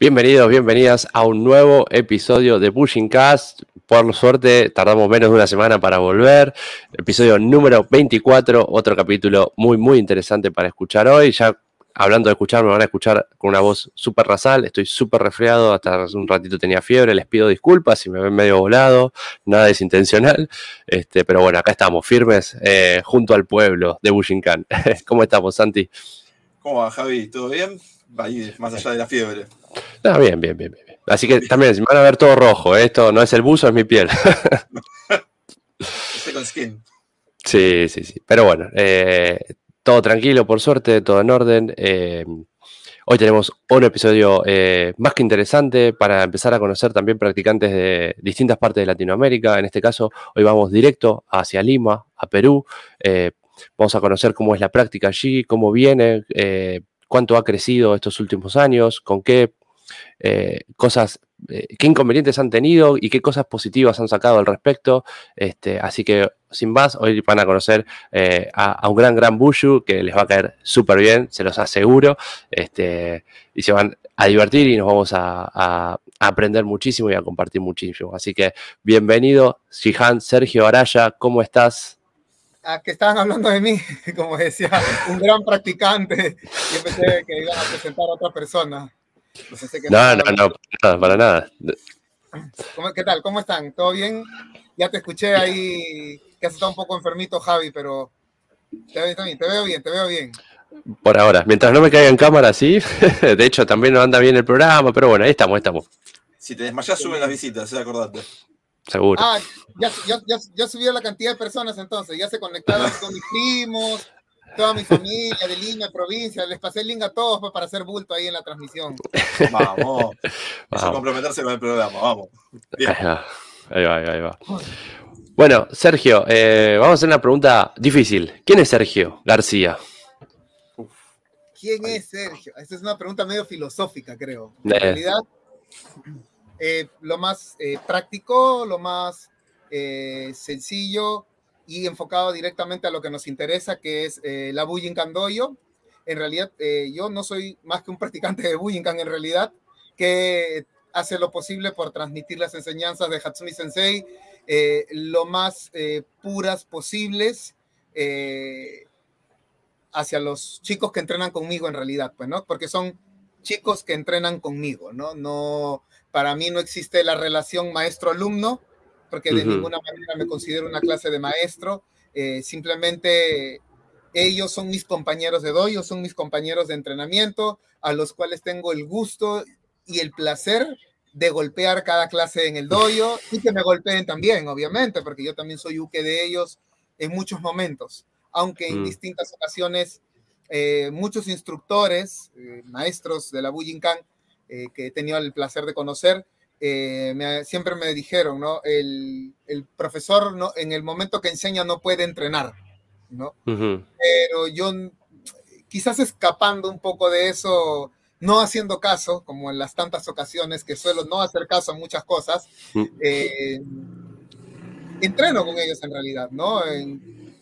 Bienvenidos, bienvenidas a un nuevo episodio de Pushing Cast. Por suerte, tardamos menos de una semana para volver. Episodio número 24, otro capítulo muy, muy interesante para escuchar hoy. Ya hablando de escuchar, me van a escuchar con una voz súper rasal. Estoy súper resfriado, hasta hace un ratito tenía fiebre. Les pido disculpas si me ven medio volado, nada es intencional. Este, pero bueno, acá estamos, firmes, eh, junto al pueblo de Bushinkan. ¿Cómo estamos, Santi? ¿Cómo va, Javi? ¿Todo bien? Ahí, más allá de la fiebre. Ah, bien, bien, bien, bien. Así que también, si me van a ver todo rojo, ¿eh? esto no es el buzo, es mi piel. con skin. Sí, sí, sí. Pero bueno, eh, todo tranquilo, por suerte, todo en orden. Eh, hoy tenemos un episodio más que interesante para empezar a conocer también practicantes de distintas partes de Latinoamérica. En este caso, hoy vamos directo hacia Lima, a Perú. vamos a conocer cómo es la práctica allí, cómo viene, cuánto ha crecido estos últimos años, con qué eh, cosas, eh, qué inconvenientes han tenido y qué cosas positivas han sacado al respecto. Este, así que, sin más, hoy van a conocer eh, a, un gran, gran Bushu que les va a caer súper bien, se los aseguro. Este, y se van a divertir y nos vamos a, aprender muchísimo y a compartir muchísimo. Así que, bienvenido, Shihan Sergio Araya, ¿cómo estás? A que estaban hablando de mí, como decía, un gran practicante. Yo pensé que iban a presentar a otra persona. No, no, no, para nada, ¿Qué tal? ¿Cómo están? ¿Todo bien? Ya te escuché ahí que has estado un poco enfermito, Javi, pero te veo bien, te veo bien, te veo bien. Por ahora, mientras no me caiga en cámara, sí. De hecho, también no anda bien el programa, pero bueno, ahí estamos, ahí estamos. Si te desmayas, suben las visitas, ¿eh? acordate. Seguro. Ah, ya, ya, ya, ya subió la cantidad de personas entonces, ya se conectaron con mis primos, toda mi familia de Lima, provincia, les pasé el link a todos pues, para hacer bulto ahí en la transmisión. Vamos, vamos. comprometerse con el programa, vamos. Ahí va, ahí va, Bueno, Sergio, eh, vamos a hacer una pregunta difícil. ¿Quién es Sergio García? ¿Quién es Sergio? Esta es una pregunta medio filosófica, creo. En eh. realidad, eh, lo más práctico, lo más sencillo y enfocado directamente a lo que nos interesa, que es eh, la Bujinkan Doyo. En realidad, eh, yo no soy más que un practicante de Bujinkan en realidad, que hace lo posible por transmitir las enseñanzas de Hatsumi Sensei eh, lo más puras posibles hacia los chicos que entrenan conmigo en realidad, pues, ¿no? Porque son chicos que entrenan conmigo, ¿no? No, para mí no existe la relación maestro-alumno, porque de ninguna manera me considero una clase de maestro, eh, simplemente ellos son mis compañeros de doyo, son mis compañeros de entrenamiento, a los cuales tengo el gusto y el placer de golpear cada clase en el doyo y que me golpeen también, obviamente, porque yo también soy uke de ellos en muchos momentos, aunque en mm. distintas ocasiones eh, muchos instructores, eh, maestros de la Bujinkan, que he tenido el placer de conocer, eh, siempre me dijeron, ¿no? El, profesor ¿no? en el momento que enseña no puede entrenar, ¿no? Pero yo quizás escapando un poco de eso, no haciendo caso, como en las tantas ocasiones que suelo no hacer caso a muchas cosas, mm. eh, entreno con ellos en realidad, ¿no?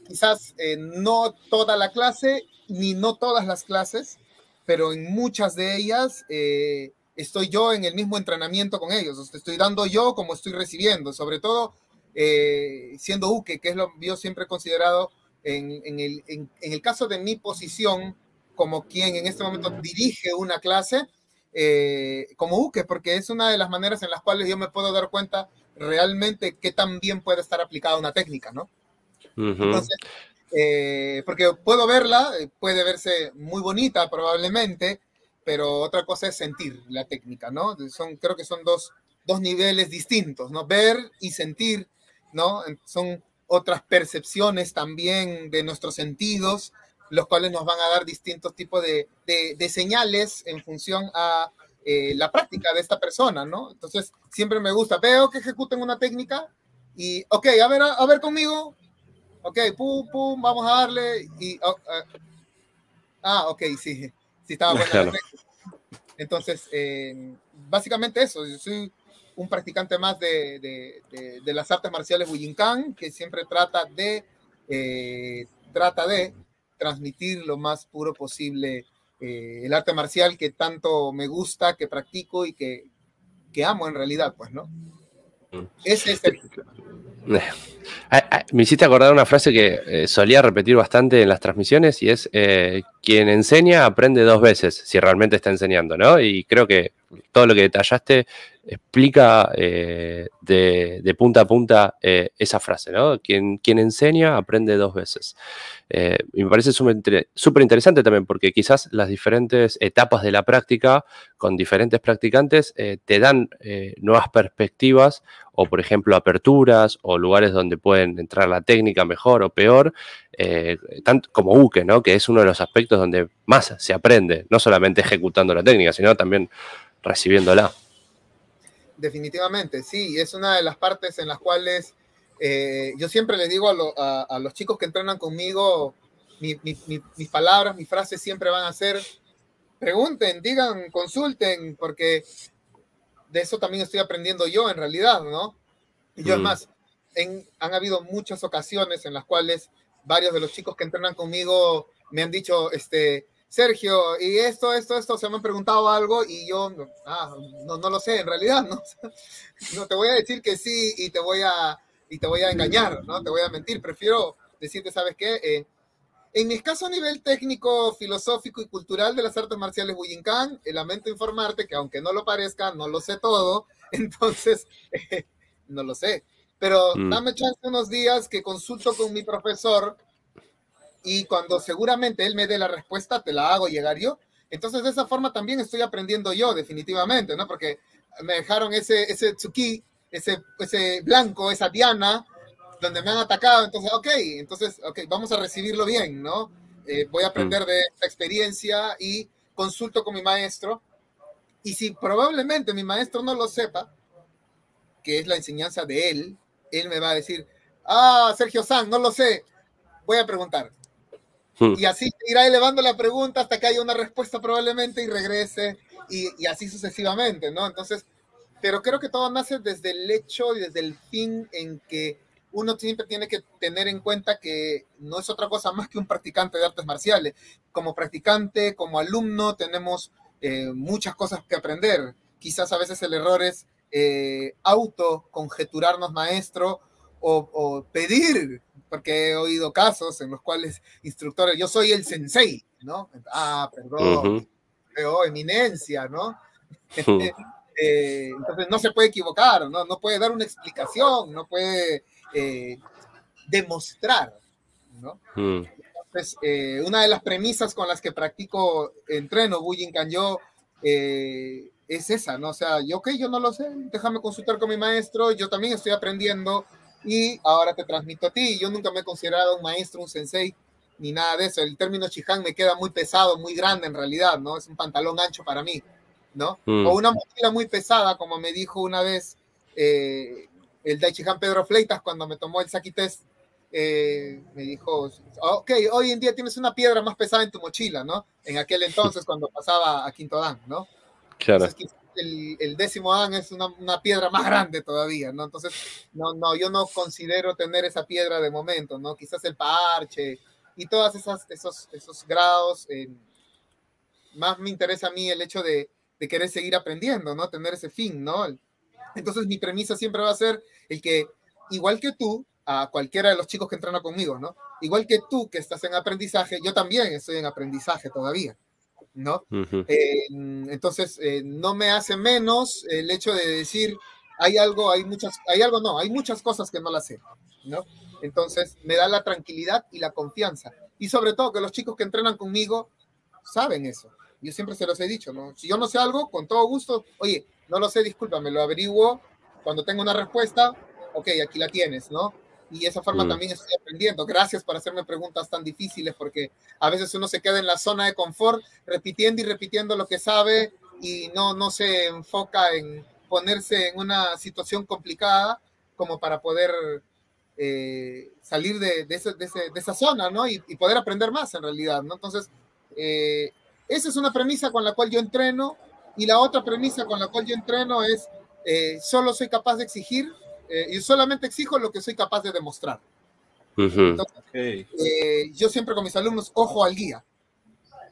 quizás eh, no toda la clase, ni no todas las clases, pero en muchas de ellas estoy yo en el mismo entrenamiento con ellos, estoy dando yo como estoy recibiendo, sobre todo eh, siendo Uke, que es lo que yo siempre he considerado en, el, en, el, caso de mi posición como quien en este momento dirige una clase, eh, como Uke, porque es una de las maneras en las cuales yo me puedo dar cuenta realmente qué tan bien puede estar aplicada una técnica, ¿no? Entonces, eh, porque puedo verla, puede verse muy bonita probablemente, pero otra cosa es sentir la técnica, ¿no? Son, creo que son dos, dos niveles distintos, ¿no? Ver y sentir, ¿no? Son otras percepciones también de nuestros sentidos, los cuales nos van a dar distintos tipos de, de, señales en función a eh, la práctica de esta persona, ¿no? Entonces, siempre me gusta, veo que ejecuten una técnica y, ok, a ver, a, ver conmigo, ok, pum, pum, vamos a darle y, oh, ah, ah ok, sí, sí estaba buena Entonces, eh, básicamente eso, yo soy un practicante más de, de, de, las artes marciales Bujinkan, que siempre trata de, eh, trata de transmitir lo más puro posible eh, el arte marcial que tanto me gusta, que practico y que, que amo en realidad, pues, ¿no? Ese es el... Me hiciste acordar una frase que eh, solía repetir bastante en las transmisiones y es, eh, quien enseña aprende dos veces, si realmente está enseñando, ¿no? Y creo que todo lo que detallaste explica eh, de, punta a punta esa frase, ¿no? Quien, quien, enseña aprende dos veces. y me parece súper interesante también porque quizás las diferentes etapas de la práctica con diferentes practicantes te dan nuevas perspectivas o, por ejemplo, aperturas o lugares donde pueden entrar la técnica mejor o peor, eh, tanto como Uke, ¿no? que es uno de los aspectos donde más se aprende, no solamente ejecutando la técnica, sino también recibiéndola. Definitivamente, sí, es una de las partes en las cuales eh, yo siempre les digo a, los chicos que entrenan conmigo, mis palabras, mis frases siempre van a ser, pregunten, digan, consulten, porque de eso también estoy aprendiendo yo en realidad, ¿no? Y yo, mm. más, han habido muchas ocasiones en las cuales varios de los chicos que entrenan conmigo me han dicho, este, Sergio, y esto, esto, esto, se me han preguntado algo y yo, ah, no, no lo sé, en realidad, ¿no? no te voy a decir que sí y te voy a, y te voy a engañar, ¿no? Te voy a mentir, prefiero decirte, ¿sabes qué? Eh, en mi escaso nivel técnico, filosófico y cultural de las artes marciales Bujinkan, lamento informarte que aunque no lo parezca, no lo sé todo, entonces, no lo sé. Pero mm. dame chance unos días que consulto con mi profesor y cuando seguramente él me dé la respuesta, te la hago llegar yo. Entonces, de esa forma también estoy aprendiendo yo, definitivamente, ¿no? Porque me dejaron ese, ese tsuki, ese, ese blanco, esa diana, donde me han atacado. Entonces, ok, entonces, ok, vamos a recibirlo bien, ¿no? Eh, voy a aprender mm. de esta experiencia y consulto con mi maestro. Y si probablemente mi maestro no lo sepa, que es la enseñanza de él, él me va a decir, ah, Sergio San, no lo sé, voy a preguntar. Hmm. Y así irá elevando la pregunta hasta que haya una respuesta probablemente y regrese y, y, así sucesivamente, ¿no? Entonces, pero creo que todo nace desde el hecho y desde el fin en que uno siempre tiene que tener en cuenta que no es otra cosa más que un practicante de artes marciales. Como practicante, como alumno, tenemos eh, muchas cosas que aprender. Quizás a veces el error es eh, auto-conjeturarnos maestro o, pedir, porque he oído casos en los cuales instructores, yo soy el sensei, ¿no? Ah, perdón, uh eminencia, ¿no? Eh, entonces no se puede equivocar, ¿no? No puede dar una explicación, no puede eh, demostrar, ¿no? Mm. Entonces, eh, una de las premisas con las que practico entreno Bujinkan yo eh, es esa, ¿no? O sea, yo, ok, yo no lo sé, déjame consultar con mi maestro, yo también estoy aprendiendo y ahora te transmito a ti. Yo nunca me he considerado un maestro, un sensei, ni nada de eso. El término Chihan me queda muy pesado, muy grande en realidad, ¿no? Es un pantalón ancho para mí, ¿no? Mm. O una mochila muy pesada, como me dijo una vez eh, el Daichihan Pedro Fleitas cuando me tomó el Saki Test. Eh, me dijo, ok, hoy en día tienes una piedra más pesada en tu mochila, ¿no? En aquel entonces cuando pasaba a Quinto Dan, ¿no? Claro. El, décimo Dan es una, una, piedra más grande todavía, ¿no? Entonces, no, no, yo no considero tener esa piedra de momento, ¿no? Quizás el parche y todos esos, esos grados. Eh, más me interesa a mí el hecho de, de, querer seguir aprendiendo, ¿no? Tener ese fin, ¿no? Entonces, mi premisa siempre va a ser el que, igual que tú, a cualquiera de los chicos que entrenan conmigo, ¿no? Igual que tú que estás en aprendizaje, yo también estoy en aprendizaje todavía. ¿No? Eh, entonces, eh, no me hace menos el hecho de decir, hay algo, hay muchas, hay algo, no, hay muchas cosas que no las sé, ¿no? Entonces, me da la tranquilidad y la confianza. Y sobre todo que los chicos que entrenan conmigo saben eso. Yo siempre se los he dicho, ¿no? Si yo no sé algo, con todo gusto, oye, no lo sé, disculpa, me lo averiguo. Cuando tengo una respuesta, ok, aquí la tienes, ¿no? Y de esa forma mm. también estoy aprendiendo. Gracias por hacerme preguntas tan difíciles porque a veces uno se queda en la zona de confort repitiendo y repitiendo lo que sabe y no, no se enfoca en ponerse en una situación complicada como para poder eh, salir de, de, de, esa zona, ¿no? Y, poder aprender más en realidad, ¿no? Entonces, eh, esa es una premisa con la cual yo entreno y la otra premisa con la cual yo entreno es eh, solo soy capaz de exigir eh, y solamente exijo lo que soy capaz de demostrar. Eh, yo siempre con mis alumnos, ojo al guía.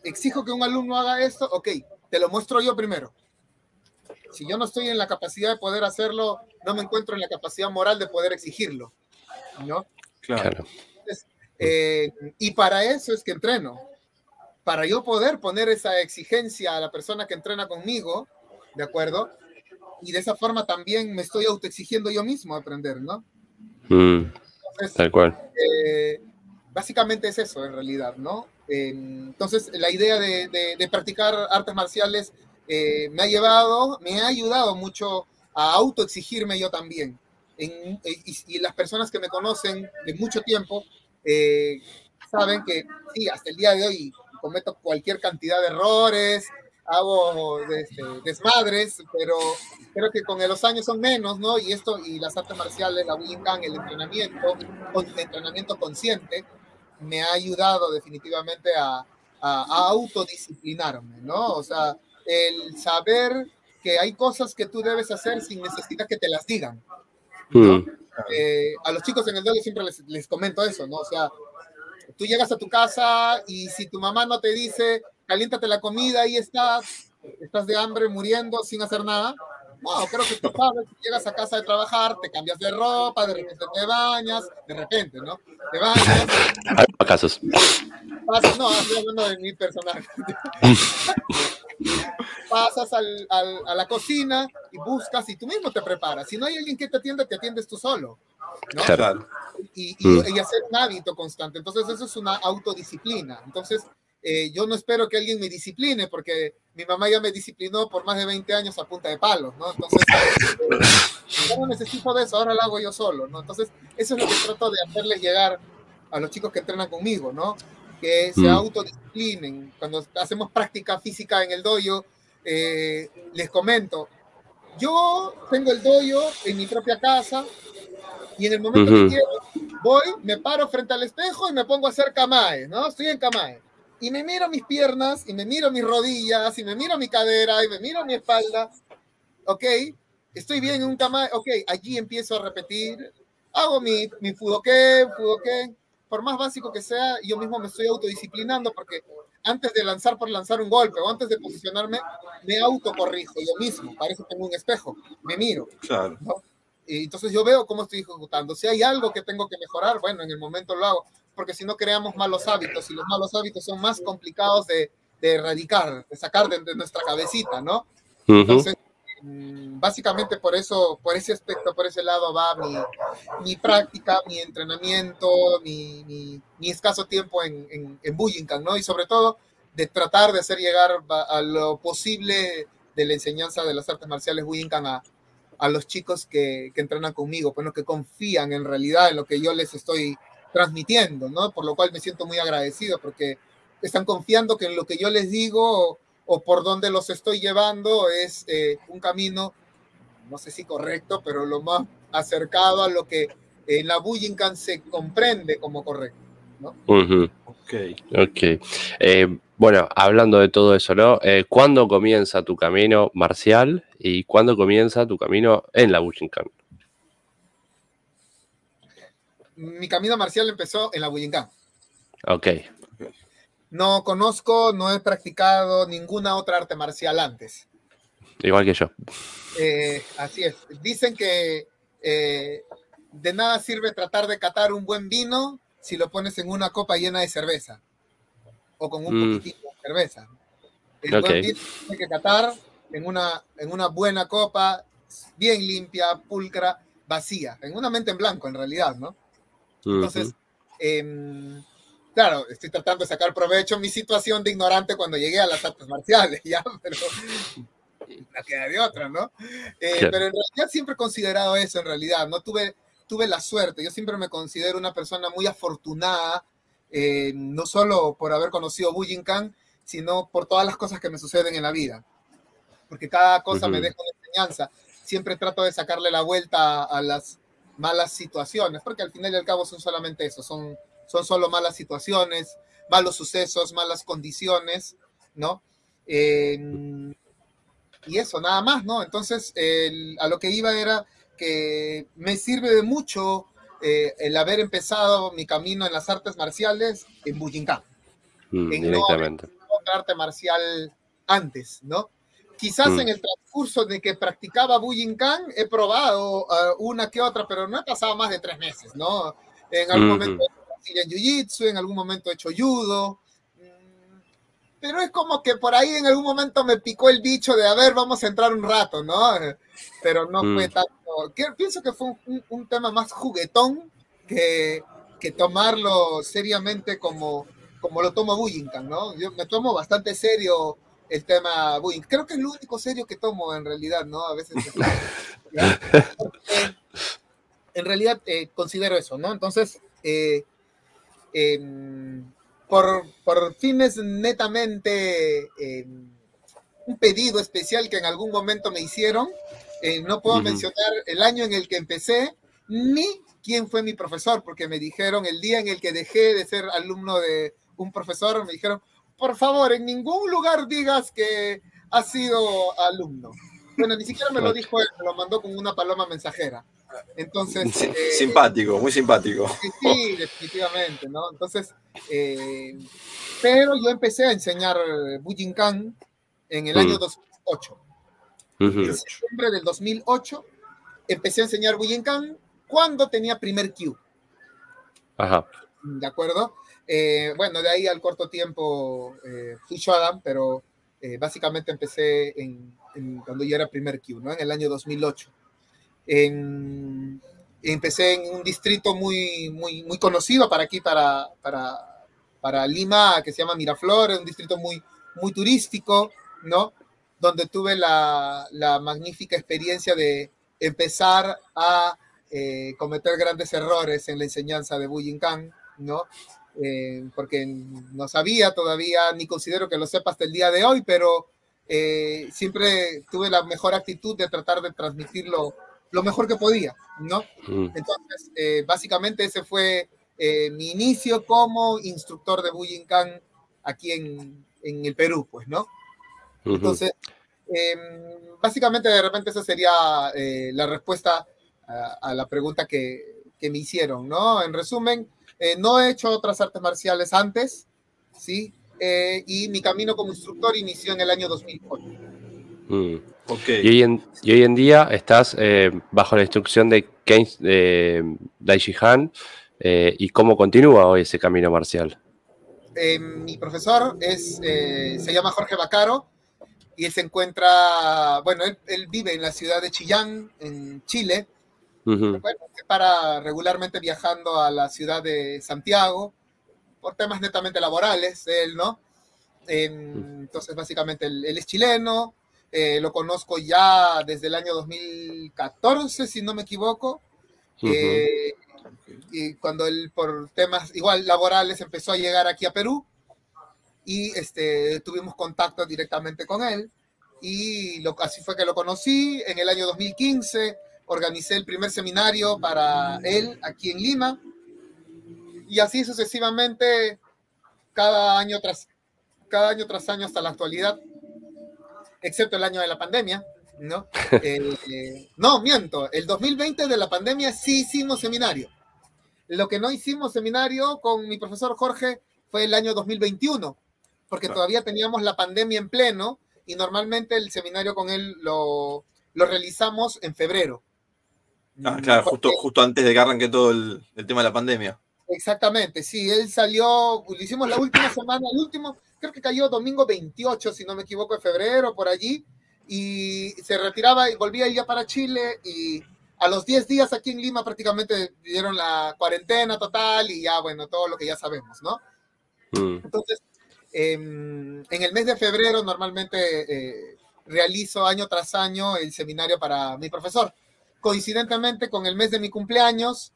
exijo que un alumno haga esto, ok, te lo muestro yo primero. Si yo no estoy en la capacidad de poder hacerlo, no me encuentro en la capacidad moral de poder exigirlo, ¿no? Claro. Eh, y para eso es que entreno. Para yo poder poner esa exigencia a la persona que entrena conmigo, ¿de acuerdo? Y de esa forma también me estoy autoexigiendo yo mismo aprender, ¿no? Mm, tal cual. Eh, básicamente es eso en realidad, ¿no? Eh, entonces, la idea de, de, practicar artes marciales eh, me ha llevado, me ha ayudado mucho a autoexigirme yo también. En, y, y, las personas que me conocen de mucho tiempo saben que sí, hasta el día de hoy cometo cualquier cantidad de errores, hago este, desmadres, pero creo que con los años son menos, ¿no? Y esto, y las artes marciales, la Kang, el entrenamiento, el entrenamiento consciente, me ha ayudado definitivamente a, a, autodisciplinarme, ¿no? O sea, el saber que hay cosas que tú debes hacer sin necesidad que te las digan. ¿no? Hmm. Eh, a los chicos en el dojo siempre les, les comento eso, ¿no? O sea, tú llegas a tu casa y si tu mamá no te dice, caliéntate la comida, y estás, estás de hambre, muriendo, sin hacer nada. No, creo que tú sabes, llegas a casa de trabajar, te cambias de ropa, de repente te bañas, de repente, ¿no? Te bañas. Hay casos. Pasas, no, estoy hablando de mi personaje. Pasas al, al, a la cocina y buscas y tú mismo te preparas. Si no hay alguien que te atienda, te atiendes tú solo. ¿no? Claro. Y, y, mm. y hacer un hábito constante. Entonces, eso es una autodisciplina. Entonces, eh, yo no espero que alguien me discipline, porque mi mamá ya me disciplinó por más de 20 años a punta de palos, ¿no? Entonces, eh, yo no necesito de eso, ahora lo hago yo solo, ¿no? Entonces, eso es lo que trato de hacerles llegar a los chicos que entrenan conmigo, ¿no? Que se mm. autodisciplinen. Cuando hacemos práctica física en el dojo, eh, les comento, yo tengo el dojo en mi propia casa y en el momento que quiero, voy, me paro frente al espejo y me pongo a hacer kamae, ¿no? Estoy en kamae y me miro mis piernas, y me miro mis rodillas, y me miro mi cadera, y me miro mi espalda, ¿ok? Estoy bien en un cama, ok, allí empiezo a repetir, hago mi, mi fudoken, fudoken, por más básico que sea, yo mismo me estoy autodisciplinando porque antes de lanzar por lanzar un golpe o antes de posicionarme, me autocorrijo yo mismo, parece que tengo un espejo, me miro. Claro. Y entonces yo veo cómo estoy ejecutando. Si hay algo que tengo que mejorar, bueno, en el momento lo hago porque si no creamos malos hábitos y los malos hábitos son más complicados de, de erradicar, de sacar de, de, nuestra cabecita, ¿no? Entonces, mm, básicamente por eso, por ese aspecto, por ese lado va mi, mi práctica, mi entrenamiento, mi, mi, mi escaso tiempo en, en, en Bujinkan, ¿no? Y sobre todo de tratar de hacer llegar a, lo posible de la enseñanza de las artes marciales Bujinkan a, a los chicos que, que entrenan conmigo, bueno, que confían en realidad en lo que yo les estoy transmitiendo, ¿no? Por lo cual me siento muy agradecido porque están confiando que en lo que yo les digo o, por donde los estoy llevando es eh, un camino, no sé si correcto, pero lo más acercado a lo que en la Bujinkan se comprende como correcto, ¿no? Uh -huh. Ok. Ok. Eh, bueno, hablando de todo eso, ¿no? Eh, ¿Cuándo comienza tu camino marcial y cuándo comienza tu camino en la Bujinkan? Mi camino marcial empezó en la Bujinkan. Ok. No conozco, no he practicado ninguna otra arte marcial antes. Igual que yo. Eh, así es. Dicen que eh, de nada sirve tratar de catar un buen vino si lo pones en una copa llena de cerveza o con un mm. poquitito de cerveza. El okay. buen vino tiene que catar en una, en una buena copa, bien limpia, pulcra, vacía, en una mente en blanco en realidad, ¿no? Entonces, uh -huh. eh, claro, estoy tratando de sacar provecho mi situación de ignorante cuando llegué a las artes marciales, ya, pero la queda de otra, ¿no? Eh. Pero en realidad siempre he considerado eso, en realidad, ¿no? Tuve, tuve la suerte, yo siempre me considero una persona muy afortunada, eh, no solo por haber conocido Bujinkan, sino por todas las cosas que me suceden en la vida. Porque cada cosa uh -huh. me deja una enseñanza. Siempre trato de sacarle la vuelta a las malas situaciones, porque al final y al cabo son solamente eso, son, son solo malas situaciones, malos sucesos, malas condiciones, ¿no? Eh, y eso, nada más, ¿no? Entonces, el, a lo que iba era que me sirve de mucho eh, el haber empezado mi camino en las artes marciales en Bujinkan. Mm, en directamente. No otra arte marcial antes, ¿no? Quizás Mm. en el transcurso de que practicaba Bujinkan he probado ah, una que otra, pero no he pasado más de tres meses, ¿no? En algún Ujú. momento he hecho Jiu-Jitsu, en algún momento he hecho judo, mm, pero es como que por ahí en algún momento me picó el bicho de, a ver, vamos a entrar un rato, ¿no? Pero no fue Mm. tanto, que, pienso que fue un, un- un tema más juguetón que, que tomarlo seriamente como, como lo toma Bujinkan, ¿no? Yo me tomo bastante serio el tema bullying. Creo que es lo único serio que tomo en realidad, ¿no? A veces. en realidad eh, considero eso, ¿no? Entonces, eh, em, por, por fines netamente em, un pedido especial que en algún momento me hicieron, eh, no puedo mencionar el año en el que empecé, ni quién fue mi profesor, porque me dijeron el día en el que dejé de ser alumno de un profesor, me dijeron, por favor, en ningún lugar digas que has sido alumno. Bueno, ni siquiera me lo dijo él, me lo mandó con una paloma mensajera. Entonces, Sí, eh, simpático, muy simpático. Sí, sí, definitivamente, ¿no? Entonces, eh, pero yo empecé a enseñar Bujinkan en el Mm. año 2008. Ujú. En septiembre del 2008 empecé a enseñar Bujinkan cuando tenía primer Q, Ajá. ¿de acuerdo? Eh, bueno, de ahí al corto tiempo eh, fui Shodan, pero eh, básicamente empecé en, en- cuando yo era primer Q, ¿no? En el año 2008. En- empecé en un distrito muy, muy, muy conocido para aquí, para, para, para Lima, que se llama Miraflores, un distrito muy, muy turístico, ¿no? Donde tuve la, la magnífica experiencia de empezar a eh, cometer grandes errores en la enseñanza de Bujinkan, ¿no? Eh, porque no sabía todavía, ni considero que lo sepa hasta el día de hoy, pero eh, siempre tuve la mejor actitud de tratar de transmitirlo lo mejor que podía, ¿no? Mm. Entonces, eh, básicamente ese fue eh, mi inicio como instructor de Bujinkan aquí en, en el Perú, pues, ¿no? Entonces, eh, básicamente de repente esa sería eh, la respuesta a, a la pregunta que, que me hicieron, ¿no? En resumen, eh, no he hecho otras artes marciales antes, ¿sí? Eh, y mi camino como instructor inició en el año 2008. Mm. Y, hoy en, y hoy en día estás eh, bajo la instrucción de Ken eh, Daichi Han. eh, ¿Y cómo continúa hoy ese camino marcial? Eh, mi profesor es, eh, se llama Jorge Bacaro y él se encuentra, bueno, él, él vive en la ciudad de Chillán, en Chile, Ujú. bueno, se para regularmente viajando a la ciudad de Santiago por temas netamente laborales, él, ¿no? Eh, entonces, básicamente, él, él es chileno, eh, lo conozco ya desde el año 2014, si no me equivoco, Ujú. eh, y cuando él, por temas igual laborales, empezó a llegar aquí a Perú, y este, tuvimos contacto directamente con él, y lo, así fue que lo conocí en el año 2015 organicé el primer seminario para él aquí en Lima. Y así sucesivamente cada año tras cada año tras año hasta la actualidad excepto el año de la pandemia no Eh, eh, no miento el 2020 de la pandemia sí hicimos seminario. Lo que no hicimos seminario con mi profesor Jorge fue el año 2021 porque Claro. todavía teníamos la pandemia en pleno y normalmente el seminario con él lo, lo realizamos en febrero Ah, claro, Porque- justo, justo antes de que arranque todo el, el tema de la pandemia. Exactamente, sí, él salió, lo hicimos la última semana, el último, creo que cayó domingo 28, si no me equivoco, de febrero, por allí, y se retiraba y volvía ya para Chile, y a los 10 días aquí en Lima prácticamente dieron la cuarentena total y ya, bueno, todo lo que ya sabemos, ¿no? Mm. Entonces, em, en el mes de febrero normalmente eh, realizo año tras año el seminario para mi profesor. Coincidentemente con el mes de mi cumpleaños,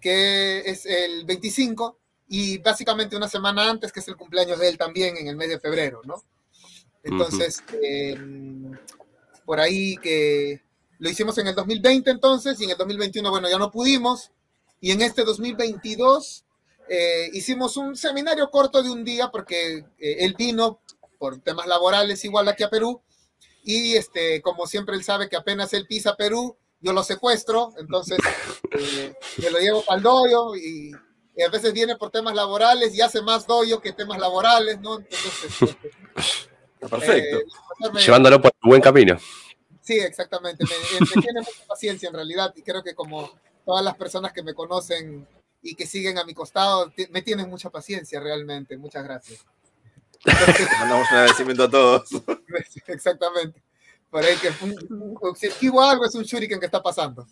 que es el 25, y básicamente una semana antes, que es el cumpleaños de él también en el mes de febrero, ¿no? Entonces, em, por ahí que lo hicimos en el 2020 entonces, y en el 2021, bueno, ya no pudimos, y en este 2022 eh, hicimos un seminario corto de un día porque eh, él vino por temas laborales igual aquí a Perú y este como siempre él sabe que apenas él pisa Perú yo lo secuestro entonces eh, me lo llevo para el dojo y y a veces viene por temas laborales y hace más doyo que temas laborales, ¿no? Entonces, este, Perfecto. Eh, Llevándolo por buen camino. Sí, exactamente. Me, tiene mucha paciencia en realidad y creo que como todas las personas que me conocen y que siguen a mi costado, me tienen mucha paciencia realmente. Muchas gracias. Mandamos un agradecimiento a todos. Exactamente. Por ahí que un, objetivo algo es un shuriken que está pasando.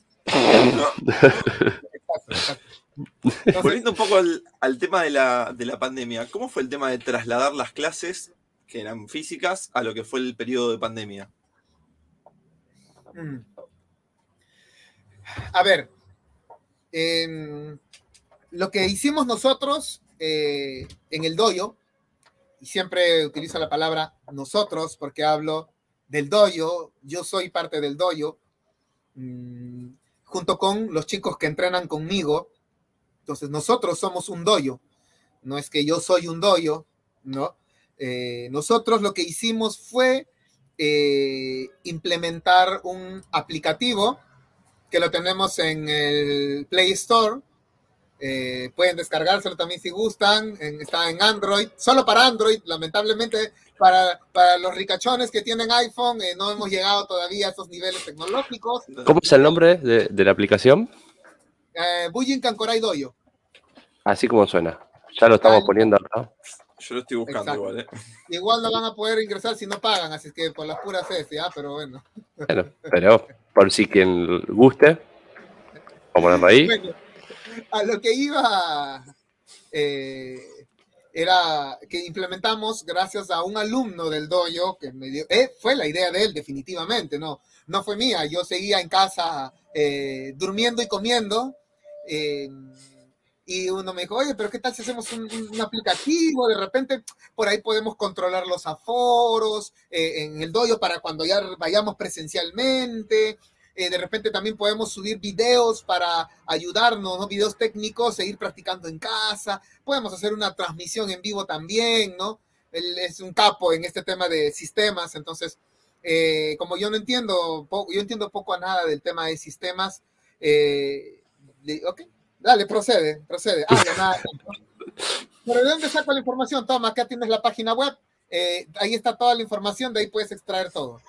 Volviendo un poco al, tema de la, de la, pandemia, ¿cómo fue el tema de trasladar las clases que eran físicas a lo que fue el periodo de pandemia? Mm. A ver, em, lo que hicimos nosotros eh, en el doyo, y siempre utilizo la palabra nosotros porque hablo del doyo, yo soy parte del doyo, mm, junto con los chicos que entrenan conmigo. Entonces, nosotros somos un doyo, no es que yo soy un doyo, ¿no? Eh, nosotros lo que hicimos fue eh, implementar un aplicativo que lo tenemos en el Play Store. Eh, pueden descargárselo también si gustan. está en Android, solo para Android. Lamentablemente, para, para los ricachones que tienen iPhone, no hemos llegado todavía a esos niveles tecnológicos. ¿Cómo es el nombre de, la aplicación? Eh, Bujin Kankorai Doyo. Así como suena. Ya lo estamos poniendo acá. Yo lo estoy buscando igual, ¿eh? Igual no van a poder ingresar si no pagan, así que por las puras es, ¿ya? Pero bueno. Bueno, pero por si quien guste, vamos a ahí. a lo que iba eh, era que implementamos gracias a un alumno del dojo que me dio, eh, fue la idea de él definitivamente, no, no fue mía, yo seguía en casa eh, durmiendo y comiendo y uno me dijo, oye, pero ¿qué tal si hacemos un, aplicativo? De repente por ahí podemos controlar los aforos eh, en el dojo para cuando ya vayamos presencialmente. Eh, de repente también podemos subir videos para ayudarnos, ¿no? videos técnicos, seguir practicando en casa. Podemos hacer una transmisión en vivo también, ¿no? Él es un capo en este tema de sistemas, entonces, eh, como yo no entiendo, yo entiendo poco a nada del tema de sistemas, ok, Dale, procede, procede. Ah, nada. Pero ¿de dónde saco la información? Toma, acá tienes la página web. Eh, ahí está toda la información, de ahí puedes extraer todo.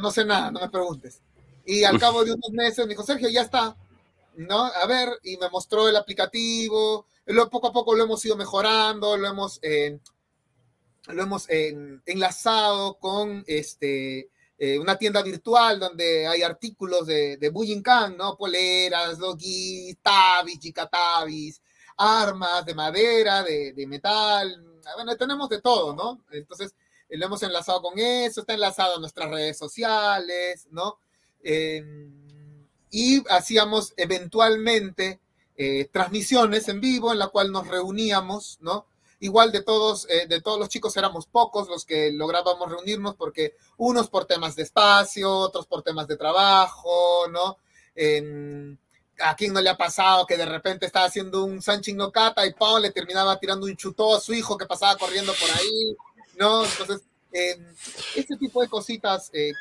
No sé nada, no me preguntes. Y al cabo de unos meses me dijo, Sergio, ya está. ¿No? A ver, y me mostró el aplicativo. Luego, poco a poco lo hemos ido mejorando, lo hemos, eh, lo hemos eh, enlazado con este, eh, una tienda virtual donde hay artículos de, de Bujinkan, ¿no? Poleras, logis, tabis, chicatabis, armas de madera, de, de, metal, bueno, tenemos de todo, ¿no? Entonces, lo hemos enlazado con eso, está enlazado a nuestras redes sociales, ¿no? Eh, y hacíamos eventualmente transmisiones en vivo en la cual nos reuníamos, ¿no? Igual de todos, eh, de todos los chicos éramos pocos los que lográbamos reunirnos porque unos por temas de espacio, otros por temas de trabajo, ¿no? ¿A quién no le ha pasado que de repente estaba haciendo un Sanchin no Kata y Pau le terminaba tirando un chutó a su hijo que pasaba corriendo por ahí, ¿no? Entonces, este tipo de cositas eh,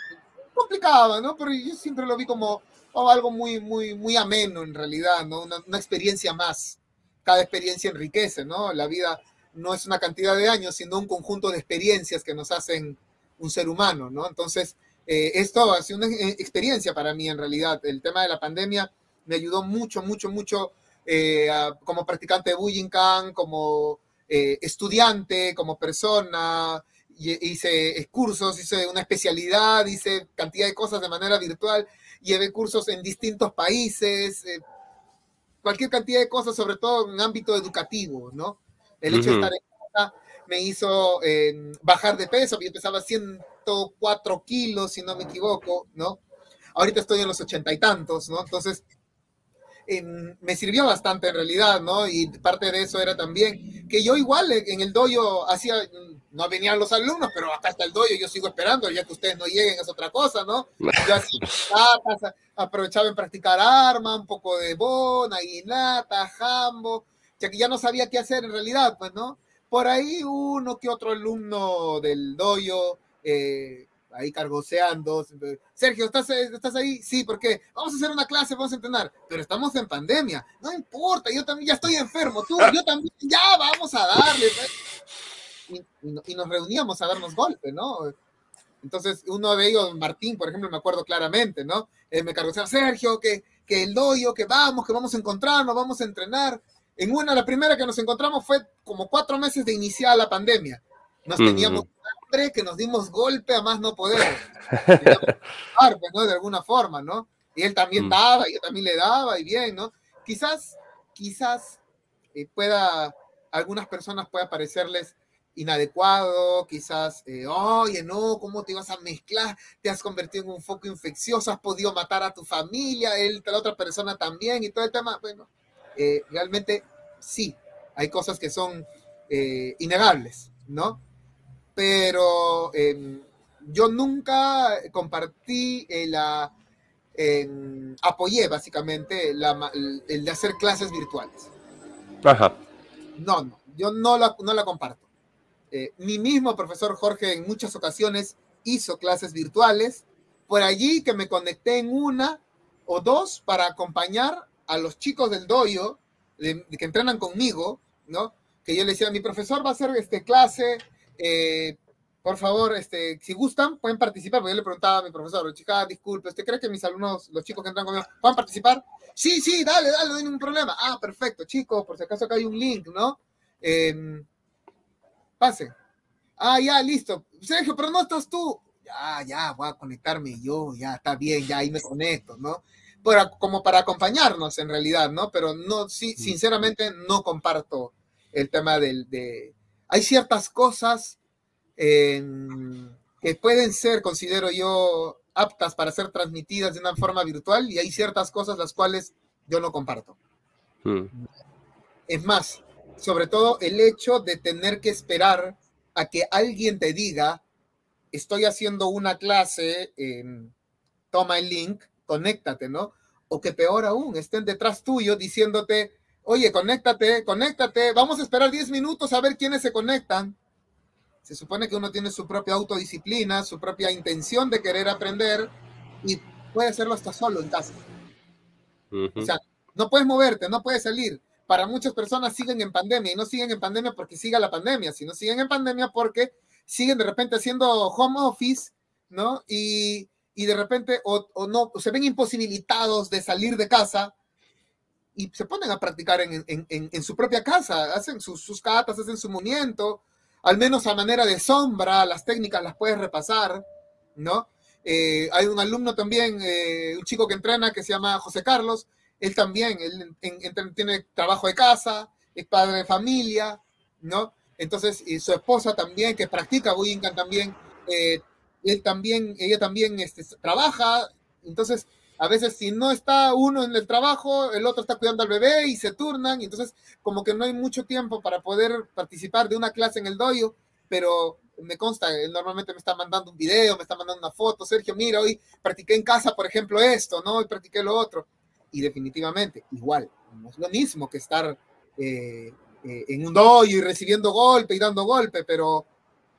complicaban, ¿no? Pero yo siempre lo vi como oh, algo muy, muy, muy ameno en realidad, ¿no? Una, una, experiencia más. Cada experiencia enriquece, ¿no? La vida no es una cantidad de años, sino un conjunto de experiencias que nos hacen un ser humano, ¿no? Entonces, eh, esto ha sido una eh, experiencia para mí en realidad. El tema de la pandemia me ayudó mucho, mucho, mucho eh, como practicante de Bujinkan, como estudiante, como persona. Hice cursos, hice una especialidad, hice cantidad de cosas de manera virtual, llevé cursos en distintos países, cualquier cantidad de cosas, sobre todo en ámbito educativo, ¿no? El hecho de estar en casa me hizo eh, bajar de peso, yo pesaba 104 kilos, si no me equivoco, ¿no? Ahorita estoy en los ochenta y tantos, ¿no? Entonces, me sirvió bastante en realidad, ¿no? Y parte de eso era también que yo igual en el dojo hacía, no venían los alumnos, pero acá está el dojo, yo sigo esperando, ya que ustedes no lleguen es otra cosa, ¿no? Yo hacía aprovechaba en practicar arma, un poco de bona, guinata, jambo, ya que ya no sabía qué hacer en realidad, pues, ¿no? Por ahí uno que otro alumno del doyo, eh, ahí cargoseando. Sergio, ¿estás, ¿estás ahí? Sí, porque vamos a hacer una clase, vamos a entrenar, pero estamos en pandemia. No importa, yo también ya estoy enfermo, tú, yo también, ya vamos a darle. Y, y, nos reuníamos a darnos golpe, ¿no? Entonces, uno de ellos, Martín, por ejemplo, me acuerdo claramente, ¿no? Eh, me cargoseaba, Sergio, que, que el doyo, que vamos, que vamos a encontrarnos, vamos a entrenar. En una, la primera que nos encontramos fue como cuatro meses de iniciar la pandemia. Nos teníamos que nos dimos golpe a más no poder. Pues, ¿no? De alguna forma, ¿no? Y él también mm. daba, yo también le daba, y bien, ¿no? Quizás, quizás eh, pueda, algunas personas pueda parecerles inadecuado, quizás, eh, oye, no, ¿cómo te vas a mezclar? Te has convertido en un foco infeccioso, has podido matar a tu familia, él, la otra persona también, y todo el tema. Bueno, eh, realmente sí, hay cosas que son eh, innegables, ¿no? Pero em, yo nunca compartí la, em, apoyé básicamente el de hacer clases virtuales. Ajá. No, no, yo no la, no la comparto. Eh, mi mismo profesor Jorge en muchas ocasiones hizo clases virtuales, por allí que me conecté en una o dos para acompañar a los chicos del doyo de, que entrenan conmigo, ¿no? Que yo le decía, mi profesor va a hacer este clase, eh, por favor, este, si gustan, pueden participar, porque yo le preguntaba a mi profesor, chica, disculpe, ¿usted cree que mis alumnos, los chicos que entran conmigo, puedan participar? Sí, sí, dale, dale, no hay ningún problema. Ah, perfecto, chicos, por si acaso acá hay un link, ¿no? Eh, Pase. Ah, ya, listo. Sergio, pero no estás tú. Ya, ya, voy a conectarme yo, ya, está bien, ya ahí me conecto, ¿no? Para, como para acompañarnos en realidad, ¿no? Pero no, sí, sinceramente no comparto el tema del, de... Hay ciertas cosas que pueden ser, considero yo, aptas para ser transmitidas de una forma virtual y hay ciertas cosas las cuales yo no comparto. Mm. Es más, sobre todo el hecho de tener que esperar a que alguien te diga, estoy haciendo una clase, toma el link, conéctate, ¿no? O que peor aún, estén detrás tuyo diciéndote, oye, conéctate, conéctate, vamos a esperar 10 minutos a ver quiénes se conectan. Se supone que uno tiene su propia autodisciplina, su propia intención de querer aprender y puede hacerlo hasta solo en casa. O sea, no puedes moverte, no puedes salir para muchas personas siguen en pandemia y no siguen en pandemia porque siga la pandemia, sino siguen en pandemia porque siguen de repente haciendo home office, ¿no? Y, de repente o, no, se ven imposibilitados de salir de casa y se ponen a practicar en, su propia casa, hacen sus, sus catas, hacen su movimiento, al menos a manera de sombra, las técnicas las puedes repasar, ¿no? Eh, hay un alumno también, eh, un chico que entrena que se llama José Carlos, él también, él tiene trabajo de casa, es padre de familia, ¿no? Entonces, y su esposa también, que practica Bujinkan también, eh, él también, ella también este, trabaja, entonces a veces si no está uno en el trabajo, el otro está cuidando al bebé y se turnan, y entonces como que no hay mucho tiempo para poder participar de una clase en el doyo, pero me consta, él normalmente me está mandando un video, me está mandando una foto, Sergio, mira, hoy practiqué en casa, por ejemplo, esto, ¿no? Hoy practiqué lo otro y definitivamente igual, no es lo mismo que estar eh, eh, en un dojo y recibiendo golpe y dando golpe, pero,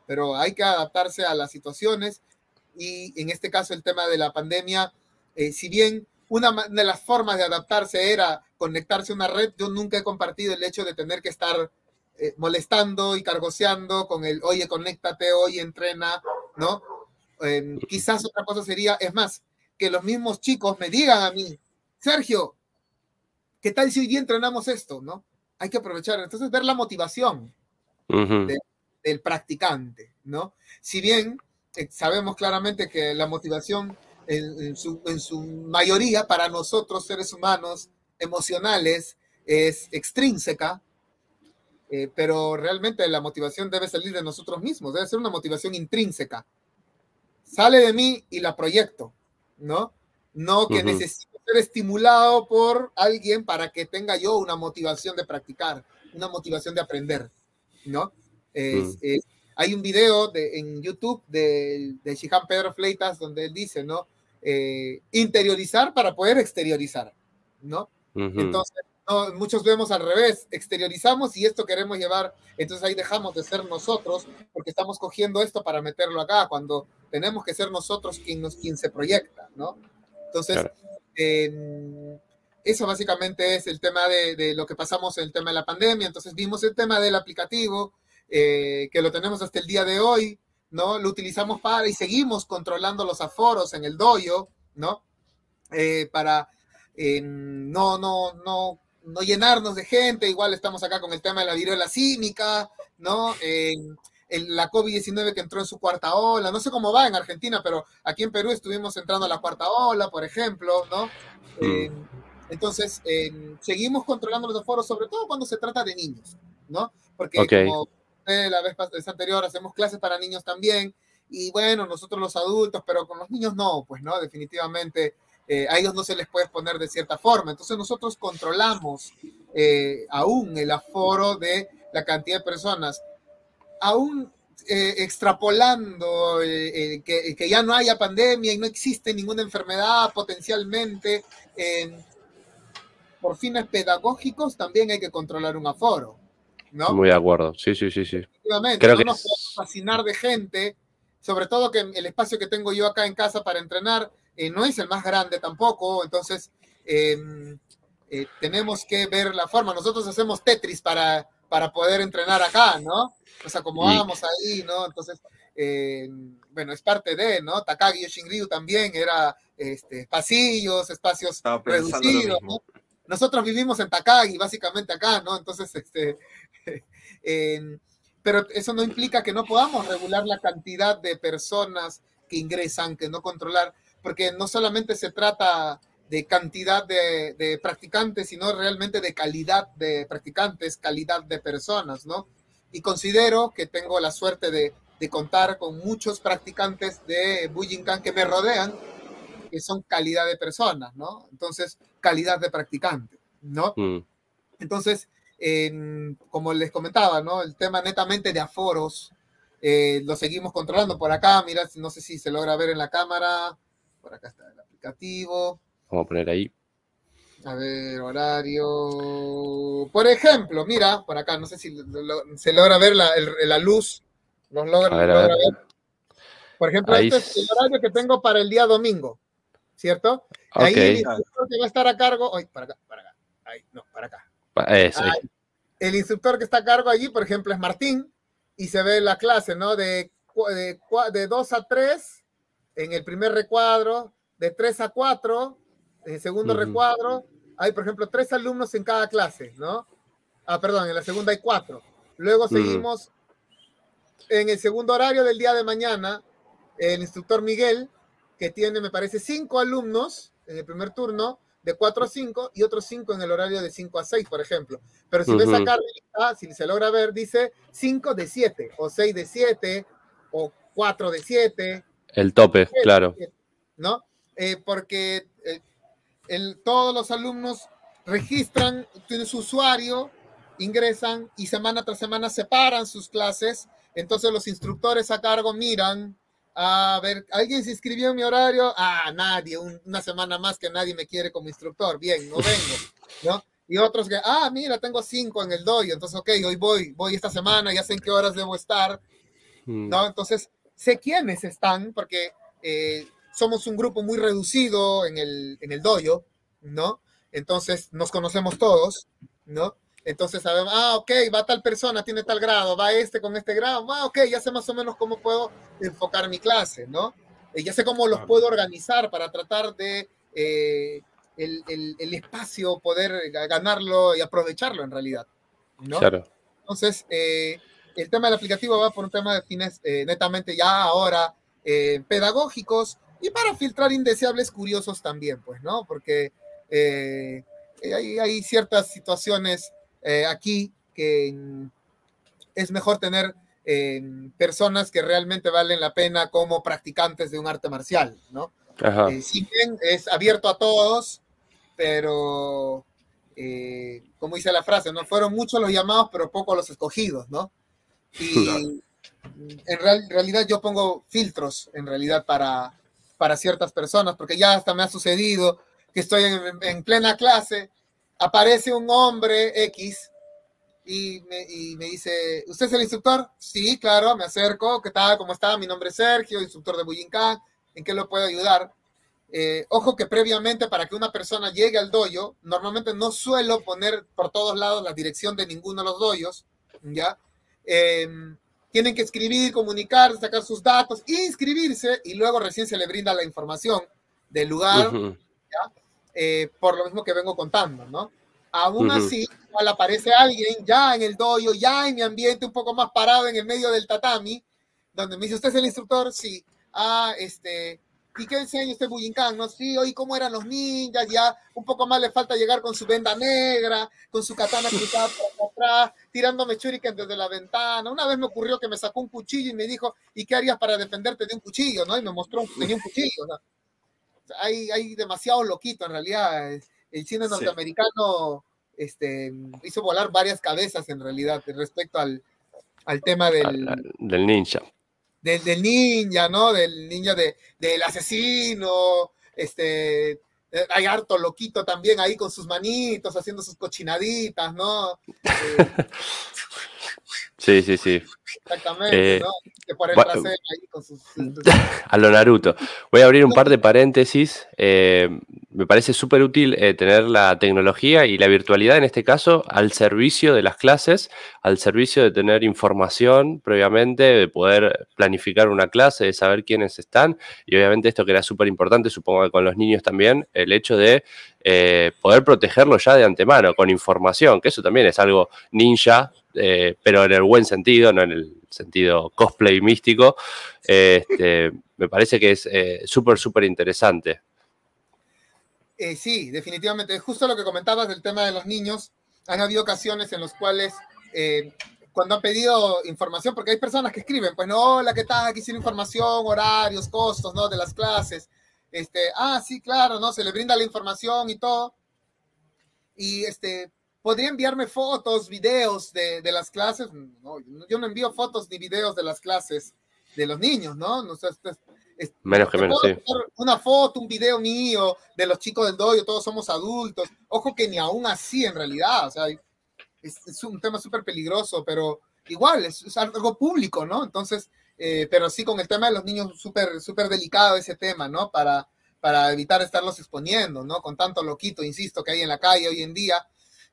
pero hay que adaptarse a las situaciones y en este caso el tema de la pandemia, eh, si bien una de las formas de adaptarse era conectarse a una red, yo nunca he compartido el hecho de tener que estar molestando y cargoseando con el, oye, conéctate, oye, entrena, ¿no? quizás otra cosa sería, es más, que los mismos chicos me digan a mí, Sergio, ¿qué tal si hoy día entrenamos esto? ¿no? Hay que aprovechar. Entonces, ver la motivación del practicante, ¿no? Si bien eh, sabemos claramente que la motivación en, su, mayoría para nosotros seres humanos emocionales es extrínseca, eh, pero realmente la motivación debe salir de nosotros mismos, debe ser una motivación intrínseca. Sale de mí y la proyecto, ¿no? No que necesito ser estimulado por alguien para que tenga yo una motivación de practicar, una motivación de aprender, ¿no? Mm. hay un video de, en YouTube de, de Shihan Pedro Fleitas donde él dice, ¿no? Eh, interiorizar para poder exteriorizar, ¿no? Entonces, muchos vemos al revés, exteriorizamos y esto queremos llevar, entonces ahí dejamos de ser nosotros porque estamos cogiendo esto para meterlo acá, cuando tenemos que ser nosotros quien, nos, quien se proyecta, ¿no? Entonces, em, eso básicamente es el tema de, lo que pasamos en el tema de la pandemia, entonces vimos el tema del aplicativo, eh, que lo tenemos hasta el día de hoy, ¿no? Lo utilizamos para y seguimos controlando los aforos en el doyo, ¿no? Eh, para no, no, no no llenarnos de gente, igual estamos acá con el tema de la viruela cínica, ¿no? la COVID-19 que entró en su cuarta ola, no sé cómo va en Argentina, pero aquí en Perú estuvimos entrando a la cuarta ola, por ejemplo, ¿no? Mm. Eh, entonces, seguimos controlando los aforos, sobre todo cuando se trata de niños, ¿no? Porque como la vez anterior hacemos clases para niños también, y bueno, nosotros los adultos, pero con los niños no, pues, ¿no? Definitivamente eh, a ellos no se les puede poner de cierta forma. Entonces nosotros controlamos eh, aún el aforo de la cantidad de personas, aún eh, extrapolando que, que, ya no haya pandemia y no existe ninguna enfermedad potencialmente. por fines pedagógicos también hay que controlar un aforo. ¿No? Muy de acuerdo, sí, sí, sí, sí. Efectivamente, Creo no nos podemos fascinar de gente, sobre todo que el espacio que tengo yo acá en casa para entrenar eh, no es el más grande tampoco, entonces em, eh, tenemos que ver la forma. Nosotros hacemos Tetris para, para poder entrenar acá, ¿no? Nos acomodamos ahí, ¿no? Entonces, em, bueno, es parte de, ¿no? Takagi Yoshinryu también era este, pasillos, espacios reducidos, ¿no? Nosotros vivimos en Takagi, básicamente acá, ¿no? Entonces, este, em, pero eso no implica que no podamos regular la cantidad de personas que ingresan, que no controlar porque no solamente se trata de cantidad de, practicantes, sino realmente de calidad de practicantes, calidad de personas, ¿no? Y considero que tengo la suerte de, contar con muchos practicantes de Bujinkan que me rodean, que son calidad de personas, ¿no? Entonces, calidad de practicante, ¿no? Mm. Entonces, como les comentaba, ¿no? El tema netamente de aforos, eh, lo seguimos controlando por acá, mira, no sé si se logra ver en la cámara, por acá está el aplicativo. Vamos a poner ahí. A ver, horario. Por ejemplo, mira, por acá, no sé si se logra ver la, luz. Los logra, ver, Por ejemplo, este es el horario que tengo para el día domingo, ¿cierto? Ahí el instructor que va a estar a cargo. Ay, para acá, para acá. Ahí, no, para acá. El instructor que está a cargo allí, por ejemplo, es Martín, y se ve la clase, ¿no? De, de, de 2 a 3 en el primer recuadro, de 3 a 4, en el segundo recuadro, hay, por ejemplo, tres alumnos en cada clase, ¿no? Ah, perdón, en la segunda hay cuatro. Luego seguimos en el segundo horario del día de mañana, el instructor Miguel, que tiene, me parece, cinco alumnos en el primer turno, de 4 a 5, y otros cinco en el horario de 5 a 6, por ejemplo. Pero si ves acá, si se logra ver, dice 5 de 7, o 6 de 7, o 4 de 7, el tope, claro. ¿No? Eh, porque eh, el, todos los alumnos registran, tienen su usuario, ingresan y semana tras semana separan sus clases. Entonces los instructores a cargo miran, a ver, ¿alguien se inscribió en mi horario? Ah, nadie, una semana más que nadie me quiere como instructor. Bien, no vengo, ¿no? Y otros que, ah, mira, tengo cinco en el doy, entonces, ok, hoy voy, voy esta semana, ya sé en qué horas debo estar, mm. ¿no? Entonces, sé quiénes están, porque eh, somos un grupo muy reducido en el, en el dojo, ¿no? Entonces nos conocemos todos, ¿no? Entonces sabemos, ah, ok, va tal persona, tiene tal grado, va este con este grado, ah, ok, ya sé más o menos cómo puedo enfocar mi clase, ¿no? Eh, ya sé cómo los puedo organizar para tratar de eh, el, el, el, espacio, poder ganarlo y aprovecharlo en realidad, ¿no? Claro. Entonces, eh, el tema del aplicativo va por un tema de fines eh, netamente ya ahora eh, pedagógicos y para filtrar indeseables curiosos también, pues, ¿no? Porque eh, hay, ciertas situaciones aquí que es mejor tener personas que realmente valen la pena como practicantes de un arte marcial, ¿no? si bien es abierto a todos, pero como dice la frase, no fueron muchos los llamados, pero pocos los escogidos, ¿no? Y en realidad yo pongo filtros, en realidad, para, para ciertas personas, porque ya hasta me ha sucedido que estoy en, plena clase aparece un hombre X y me, dice, ¿usted es el instructor? Sí, claro, me acerco, ¿qué tal? ¿Cómo está? Mi nombre es Sergio, instructor de Bujinkan, ¿en qué lo puedo ayudar? Eh, ojo que previamente para que una persona llegue al doyo, normalmente no suelo poner por todos lados la dirección de ninguno de los doyos, ¿ya? Em, tienen que escribir, comunicar, sacar sus datos, inscribirse y luego recién se le brinda la información del lugar, ¿ya? Eh, por lo mismo que vengo contando, ¿no? Aún así, igual aparece alguien ya en el doyo, ya en mi ambiente un poco más parado en el medio del tatami, donde me dice, ¿usted es el instructor? Sí. Ah, este, ¿Y qué enseña usted Bujinkan? ¿No? Sí, hoy cómo eran los ninjas, ya un poco más le falta llegar con su venda negra, con su katana cruzada por atrás, tirándome shuriken desde la ventana. Una vez me ocurrió que me sacó un cuchillo y me dijo, ¿y qué harías para defenderte de un cuchillo? ¿no? Y me mostró, tenía un cuchillo. Hay, hay demasiado loquito en realidad. El cine norteamericano este, hizo volar varias cabezas en realidad respecto al, al tema del, del ninja del, ninja, ¿no? Del ninja de, del asesino, este, eh, hay harto loquito también ahí con sus manitos, haciendo sus cochinaditas, ¿no? sí, sí, sí. Exactamente, eh, ¿no? A lo Naruto. Voy a abrir un par de paréntesis. Eh, me parece súper útil eh, tener la tecnología y la virtualidad, en este caso, al servicio de las clases, al servicio de tener información previamente, de poder planificar una clase, de saber quiénes están. Y obviamente esto que era súper importante, supongo que con los niños también, el hecho de poder protegerlo ya de antemano, con información, que eso también es algo ninja, pero en el buen sentido, no en el sentido cosplay místico, este, me parece que es eh, súper, súper interesante. Eh, sí, definitivamente. Justo lo que comentabas del tema de los niños, han habido ocasiones en las cuales eh, cuando han pedido información, porque hay personas que escriben, pues no, hola, ¿qué tal? Sin información, horarios, costos, ¿no? De las clases. Este, ah, sí, claro, ¿no? Se le brinda la información y todo. Y este, podría enviarme fotos, videos de, las clases. No, yo no envío fotos ni videos de las clases de los niños, ¿no? no menos que menos, sí. Una foto, un video mío de los chicos del doyo, todos somos adultos. Ojo que ni aún así en realidad, o sea, es, un tema súper peligroso, pero igual es, algo público, ¿no? Entonces, eh, pero sí con el tema de los niños súper, súper delicado ese tema, ¿no? Para, para evitar estarlos exponiendo, ¿no? Con tanto loquito, insisto, que hay en la calle hoy en día,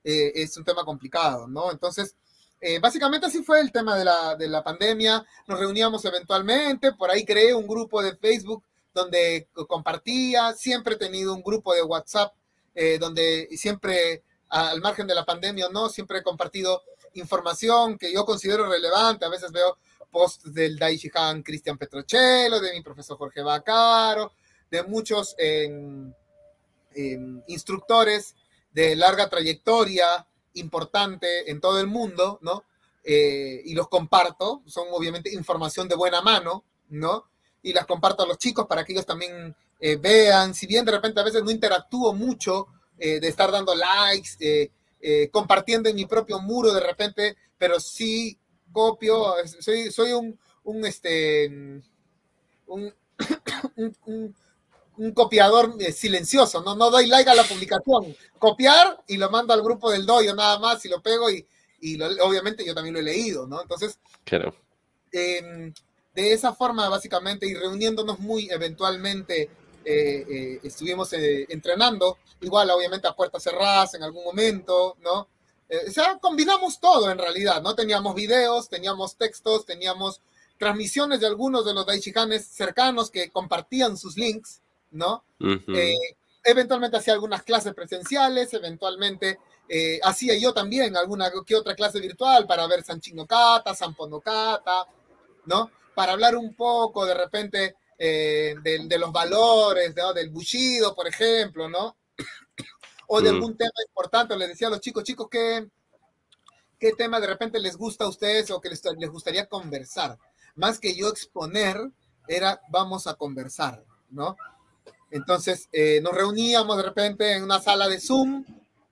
eh, es un tema complicado, ¿no? Entonces, eh, básicamente así fue el tema de la, de la pandemia, nos reuníamos eventualmente, por ahí creé un grupo de Facebook donde compartía, siempre he tenido un grupo de WhatsApp eh, donde siempre, al margen de la pandemia o no, siempre he compartido información que yo considero relevante, a veces veo posts del Daishihan Cristian Petrocello, de mi profesor Jorge Bacaro, de muchos instructores de larga trayectoria, importante en todo el mundo, ¿no? Eh, y los comparto, son obviamente información de buena mano, ¿no? Y las comparto a los chicos para que ellos también eh, vean, si bien de repente a veces no interactúo mucho eh, de estar dando likes, compartiendo en mi propio muro de repente, pero sí copio, soy, soy un, un, este, un, un un copiador eh, silencioso, ¿no? No doy like a la publicación. Copiar y lo mando al grupo del doyo nada más y lo pego y, y obviamente yo también lo he leído, ¿no? Entonces, claro. Em, de esa forma, básicamente, y reuniéndonos muy eventualmente, eh, eh, estuvimos entrenando, igual, obviamente, a puertas cerradas en algún momento, ¿no? o sea, combinamos todo en realidad, ¿no? Teníamos videos, teníamos textos, teníamos transmisiones de algunos de los daichihanes cercanos que compartían sus links, ¿no? Eh, eventualmente hacía algunas clases presenciales, eventualmente eh, hacía yo también alguna que otra clase virtual para ver Sanchinokata, Samponokata, ¿no? Para hablar un poco de repente eh, de, los valores, del bushido, por ejemplo, ¿no? o de algún tema importante, les decía a los chicos, chicos, ¿qué, qué tema de repente les gusta a ustedes o que les, les gustaría conversar? Más que yo exponer, era vamos a conversar, ¿no? Entonces eh, nos reuníamos de repente en una sala de Zoom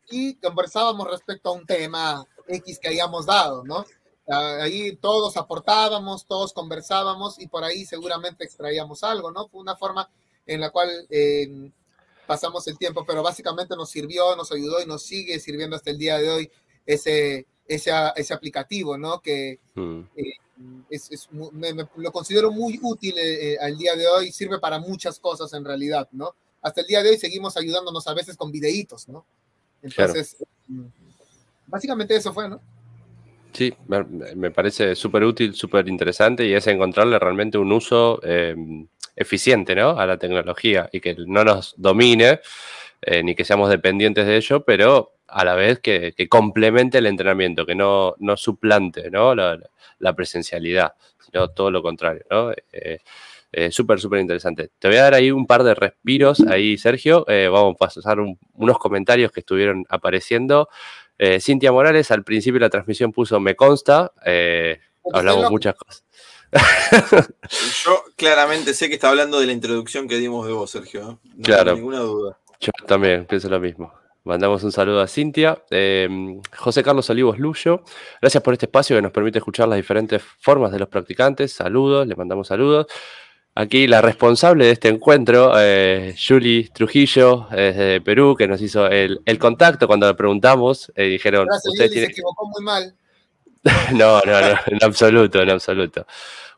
y conversábamos respecto a un tema X que hayamos dado, ¿no? Ah, ahí todos aportábamos, todos conversábamos y por ahí seguramente extraíamos algo, ¿no? Fue una forma en la cual eh, pasamos el tiempo, pero básicamente nos sirvió, nos ayudó y nos sigue sirviendo hasta el día de hoy ese, ese, ese aplicativo, ¿no? Que mm. eh, es, lo considero muy útil eh, al día de hoy, sirve para muchas cosas en realidad, ¿no? Hasta el día de hoy seguimos ayudándonos a veces con videitos, ¿no? Entonces, mm, básicamente eso fue, ¿no? Sí, me, parece súper útil, súper interesante y es encontrarle realmente un uso em, eficiente ¿no? a la tecnología y que no nos domine eh, ni que seamos dependientes de ello, pero a la vez que, complemente el entrenamiento, que no, no suplante ¿no? La, presencialidad, sino todo lo contrario. ¿no? Eh, eh, súper, súper interesante. Te voy a dar ahí un par de respiros ahí, Sergio. vamos a pasar unos comentarios que estuvieron apareciendo. Eh, Cintia Morales al principio de la transmisión puso me consta, eh, hablamos muchas cosas. Yo claramente sé que está hablando de la introducción que dimos de vos, Sergio. ¿eh? No claro. tengo ninguna duda. Yo también pienso lo mismo. Mandamos un saludo a Cintia. José Carlos Olivos Luyo, gracias por este espacio que nos permite escuchar las diferentes formas de los practicantes. Saludos, le mandamos saludos. Aquí la responsable de este encuentro, eh, Julie Trujillo, desde Perú, que nos hizo el, contacto cuando le preguntamos. Eh, dijeron, usted se equivocó muy mal. no, no, no, en absoluto, en absoluto.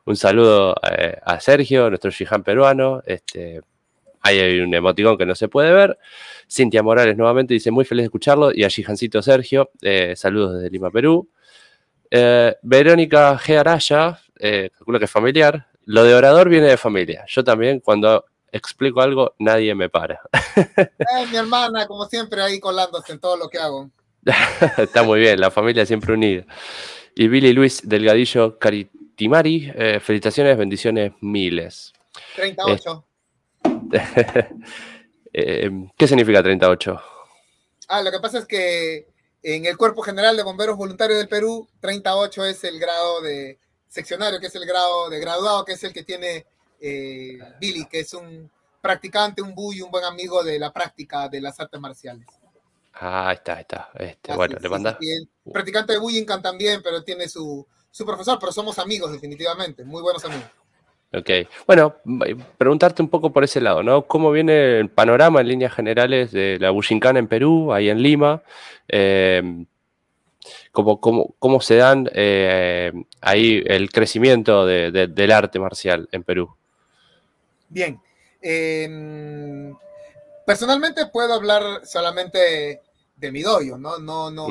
Un saludo eh, a Sergio, nuestro Shihan peruano. Este, hay un emoticón que no se puede ver. Cintia Morales nuevamente dice, muy feliz de escucharlo. Y a Shihancito Sergio, saludos desde Lima, Perú. Verónica G. Araya, calculo que es familiar, lo de orador viene de familia. Yo también, cuando explico algo, nadie me para. Eh, mi hermana, como siempre, ahí colándose en todo lo que hago. Está muy bien, la familia siempre unida. Y Billy Luis Delgadillo Caritimari, eh, felicitaciones, bendiciones miles. 38. Eh, ¿Qué significa 38? Ah, lo que pasa es que en el Cuerpo General de Bomberos Voluntarios del Perú, 38 es el grado de seccionario, que es el grado de graduado, que es el que tiene eh, Billy, que es un practicante, un buy, un buen amigo de la práctica de las artes marciales. Ah, ahí está, ahí está. Este, bueno, le manda. practicante de Buyinkan también, pero tiene su, su profesor, pero somos amigos definitivamente, muy buenos amigos. Ok, bueno, preguntarte un poco por ese lado, ¿no? ¿Cómo viene el panorama en líneas generales de la Bujinkan en Perú, ahí en Lima? Eh, cómo, se dan eh, ahí el crecimiento del arte marcial en Perú. Bien. Em, personalmente puedo hablar solamente de mi doyo, ¿no? No, no,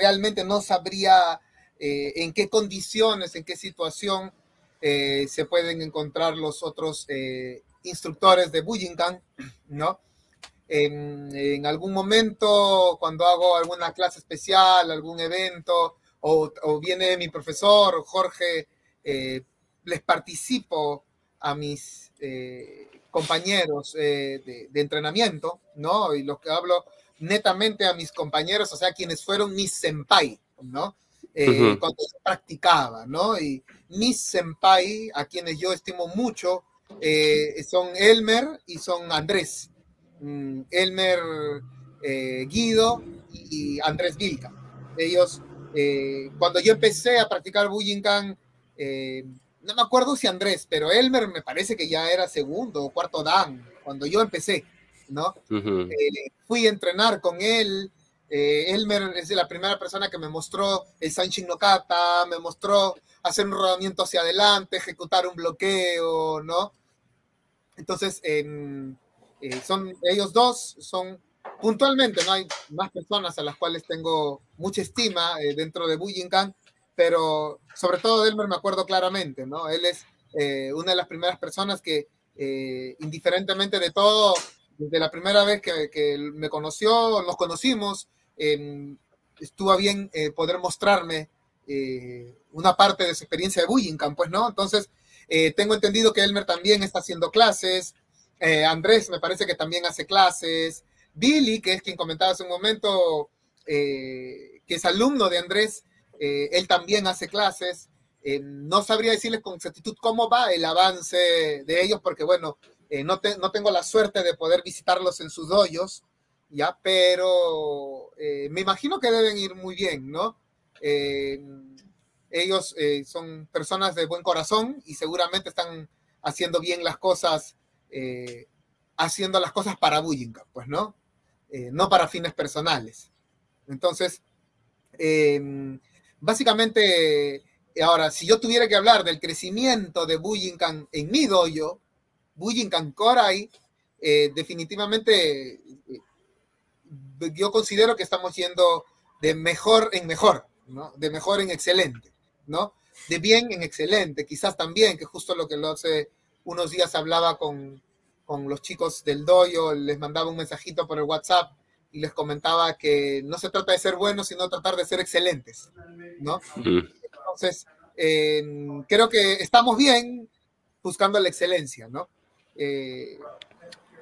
realmente no sabría eh, en qué condiciones, en qué situación eh, se pueden encontrar los otros instructores de Bujinkan, ¿no? en, algún momento cuando hago alguna clase especial, algún evento, o, viene mi profesor, Jorge, eh, les participo a mis eh, compañeros eh, de, entrenamiento, ¿no? Y lo que hablo netamente a mis compañeros, o sea, quienes fueron mis senpai, ¿no? Cuando practicaba, ¿no? Y mis senpai, a quienes yo estimo mucho, son Elmer y son Andrés. Mm, Elmer eh, Guido y Andrés Vilca. Ellos, eh, cuando yo empecé a practicar Bujinkan, eh, no me acuerdo si Andrés, pero Elmer me parece que ya era segundo o cuarto Dan cuando yo empecé, ¿no? fui a entrenar con él. Elmer es la primera persona que me mostró el Sanchin no Kata, me mostró hacer un rodamiento hacia adelante, ejecutar un bloqueo, ¿no? Entonces, en eh, son ellos dos, son puntualmente, no hay más personas a las cuales tengo mucha estima eh, dentro de Bujinkan, pero sobre todo de Elmer me acuerdo claramente, ¿no? Él es eh, una de las primeras personas que, indiferentemente de todo, desde la primera vez que, que me conoció, nos conocimos, estuvo bien poder mostrarme una parte de su experiencia de Bujinkan, pues, ¿no? Entonces, tengo entendido que Elmer también está haciendo clases, eh, Andrés me parece que también hace clases. Billy, que es quien comentaba hace un momento, eh, que es alumno de Andrés, eh, él también hace clases. no sabría decirles con exactitud cómo va el avance de ellos, porque bueno, no, tengo la suerte de poder visitarlos en sus hoyos, ya, pero me imagino que deben ir muy bien, ¿no? Ellos son personas de buen corazón y seguramente están haciendo bien las cosas eh, haciendo las cosas para Bujinkan, pues, ¿no? Eh, no para fines personales. Entonces, em, básicamente, ahora, si yo tuviera que hablar del crecimiento de Bujinkan en mi dojo, Bujinkan Korai, eh, definitivamente eh, yo considero que estamos yendo de mejor en mejor, ¿no? De mejor en excelente, ¿no? De bien en excelente, quizás también, que justo lo que lo hace unos días hablaba con, con los chicos del doyo, les mandaba un mensajito por el WhatsApp y les comentaba que no se trata de ser buenos, sino tratar de ser excelentes, ¿no? Entonces, creo que estamos bien buscando la excelencia, ¿no? Eh,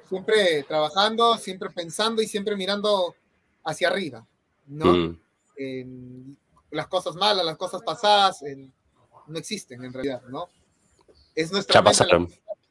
siempre trabajando, siempre pensando y siempre mirando hacia arriba, ¿no? Las cosas malas, las cosas pasadas no existen en realidad, ¿no? Es nuestra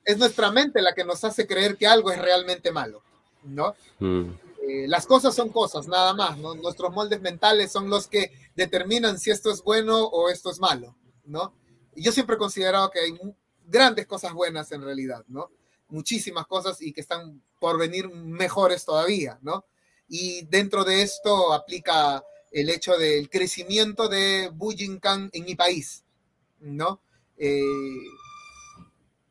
es nuestra mente la que nos hace creer que algo es realmente malo, ¿no? Mm. Eh, las cosas son cosas, nada más, ¿no? Nuestros moldes mentales son los que determinan si esto es bueno o esto es malo, ¿no? Y yo siempre he considerado que hay grandes cosas buenas en realidad, ¿no? Muchísimas cosas y que están por venir mejores todavía, ¿no? Y dentro de esto aplica el hecho del crecimiento de Bujinkan en mi país, ¿no? Eh,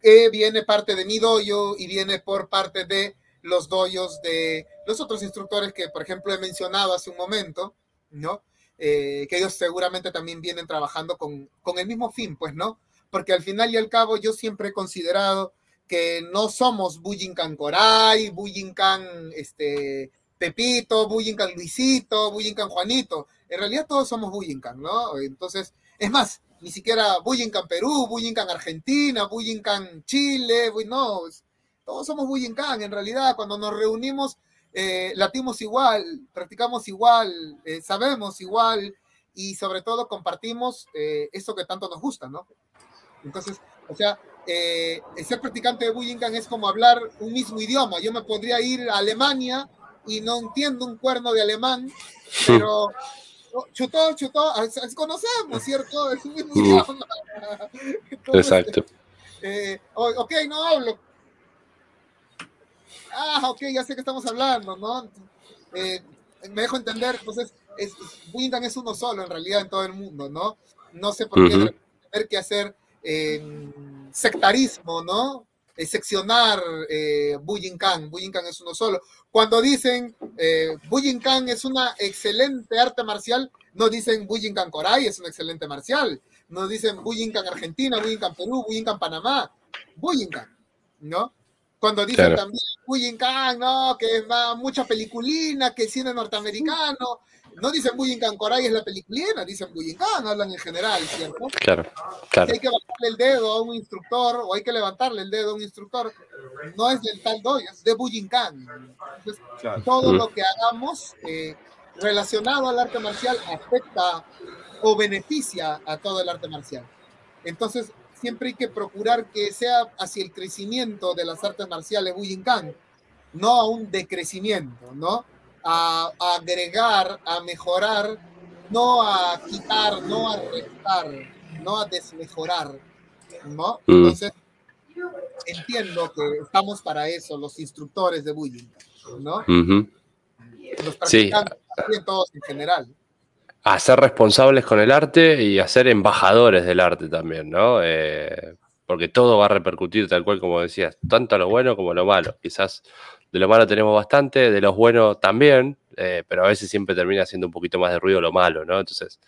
que viene parte de mi doyo y viene por parte de los doyos de los otros instructores que, por ejemplo, he mencionado hace un momento, ¿no? Eh, que ellos seguramente también vienen trabajando con, con el mismo fin, pues, ¿no? Porque al final y al cabo yo siempre he considerado que no somos Bujinkan Coray, Bujinkan este, Pepito, Bujinkan Luisito, Bujinkan Juanito. En realidad todos somos Bujinkan, ¿no? Entonces, es más, ni siquiera Bujinkan Perú, Bujinkan Argentina, Bujinkan Chile, no, todos somos Bujinkan en realidad, cuando nos reunimos eh, latimos igual, practicamos igual, eh, sabemos igual y sobre todo compartimos eh, eso que tanto nos gusta, ¿no? Entonces, o sea, ser practicante de Bujinkan es como hablar un mismo idioma. Yo me podría ir a Alemania y no entiendo un cuerno de alemán, pero chutó, chutó, conocemos, ¿cierto? Es un mismo idioma. Exacto. Eh, ok, no hablo. Ah, ok, ya sé que estamos hablando, ¿no? Eh, me dejo entender, entonces, es, Windan es uno solo en realidad en todo el mundo, ¿no? No sé por qué tener que hacer eh, sectarismo, ¿no? Seccionar eh, Bujinkan. Bujinkan es uno solo. Cuando dicen eh, Bujinkan es una excelente arte marcial, no dicen Bujinkan Korai es un excelente marcial. No dicen Bujinkan Argentina, Bujinkan Perú, Bujinkan Panamá. Bujinkan, ¿no? Cuando dicen también Bujinkan, no, que va mucha peliculina, que cine norteamericano, no dicen Bujinkan Korai es la peliculina, dicen Bujinkan, hablan en general, ¿cierto? Claro, claro. Si hay que bajarle el dedo a un instructor o hay que levantarle el dedo a un instructor, no es del tal doy, es de Bujinkan. Entonces, todo lo que hagamos eh, relacionado al arte marcial afecta o beneficia a todo el arte marcial. Entonces, siempre hay que procurar que sea hacia el crecimiento de las artes marciales Bujinkan, no a un decrecimiento, ¿no? A, agregar, a mejorar, no a quitar, no a restar, no a desmejorar, ¿no? Mm. Entonces, entiendo que estamos para eso, los instructores de bullying, ¿no? Los practicantes, todos en general. A ser responsables con el arte y a ser embajadores del arte también, ¿no? Eh, porque todo va a repercutir tal cual como decías, tanto a lo bueno como a lo malo. Quizás de lo malo tenemos bastante, de los buenos también, eh, pero a veces siempre termina haciendo un poquito más de ruido lo malo, ¿no? Entonces,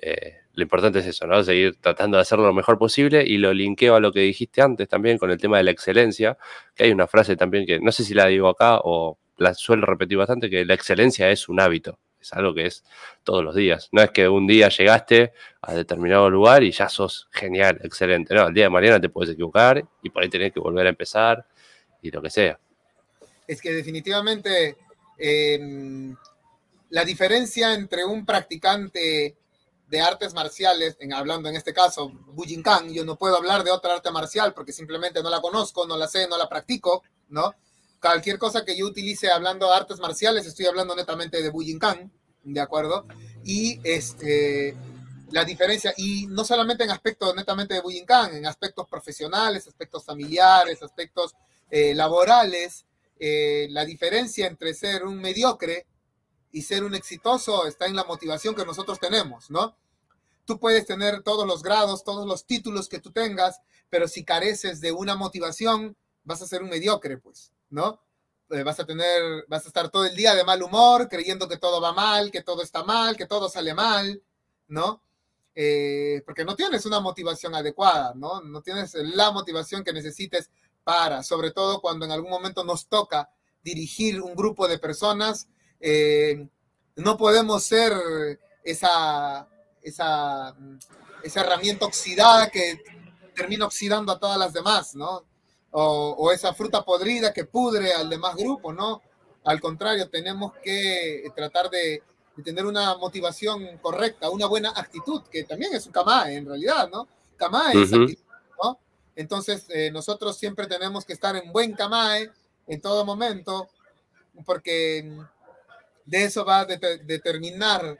eh, lo importante es eso, ¿no? Seguir tratando de hacerlo lo mejor posible y lo linkeo a lo que dijiste antes también con el tema de la excelencia, que hay una frase también que no sé si la digo acá o la suelo repetir bastante, que la excelencia es un hábito, es algo que es todos los días. No es que un día llegaste a determinado lugar y ya sos genial, excelente. No, el día de mañana te puedes equivocar y por ahí tenés que volver a empezar y lo que sea es que definitivamente em, la diferencia entre un practicante de artes marciales, en, hablando en este caso, Bujinkan, yo no puedo hablar de otra arte marcial porque simplemente no la conozco, no la sé, no la practico, ¿no? Cualquier cosa que yo utilice hablando de artes marciales, estoy hablando netamente de Bujinkan, ¿de acuerdo? Y este, la diferencia, y no solamente en aspectos netamente de Bujinkan, en aspectos profesionales, aspectos familiares, aspectos eh, laborales, eh, la diferencia entre ser un mediocre y ser un exitoso está en la motivación que nosotros tenemos, ¿no? Tú puedes tener todos los grados, todos los títulos que tú tengas, pero si careces de una motivación, vas a ser un mediocre, pues, ¿no? Eh, vas a tener, vas a estar todo el día de mal humor, creyendo que todo va mal, que todo está mal, que todo sale mal, ¿no? Eh, porque no tienes una motivación adecuada, ¿no? No tienes la motivación que necesites para, sobre todo cuando en algún momento nos toca dirigir un grupo de personas, eh, no podemos ser esa, esa, esa herramienta oxidada que termina oxidando a todas las demás, ¿no? O, esa fruta podrida que pudre al demás grupo, ¿no? Al contrario, tenemos que tratar de, tener una motivación correcta, una buena actitud, que también es un kamae en realidad, ¿no? Kamae es actitud. Entonces, eh, nosotros siempre tenemos que estar en buen kamae en todo momento, porque de eso va a determinar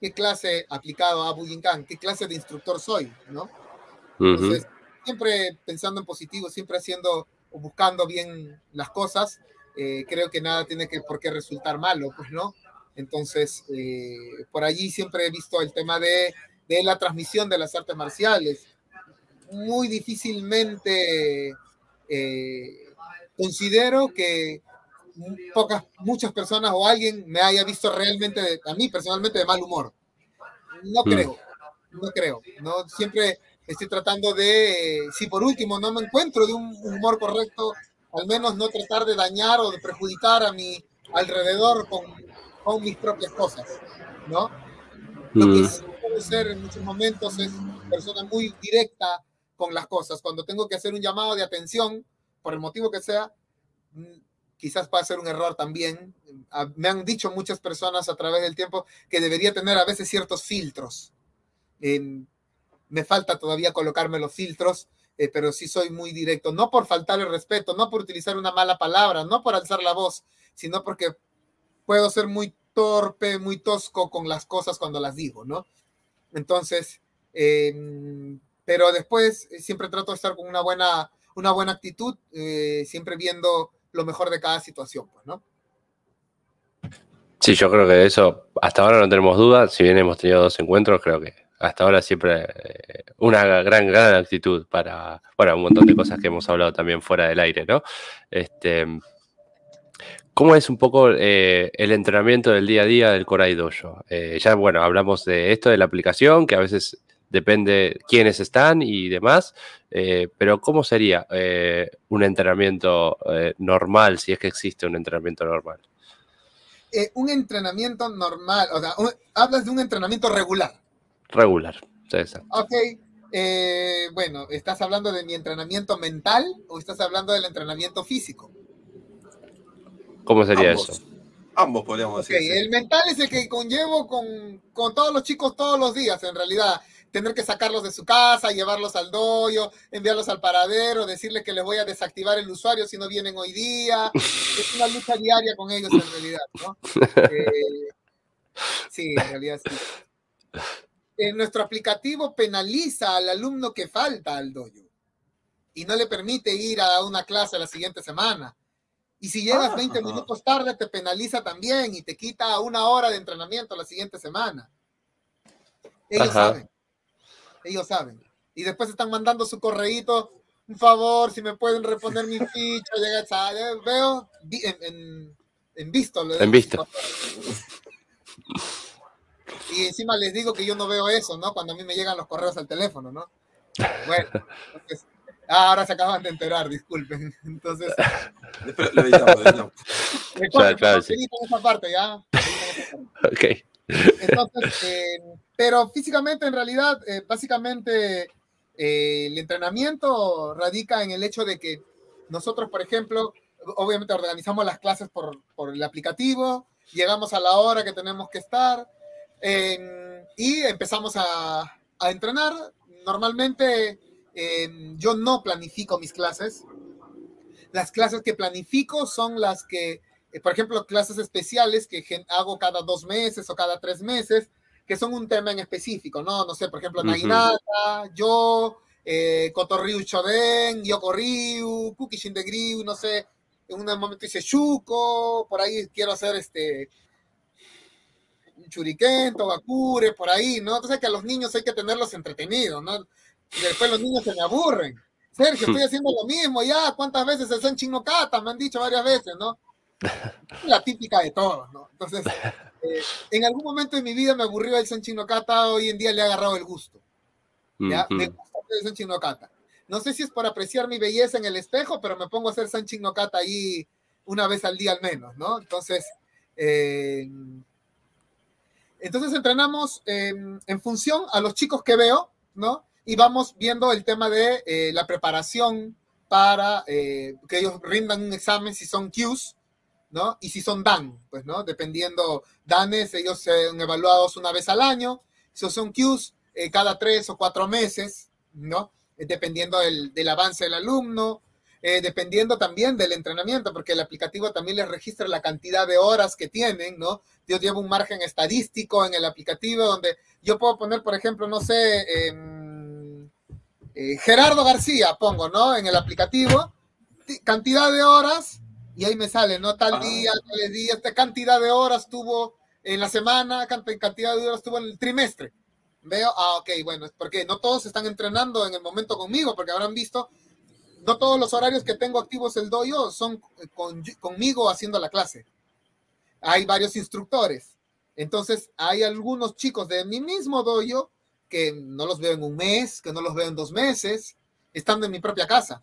qué clase aplicado a Bujinkan, qué clase de instructor soy, ¿no? Entonces, siempre pensando en positivo, siempre haciendo o buscando bien las cosas, eh, creo que nada tiene que, por qué resultar malo, pues, ¿no? Entonces, eh, por allí siempre he visto el tema de, de, la transmisión de las artes marciales. Muy difícilmente eh, considero que pocas, muchas personas o alguien me haya visto realmente, a mí personalmente, de mal humor. No mm. creo, no creo. No, siempre estoy tratando de, si por último no me encuentro de un humor correcto, al menos no tratar de dañar o de perjudicar a mi alrededor con, con mis propias cosas, ¿no? Lo que mm. sí puedo ser en muchos momentos es persona muy directa con las cosas. Cuando tengo que hacer un llamado de atención, por el motivo que sea, quizás pueda ser un error también. Ah, me han dicho muchas personas a través del tiempo que debería tener a veces ciertos filtros. me falta todavía colocarme los filtros, eh, pero sí soy muy directo, no por faltar el respeto, no por utilizar una mala palabra, no por alzar la voz, sino porque puedo ser muy torpe, muy tosco con las cosas cuando las digo, ¿no? Entonces, em, pero después eh, siempre trato de estar con una buena, una buena actitud, eh, siempre viendo lo mejor de cada situación, pues, ¿no? Sí, yo creo que de eso hasta ahora no tenemos dudas. Si bien hemos tenido dos encuentros, creo que hasta ahora siempre eh, una gran, gran actitud para, bueno, un montón de cosas que hemos hablado también fuera del aire, ¿no? Este, ¿Cómo es un poco el entrenamiento del día a día del Korai Dojo? Ya, bueno, hablamos de esto, de la aplicación, que a veces depende quiénes están y demás, eh, pero ¿cómo sería eh, un entrenamiento eh, normal, si es que existe un entrenamiento normal? un entrenamiento normal, o sea, hablas de un entrenamiento regular. Regular, sí, exacto. Ok, bueno, ¿estás hablando de mi entrenamiento mental o estás hablando del entrenamiento físico? ¿Cómo sería eso? Ambos podríamos decir. El mental es el que conllevo con, con todos los chicos todos los días, en realidad tener que sacarlos de su casa, llevarlos al doyo, enviarlos al paradero, decirle que les voy a desactivar el usuario si no vienen hoy día. Es una lucha diaria con ellos en realidad, ¿no? Eh, sí, en realidad sí. Eh, nuestro aplicativo penaliza al alumno que falta al dojo y no le permite ir a una clase la siguiente semana. Y si llegas 20 ah. minutos tarde, te penaliza también y te quita una hora de entrenamiento la siguiente semana. Ellos saben ellos saben. Y después están mandando su correíto, un favor, si me pueden reponer mi ficha, llega, veo en, en, visto. En visto. Y encima les digo que yo no veo eso, ¿no? Cuando a mí me llegan los correos al teléfono, ¿no? Bueno, entonces, ah, ahora se acaban de enterar, disculpen. Entonces, después lo editamos, Claro, claro, sí. esa parte, ¿ya? Ok. Entonces, eh, pero físicamente, en realidad, eh, básicamente, eh, el entrenamiento radica en el hecho de que nosotros, por ejemplo, obviamente organizamos las clases por, por el aplicativo, llegamos a la hora que tenemos que estar y empezamos a, a entrenar. Normalmente yo no planifico mis clases. Las clases que planifico son las que eh, por ejemplo, clases especiales que hago cada dos meses o cada tres meses, que son un tema en específico, ¿no? No sé, por ejemplo, uh yo, eh, Kotoryu Choden, Yoko Ryu, Kuki Shindegriu, no sé, en un momento dice chuco, por ahí quiero hacer este churiquén, togakure, por ahí, ¿no? Entonces que a los niños hay que tenerlos entretenidos, ¿no? Y después los niños se me aburren. Sergio, estoy haciendo lo mismo ya, ¿cuántas veces el San Chino Cata? Me han dicho varias veces, ¿no? La típica de todos, ¿no? Entonces, eh, en algún momento de mi vida me aburrió el San Chino Cata, hoy en día le ha agarrado el gusto. ¿ya? Me gusta el San Chino Cata. No sé si es por apreciar mi belleza en el espejo, pero me pongo a hacer San Chino Cata ahí una vez al día al menos, ¿no? Entonces, eh, entonces entrenamos en función a los chicos que veo, ¿no? Y vamos viendo el tema de eh, la preparación para que ellos rindan un examen si son Qs, ¿no? Y si son DAN, pues, ¿no? Dependiendo, DANes, ellos son evaluados una vez al año, si son Qs, eh, cada tres o cuatro meses, ¿no? Dependiendo del, del avance del alumno, eh, dependiendo también del entrenamiento, porque el aplicativo también les registra la cantidad de horas que tienen, ¿no? Yo llevo un margen estadístico en el aplicativo donde yo puedo poner, por ejemplo, no sé, em, eh, Gerardo García, pongo, ¿no? En el aplicativo, cantidad de horas, y ahí me sale, ¿no? Tal ah. día, tal día, esta cantidad de horas tuvo en la semana, cantidad de horas tuvo en el trimestre. Veo, ah, ok, bueno, es porque no todos están entrenando en el momento conmigo, porque habrán visto no todos los horarios que tengo activos el doyo son conmigo haciendo la clase. Hay varios instructores. Entonces, hay algunos chicos de mi mismo doyo que no los veo en un mes, que no los veo en dos meses, estando en mi propia casa.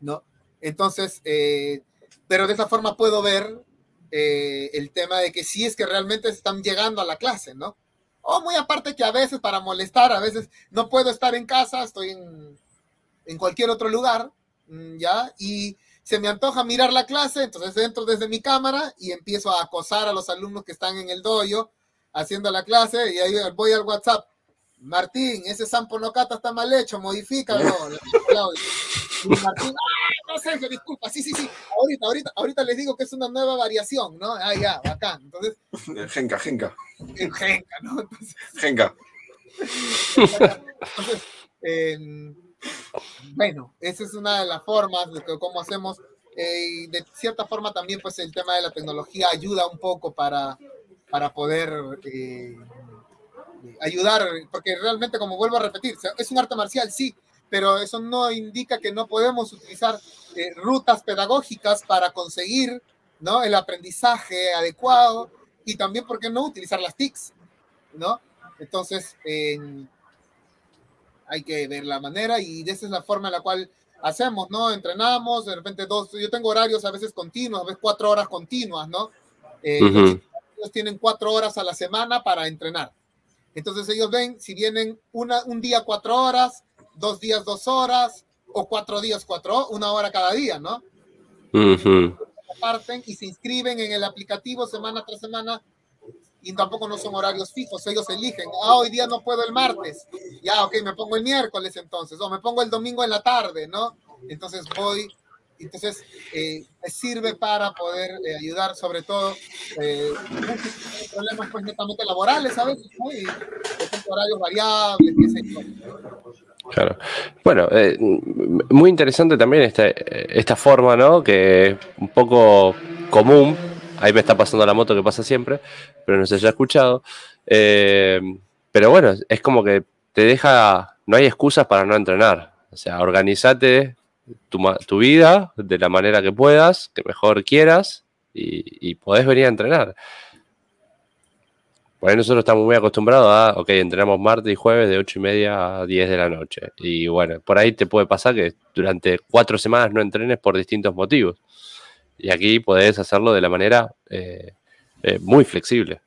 ¿No? Entonces, eh, pero de esa forma puedo ver eh, el tema de que sí es que realmente están llegando a la clase, ¿no? O muy aparte que a veces para molestar, a veces no puedo estar en casa, estoy en, cualquier otro lugar, mm, ¿ya? Y se me antoja mirar la clase, entonces entro desde mi cámara y empiezo a acosar a los alumnos que están en el dojo haciendo la clase y ahí voy al WhatsApp. Martín, ese sampo no cata está mal hecho, modifícalo. Martín, ah, no sé, disculpa, sí, sí, sí, ahorita, ahorita, ahorita les digo que es una nueva variación, ¿no? Ah, ya, bacán. Entonces. Genka, Genka. Genka, ¿no? Entonces, Genka. Entonces, eh, bueno, esa es una de las formas de cómo hacemos. Eh, de cierta forma también pues el tema de la tecnología ayuda un poco para, para poder eh, ayudar, porque realmente como vuelvo a repetir, es un arte marcial, sí, pero eso no indica que no podemos utilizar eh, rutas pedagógicas para conseguir ¿no? el aprendizaje adecuado y también, ¿por qué no utilizar las TICs? ¿no? Entonces, hay que ver la manera y esa es la forma en la cual hacemos, ¿no? Entrenamos, de repente dos, yo tengo horarios a veces continuos, a veces cuatro horas continuas, ¿no? Eh, Ellos tienen cuatro horas a la semana para entrenar. Entonces ellos ven si vienen una, un día cuatro horas, dos días dos horas, o cuatro días cuatro, una hora cada día, ¿no? Parten y se inscriben en el aplicativo semana tras semana y tampoco no son horarios fijos, ellos eligen, ah, hoy día no puedo el martes, ya, ok, me pongo el miércoles entonces, o me pongo el domingo en la tarde, ¿no? Entonces voy, entonces eh, sirve para poder eh, ayudar sobre todo eh, problemas pues netamente laborales, ¿sabes? Y horarios variables, qué sé yo. Claro. Bueno, eh, muy interesante también esta, esta forma, ¿no? Que es un poco común ahí me está pasando la moto que pasa siempre, pero no se haya escuchado. Pero bueno, es como que te deja, no hay excusas para no entrenar. O sea, organizate tu, vida de la manera que puedas, que mejor quieras, y, podés venir a entrenar. Por ahí nosotros estamos muy acostumbrados a, ok, entrenamos martes y jueves de 8 y media a 10 de la noche. Y bueno, por ahí te puede pasar que durante cuatro semanas no entrenes por distintos motivos. Y aquí podés hacerlo de la manera eh, eh, muy flexible.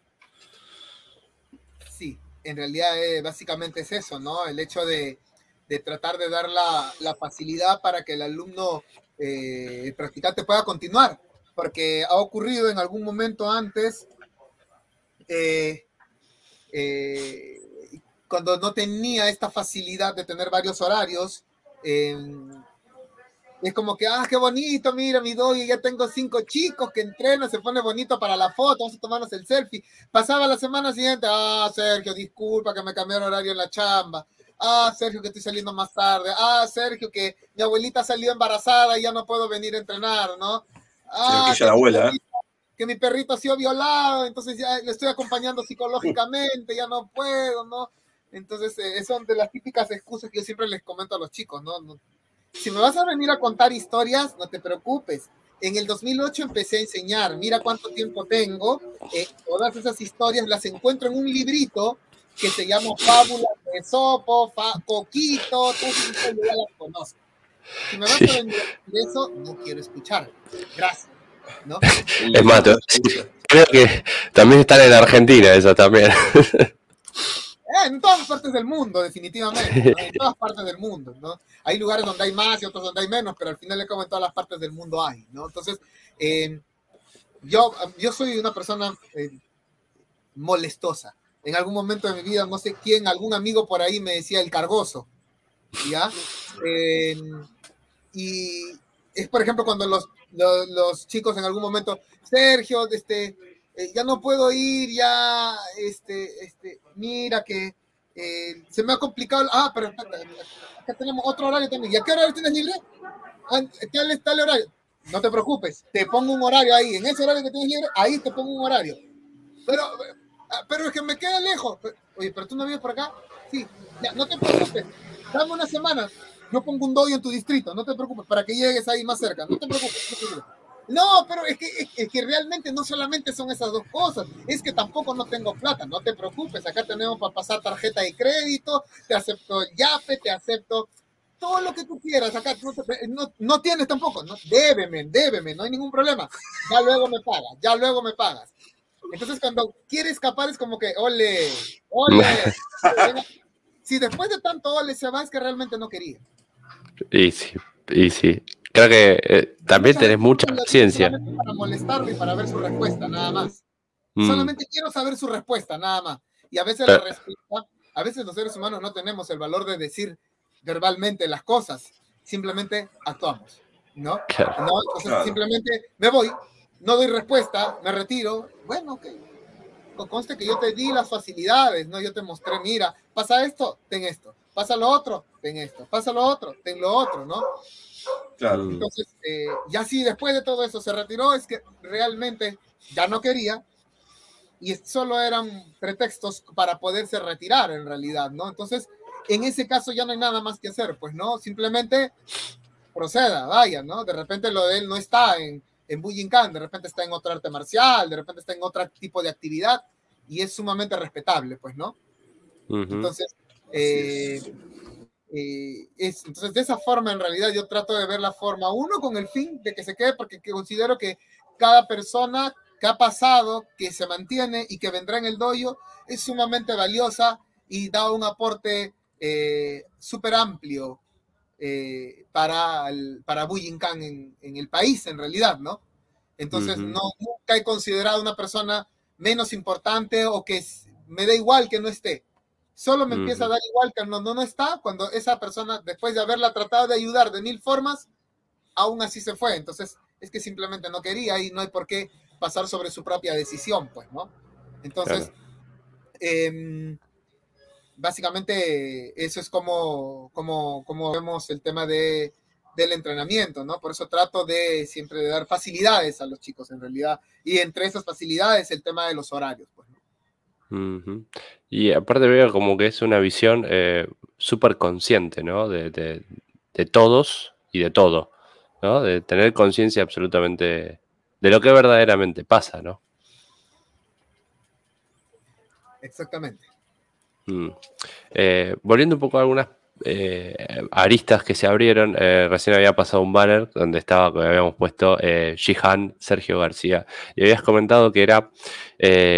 Sí, en realidad eh, básicamente es eso, ¿no? El hecho de, tratar de dar la, facilidad para que el alumno, el practicante pueda continuar, porque ha ocurrido en algún momento antes, cuando no tenía esta facilidad de tener varios horarios, es como que, ah, qué bonito, mira mi y ya tengo cinco chicos que entrenan, se pone bonito para la foto, vamos a tomarnos el selfie. Pasaba la semana siguiente, ah, Sergio, disculpa que me cambiaron horario en la chamba. Ah, Sergio, que estoy saliendo más tarde. Ah, Sergio, que mi abuelita salió embarazada y ya no puedo venir a entrenar, ¿no? Ah, que, la abuela. Mi que mi perrito ha sido violado, entonces ya le estoy acompañando psicológicamente, ya no puedo, ¿no? Entonces, eh, son de las típicas excusas que yo siempre les comento a los chicos, ¿no? Si me vas a venir a contar historias, no te preocupes. En el 2008 empecé a enseñar, mira cuánto tiempo tengo, eh, todas esas historias las encuentro en un librito que se llama Fábulas de Sopo, Coquito, todas esas ya las conozco. Si me vas a venir a eso, no quiero escuchar. Gracias. ¿no? Es más, creo que también están en Argentina eso también. Eh, en todas partes del mundo, definitivamente. En todas partes del mundo, ¿no? Hay lugares donde hay más y otros donde hay menos, pero al final de como en todas las partes del mundo hay, ¿no? Entonces, eh, yo, yo soy una persona eh, molestosa. En algún momento de mi vida, no sé quién, algún amigo por ahí me decía el cargoso, ¿ya? y es, por ejemplo, cuando los, los, chicos en algún momento, Sergio, este, ya no puedo ir, ya, este, este, mira que eh, se me ha complicado. Ah, pero acá tenemos otro horario también. ¿Y a qué horario tienes libre? Ah, ¿Qué está el horario? No te preocupes, te pongo un horario ahí. En ese horario que tienes libre, ahí te pongo un horario. Pero, ah, pero es que me queda lejos. Oye, pero tú no vives por acá. Sí, ya, no te preocupes. Dame una semana. Yo pongo un doy en tu distrito. No te preocupes, para que llegues ahí más cerca. No te preocupes. No te preocupes. No, pero es que, es que realmente no solamente son esas dos cosas, es que tampoco no tengo plata, no te preocupes, acá tenemos para pasar tarjeta de crédito, te acepto YAPE, te acepto todo lo que tú quieras, acá no, no, tienes tampoco, no, débeme, débeme, no hay ningún problema, ya luego me pagas, ya luego me pagas. Entonces cuando quiere escapar es como que, ole, ole, si después de tanto ole se va es que realmente no quería. Y sí, y sí, Creo que eh, también tenés mucha paciencia. Para molestarlo y para ver su respuesta, nada más. Mm. Solamente quiero saber su respuesta, nada más. Y a veces la respuesta, a veces los seres humanos no tenemos el valor de decir verbalmente las cosas, simplemente actuamos, ¿no? Entonces simplemente me voy, no doy respuesta, me retiro, bueno, ok. Conste que yo te di las facilidades, ¿no? Yo te mostré, mira, pasa esto, ten esto, pasa lo otro, ten esto, pasa lo otro, ten lo otro, ¿no? Entonces, eh, ya si después de todo eso se retiró, es que realmente ya no quería y solo eran pretextos para poderse retirar en realidad, ¿no? Entonces, en ese caso ya no hay nada más que hacer, pues, ¿no? Simplemente proceda, vaya, ¿no? De repente lo de él no está en, en Bujinkan, de repente está en otro arte marcial, de repente está en otro tipo de actividad y es sumamente respetable, pues, ¿no? Entonces, eh, eh, es, entonces, de esa forma, en realidad, yo trato de ver la forma, uno, con el fin de que se quede, porque considero que cada persona que ha pasado, que se mantiene y que vendrá en el doyo, es sumamente valiosa y da un aporte eh, súper amplio eh, para, el, para Bujinkan en, en, el país, en realidad, ¿no? Entonces, no, nunca he considerado una persona menos importante o que me da igual que no esté solo me empieza a dar igual que no, no está, cuando esa persona, después de haberla tratado de ayudar de mil formas, aún así se fue. Entonces, es que simplemente no quería y no hay por qué pasar sobre su propia decisión, pues, ¿no? Entonces, em, básicamente eso es como, como, como vemos el tema de, del entrenamiento, ¿no? Por eso trato de siempre de dar facilidades a los chicos en realidad. Y entre esas facilidades el tema de los horarios, pues, ¿no? Y aparte veo como que es una visión eh, súper consciente, ¿no? De, de, todos y de todo, ¿no? De tener conciencia absolutamente de lo que verdaderamente pasa, ¿no? Exactamente. Mm. Eh, volviendo un poco a algunas eh, aristas que se abrieron. Eh, recién había pasado un banner donde estaba, habíamos puesto eh, Sergio García. Y habías comentado que era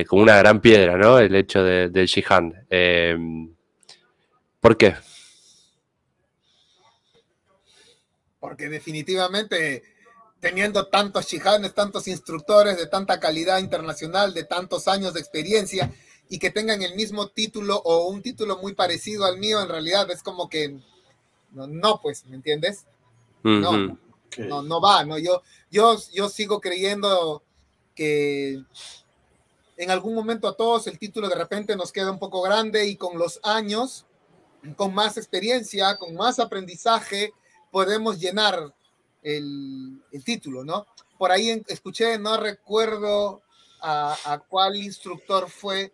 como una gran piedra, ¿no? El hecho del Jihan. ¿Por qué? Porque definitivamente teniendo tantos Shihanes, tantos instructores de tanta calidad internacional, de tantos años de experiencia, y que tengan el mismo título o un título muy parecido al mío, en realidad es como que no, pues, ¿me entiendes? No, no, no va, ¿no? Yo, yo, yo sigo creyendo que en algún momento a todos el título de repente nos queda un poco grande y con los años, con más experiencia, con más aprendizaje, podemos llenar el, el título, ¿no? por ahí escuché, no recuerdo a, cuál instructor fue,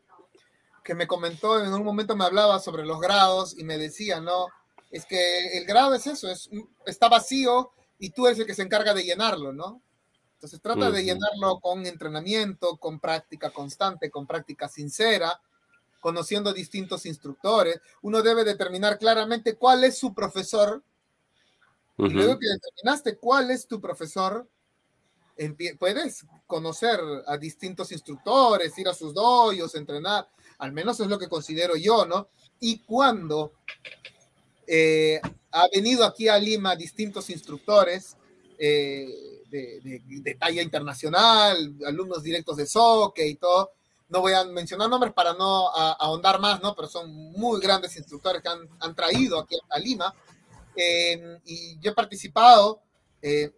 que me comentó, en un momento me hablaba sobre los grados y me decía, no, es que el grado es eso, es, está vacío y tú eres el que se encarga de llenarlo, ¿no? Entonces trata de llenarlo con entrenamiento, con práctica constante, con práctica sincera, conociendo distintos instructores. Uno debe determinar claramente cuál es su profesor. Y luego que determinaste cuál es tu profesor, puedes conocer a distintos instructores, ir a sus doyos, entrenar. Al menos es lo que considero yo, ¿no? Y cuando eh, ha venido aquí a Lima distintos instructores, eh, de, talla internacional, alumnos directos de SOCE y todo. No voy a mencionar nombres para no ahondar más, ¿no? Pero son muy grandes instructores que han, traído aquí a Lima. Em, y yo he participado. Eh,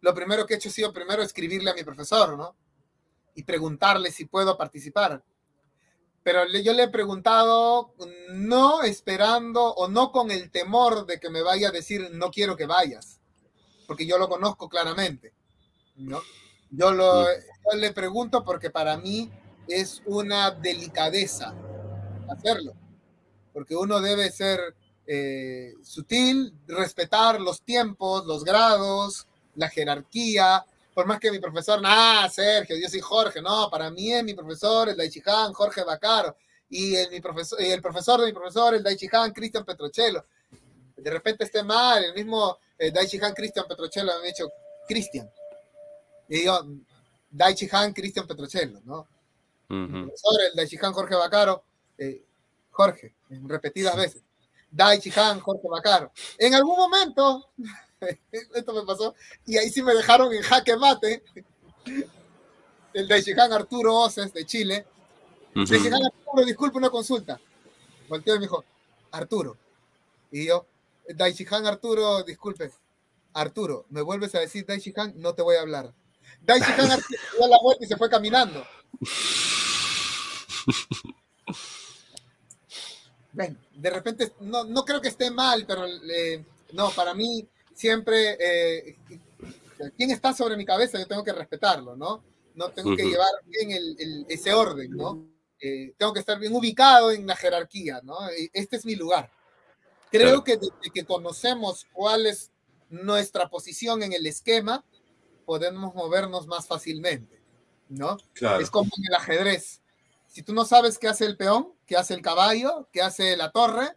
lo primero que he hecho ha sido primero escribirle a mi profesor, ¿no? Y preguntarle si puedo participar. Pero yo le he preguntado no esperando o no con el temor de que me vaya a decir no quiero que vayas porque yo lo conozco claramente, ¿no? Yo, lo, le pregunto porque para mí es una delicadeza hacerlo, porque uno debe ser eh, sutil, respetar los tiempos, los grados, la jerarquía, por más que mi profesor, ah, Sergio, yo soy Jorge, no, para mí es mi profesor, el Daichihan, Jorge Bacaro, y el, mi profesor, y el profesor de mi profesor, el Daichihan, Cristian Petrochelo. De repente esté mal, el mismo eh, Daichi Han, Cristian Petrocello han dicho Cristian. Y digo, Daichi Han, Cristian Petrocello, ¿no? Sobre el Daichi Han, Jorge Bacaro, eh, Jorge, repetidas veces. Daichi Han, Jorge Bacaro. En algún momento, esto me pasó, y ahí sí me dejaron en jaque mate, el Daichi Han Arturo Oces de Chile. Uh Han Arturo, disculpe una consulta. Volteó y me dijo, Arturo. Y yo, Daichihan Arturo, disculpe. Arturo, me vuelves a decir Daichihan, no te voy a hablar. Daichihan Arturo dio la vuelta y se fue caminando. Bueno, de repente, no, no creo que esté mal, pero eh, no, para mí siempre, eh, quien está sobre mi cabeza, yo tengo que respetarlo, ¿no? No tengo que llevar bien el, ese orden, ¿no? Eh, tengo que estar bien ubicado en la jerarquía, ¿no? Este es mi lugar. Creo que desde que conocemos cuál es nuestra posición en el esquema, podemos movernos más fácilmente, ¿no? Es como en el ajedrez. Si tú no sabes qué hace el peón, qué hace el caballo, qué hace la torre,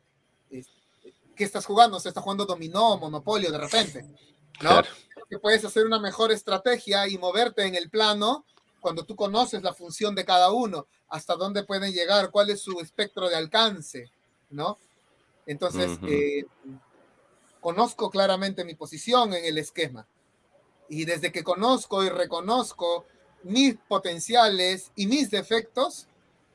¿qué estás jugando? Se está jugando dominó, monopolio de repente, ¿no? Claro. Que puedes hacer una mejor estrategia y moverte en el plano cuando tú conoces la función de cada uno, hasta dónde pueden llegar, cuál es su espectro de alcance, ¿no? Entonces, eh, conozco claramente mi posición en el esquema. Y desde que conozco y reconozco mis potenciales y mis defectos,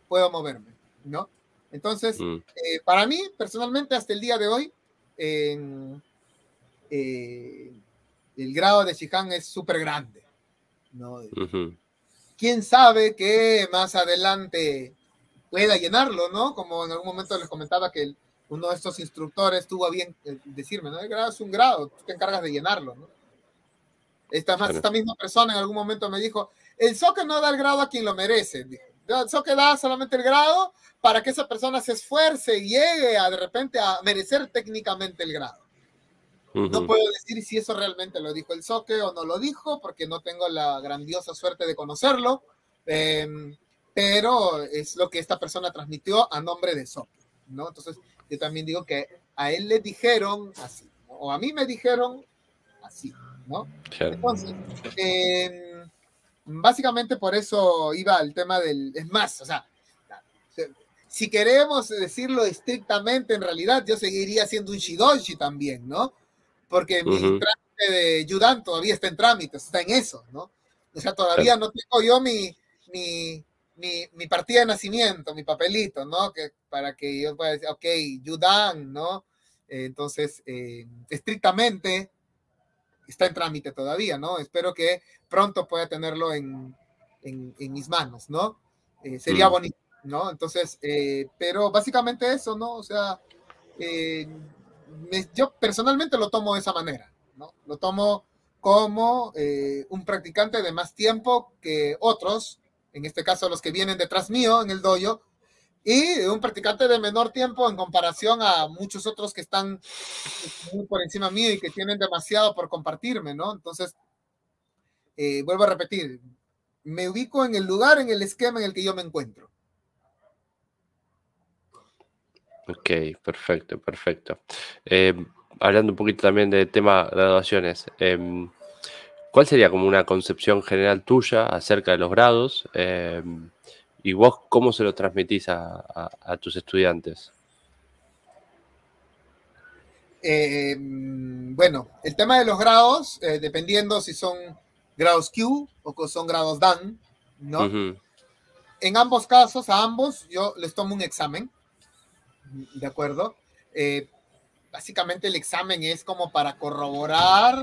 puedo moverme, ¿no? Entonces, mm. eh, para mí, personalmente, hasta el día de hoy, eh, el grado de Shihan es súper grande, ¿no? ¿Quién sabe que más adelante pueda llenarlo, ¿no? Como en algún momento les comentaba que el, uno de estos instructores tuvo a bien eh, decirme, ¿no? El grado es un grado, tú te encargas de llenarlo, ¿no? Esta, esta misma persona en algún momento me dijo, el SOCE no da el grado a quien lo merece. El SOCE da solamente el grado para que esa persona se esfuerce y llegue a de repente a merecer técnicamente el grado. No puedo decir si eso realmente lo dijo el SOCE o no lo dijo, porque no tengo la grandiosa suerte de conocerlo, em, pero es lo que esta persona transmitió a nombre de SOCE, ¿no? Entonces, yo también digo que a él le dijeron así, o a mí me dijeron así, ¿no? Entonces, em, básicamente por eso iba al tema del, es más, o sea, si queremos decirlo estrictamente, en realidad yo seguiría siendo un Shidoshi también, ¿no? Porque mi trámite de Yudan todavía está en trámite, está en eso, ¿no? O sea, todavía no tengo yo mi, mi, mi, partida de nacimiento, mi papelito, ¿no? Que, para que yo pueda decir, ok, Yudan, ¿no? Eh, entonces, eh, estrictamente está en trámite todavía, ¿no? Espero que pronto pueda tenerlo en, mis manos, ¿no? Eh, sería mm. bonito, ¿no? Entonces, pero básicamente eso, ¿no? O sea, yo personalmente lo tomo de esa manera, ¿no? Lo tomo como eh, un practicante de más tiempo que otros, en este caso los que vienen detrás mío en el dojo, y un practicante de menor tiempo en comparación a muchos otros que están muy por encima mío y que tienen demasiado por compartirme, ¿no? Entonces, eh, vuelvo a repetir, me ubico en el lugar, en el esquema en el que yo me encuentro. Ok, perfecto, perfecto. Eh, hablando un poquito también de tema graduaciones, em, ¿cuál sería como una concepción general tuya acerca de los grados? Em, ¿Y vos cómo se lo transmitís a, tus estudiantes? Em, bueno, el tema de los grados, eh, dependiendo si son grados Q o son grados DAN, ¿no? En ambos casos, a ambos, yo les tomo un examen, ¿de acuerdo? Eh, básicamente el examen es como para corroborar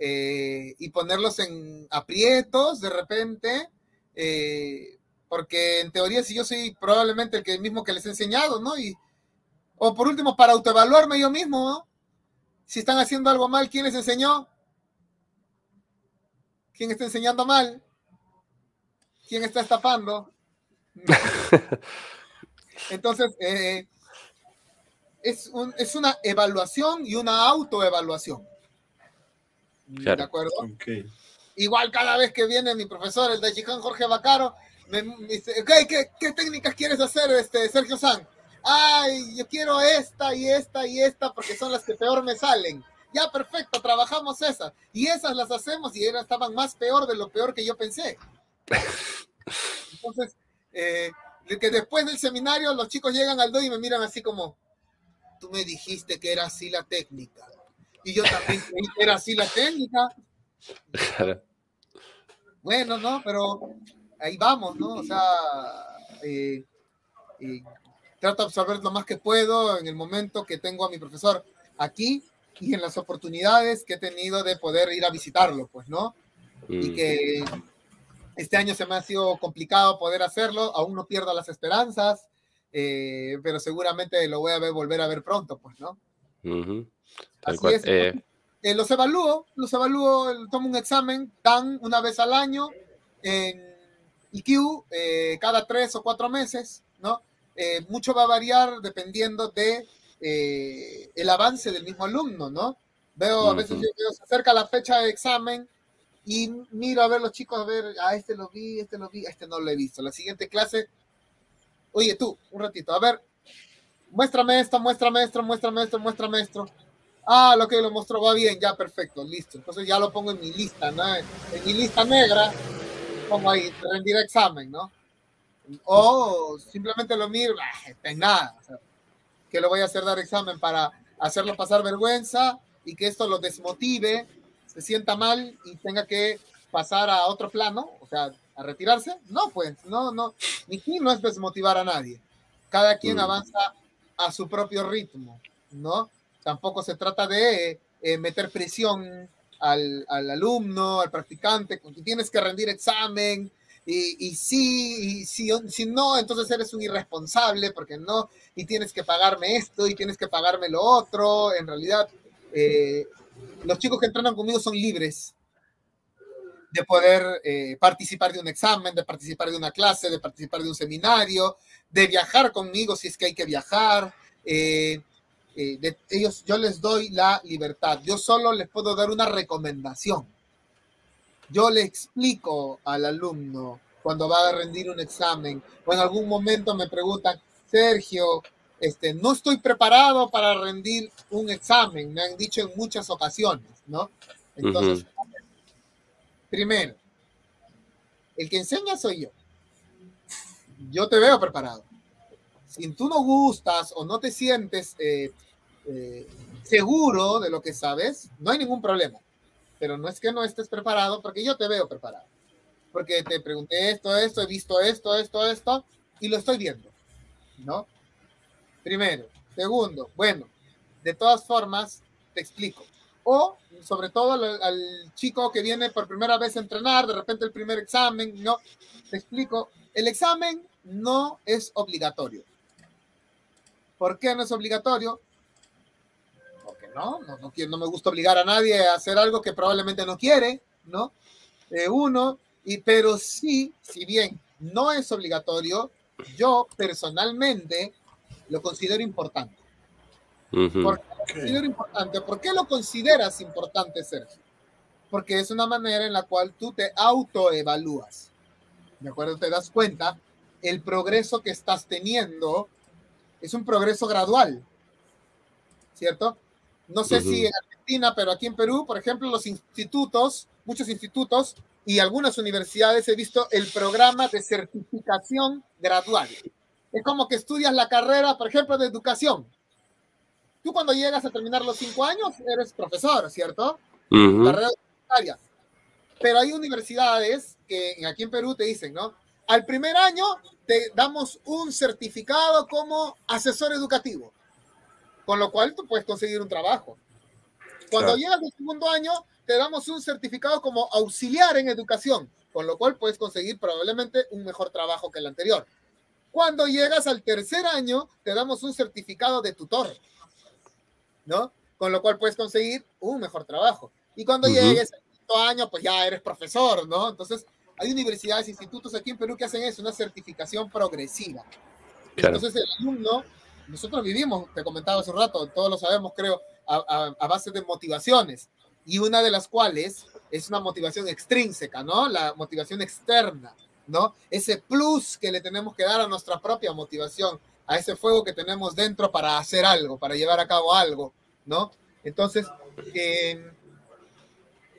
eh, y ponerlos en aprietos de repente, eh, porque en teoría si yo soy probablemente el que mismo que les he enseñado, ¿no? Y, o por último, para autoevaluarme yo mismo, ¿no? Si están haciendo algo mal, ¿quién les enseñó? ¿Quién está enseñando mal? ¿Quién está estafando? Entonces, eh, es, es una evaluación y una autoevaluación. ¿De acuerdo? Igual cada vez que viene mi profesor, el de Chicán Jorge Bacaro, me, dice, ¿qué, qué, técnicas quieres hacer, este, Sergio San? Ay, yo quiero esta y esta y esta porque son las que peor me salen. Ya, perfecto, trabajamos esas. Y esas las hacemos y eran, estaban más peor de lo peor que yo pensé. Entonces, eh, que después del seminario los chicos llegan al do y me miran así como, tú me dijiste que era así la técnica. Y yo también creí que era así la técnica. Bueno, ¿no? Pero ahí vamos, ¿no? O sea, eh, eh, trato de absorber lo más que puedo en el momento que tengo a mi profesor aquí y en las oportunidades que he tenido de poder ir a visitarlo, pues, ¿no? Y que este año se me ha sido complicado poder hacerlo, aún no pierdo las esperanzas, eh, pero seguramente lo voy a ver, volver a ver pronto, pues, ¿no? Así es. Eh. Eh, los evalúo, los evalúo, tomo un examen, dan una vez al año en IQ, cada tres o cuatro meses, ¿no? mucho va a variar dependiendo de el avance del mismo alumno, ¿no? Veo, a veces se acerca la fecha de examen y miro a ver los chicos, a ver, a este lo vi, este lo vi, a este no lo he visto. La siguiente clase Oye, tú, un ratito, a ver, muéstrame esto, muéstrame esto, muéstrame esto, muéstrame esto. Ah, lo que lo mostró va bien, ya perfecto, listo. Entonces ya lo pongo en mi lista, ¿no? En mi lista negra, pongo ahí, rendir examen, ¿no? O simplemente lo miro, ah, en nada. O sea, que lo voy a hacer dar examen para hacerlo pasar vergüenza y que esto lo desmotive, se sienta mal y tenga que pasar a otro plano, o sea, a retirarse. No, pues, no, no. Fin no es desmotivar a nadie. Cada quien mm. avanza a su propio ritmo, ¿no? Tampoco se trata de eh, meter presión al, alumno, al practicante, con que tienes que rendir examen, y, y sí, y si, si, no, entonces eres un irresponsable, porque no, y tienes que pagarme esto, y tienes que pagarme lo otro. En realidad, eh, los chicos que entrenan conmigo son libres de poder eh, participar de un examen, de participar de una clase, de participar de un seminario, de viajar conmigo si es que hay que viajar. Eh, eh, de ellos, yo les doy la libertad. Yo solo les puedo dar una recomendación. Yo le explico al alumno cuando va a rendir un examen o en algún momento me preguntan, Sergio, este, no estoy preparado para rendir un examen, me han dicho en muchas ocasiones, ¿no? Entonces, Primero, el que enseña soy yo. Yo te veo preparado. Si tú no gustas o no te sientes eh, eh, seguro de lo que sabes, no hay ningún problema. Pero no es que no estés preparado porque yo te veo preparado. Porque te pregunté esto, esto, he visto esto, esto, esto, y lo estoy viendo. ¿No? Primero. Segundo, bueno, de todas formas, te explico o sobre todo al, chico que viene por primera vez a entrenar, de repente el primer examen, ¿no? Te explico, el examen no es obligatorio. ¿Por qué no es obligatorio? Ok. no, no, no, no me gusta obligar a nadie a hacer algo que probablemente no quiere, ¿no? Eh, uno, y, pero sí, si bien no es obligatorio, yo personalmente lo considero importante. ¿Por qué lo considero importante? ¿Por qué lo consideras importante, Sergio? Porque es una manera en la cual tú te autoevalúas. ¿De acuerdo? Te das cuenta el progreso que estás teniendo es un progreso gradual, ¿cierto? No sé si en Argentina, pero aquí en Perú, por ejemplo, los institutos, muchos institutos y algunas universidades he visto el programa de certificación gradual. Es como que estudias la carrera, por ejemplo, de educación. Tú cuando llegas a terminar los cinco años eres profesor, ¿cierto? Carrera universitaria. Pero hay universidades que aquí en Perú te dicen, ¿no? Al primer año te damos un certificado como asesor educativo, con lo cual tú puedes conseguir un trabajo. Cuando llegas al segundo año, te damos un certificado como auxiliar en educación, con lo cual puedes conseguir probablemente un mejor trabajo que el anterior. Cuando llegas al tercer año, te damos un certificado de tutor, ¿no? Con lo cual puedes conseguir un mejor trabajo. Y cuando llegues al quinto año, pues ya eres profesor, ¿no? Entonces, hay universidades, institutos aquí en Perú que hacen eso, una certificación progresiva. Entonces el alumno, nosotros vivimos, te comentaba hace un rato, todos lo sabemos creo, a, a, base de motivaciones, y una de las cuales es una motivación extrínseca, ¿no? La motivación externa, ¿no? Ese plus que le tenemos que dar a nuestra propia motivación, a ese fuego que tenemos dentro para hacer algo, para llevar a cabo algo, ¿no? Entonces, eh,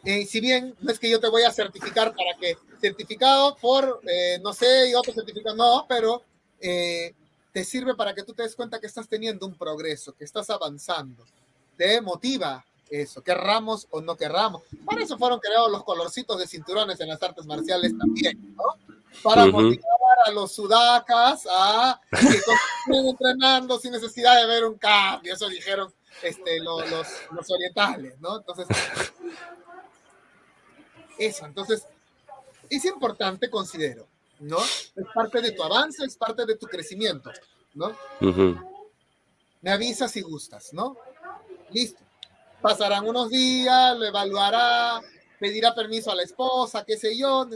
eh, si bien no es que yo te voy a certificar para que certificado por, eh, no sé, y otro certificado, no, pero eh, te sirve para que tú te des cuenta que estás teniendo un progreso, que estás avanzando. Te motiva eso, querramos o no querramos. Para eso fueron creados los colorcitos de cinturones en las artes marciales también, ¿no? Para motivar a los sudacas a que continúen entrenando sin necesidad de ver un cambio. Eso dijeron este, los, los, los orientales, ¿no? Entonces, eso, entonces, es importante, considero, ¿no? Es parte de tu avance, es parte de tu crecimiento, ¿no? Me avisas si gustas, ¿no? Listo. Pasarán unos días, lo evaluará, pedirá permiso a la esposa, qué sé yo.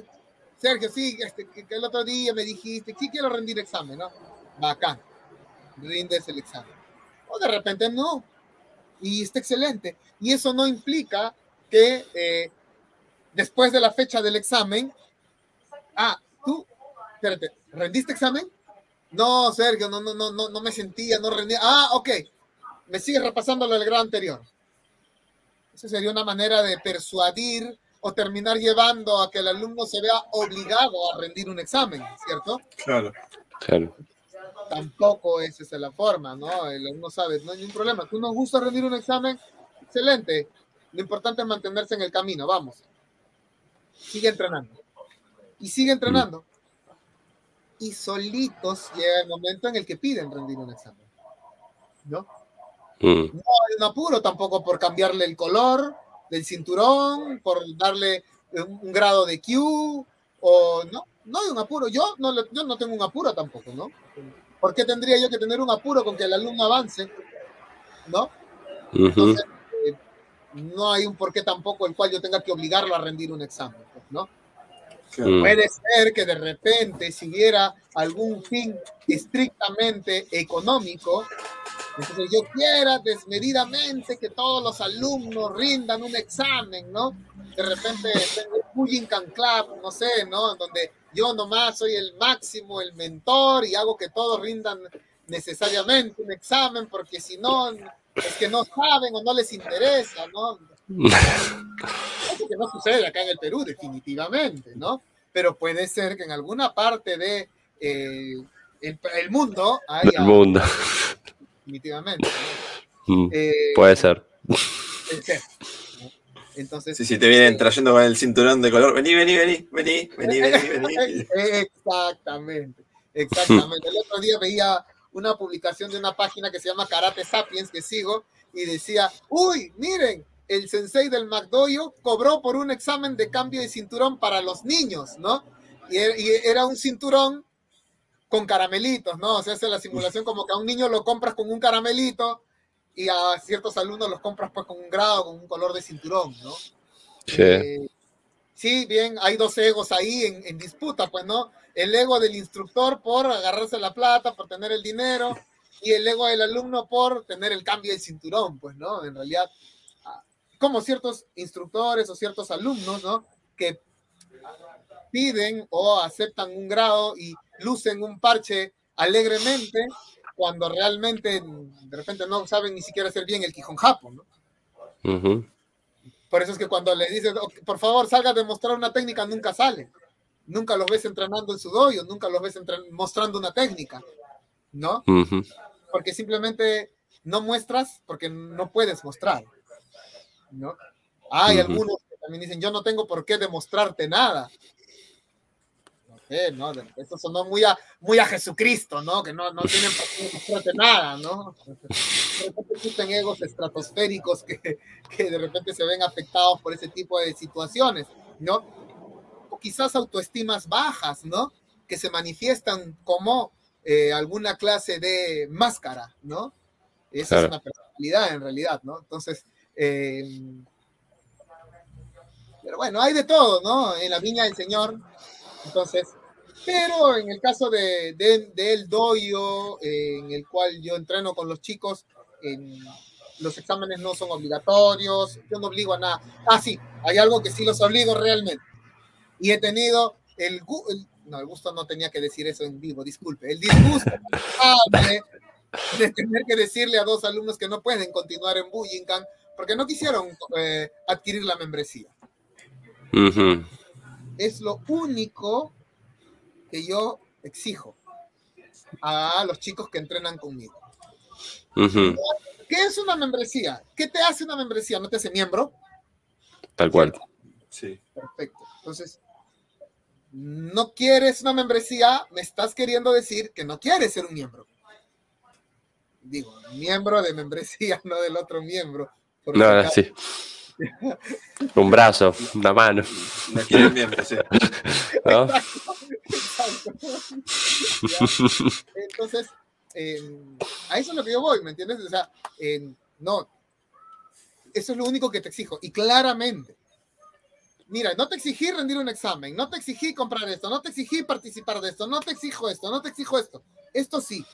Sergio, sí, este, que el otro día me dijiste, sí quiero rendir examen, ¿no? Bacán, rindes el examen. O de repente no. Y está excelente. Y eso no implica que eh, después de la fecha del examen, ah, tú, espérate, ¿rendiste examen? No, Sergio, no, no, no, no, no me sentía, no rendía. Ah, ok, me sigue repasando lo del grado anterior. Esa sería una manera de persuadir o terminar llevando a que el alumno se vea obligado a rendir un examen, ¿cierto? Claro. Claro. Tampoco esa es la forma, ¿no? El alumno sabe, no hay ningún problema. ¿Tú nos gusta rendir un examen? Excelente. Lo importante es mantenerse en el camino, vamos sigue entrenando. Y sigue entrenando. Y solitos llega el momento en el que piden rendir un examen. ¿No? Mm. No hay un apuro tampoco por cambiarle el color del cinturón, por darle un, grado de Q, o no, no hay un apuro. Yo no, yo no tengo un apuro tampoco, ¿no? ¿Por qué tendría yo que tener un apuro con que el alumno avance? ¿No? Entonces, eh, no hay un porqué tampoco el cual yo tenga que obligarlo a rendir un examen. ¿no? Mm. Puede ser que de repente si hubiera algún fin estrictamente económico, entonces yo quiera desmedidamente que todos los alumnos rindan un examen, ¿no? De repente tengo un bullying club, no sé, ¿no? Donde yo nomás soy el máximo, el mentor y hago que todos rindan necesariamente un examen porque si no, es que no saben o no les interesa, ¿no? Eso que no sucede acá en el Perú, definitivamente, ¿no? Pero puede ser que en alguna parte de eh, el, mundo. El mundo. Definitivamente. Mm, eh, puede ser. Entonces, si te vienen trayendo con el cinturón de color, vení, vení, vení, vení, vení, vení, vení. Exactamente, exactamente. El otro día veía una publicación de una página que se llama Karate Sapiens, que sigo, y decía, uy, miren, el sensei del McDoyo cobró por un examen de cambio de cinturón para los niños, ¿no? Y, er, era un cinturón con caramelitos, ¿no? O sea, hace la simulación como que a un niño lo compras con un caramelito y a ciertos alumnos los compras pues con un grado, con un color de cinturón, ¿no? Sí. Eh, sí, bien, hay dos egos ahí en, en, disputa, pues, ¿no? El ego del instructor por agarrarse la plata, por tener el dinero, y el ego del alumno por tener el cambio del cinturón, pues, ¿no? En realidad, ah, como ciertos instructores o ciertos alumnos, ¿no? Que piden o aceptan un grado y lucen un parche alegremente cuando realmente de repente no saben ni siquiera hacer bien el Quijón Japo, ¿no? Por eso es que cuando le dices, por favor, salga a demostrar una técnica, nunca sale. Nunca los ves entrenando en su dojo, nunca los ves mostrando una técnica, ¿no? Porque simplemente no muestras porque no puedes mostrar, ¿no? Hay algunos que también dicen, yo no tengo por qué demostrarte nada. ¿No? Eso sonó muy a, muy a Jesucristo, ¿no? Que no, no tienen por qué nada, ¿no? De repente existen egos estratosféricos que, que de repente se ven afectados por ese tipo de situaciones, ¿no? O quizás autoestimas bajas, ¿no? Que se manifiestan como eh, alguna clase de máscara, ¿no? Esa es una personalidad en realidad, ¿no? Entonces, eh, pero bueno, hay de todo, ¿no? En la viña del Señor. Entonces, pero en el caso de, de, El Doyo, en el cual yo entreno con los chicos, en, los exámenes no son obligatorios, yo no obligo a nada. Ah, sí, hay algo que sí los obligo realmente. Y he tenido el, no, el gusto no tenía que decir eso en vivo, disculpe, el disgusto de, tener que decirle a dos alumnos que no pueden continuar en Bujinkan porque no quisieron eh, adquirir la membresía. Es lo único que yo exijo a los chicos que entrenan conmigo. ¿Qué es una membresía? ¿Qué te hace una membresía? ¿No te hace miembro? Tal cual. Sí. Perfecto. Entonces, no quieres una membresía, me estás queriendo decir que no quieres ser un miembro. Digo, miembro de membresía, no del otro miembro. No, sí. Un brazo, una mano. No sí. ¿No? Entonces, a eso es lo que yo voy, ¿me entiendes? O sea, no, eso es lo único que te exijo. Y claramente, mira, no te exigí rendir un examen, no te exigí comprar esto, no te exigí participar de esto, no te exijo esto, no te exijo esto. Esto sí.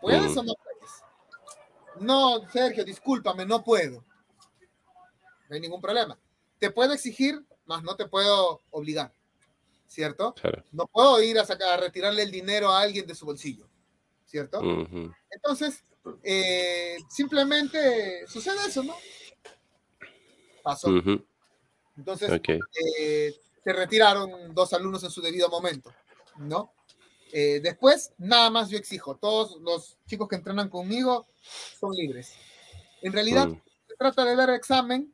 ¿Puedes o no puedes? No, Sergio, discúlpame, no puedo. No hay ningún problema. Te puedo exigir, más no te puedo obligar. ¿cierto? No puedo ir a, sacar, a retirarle el dinero a alguien de su bolsillo, ¿cierto? Entonces, eh, simplemente sucede eso, ¿no? Pasó. Entonces, eh, se retiraron dos alumnos en su debido momento, ¿no? Eh, después, nada más yo exijo, todos los chicos que entrenan conmigo son libres. En realidad, mm. se trata de dar examen.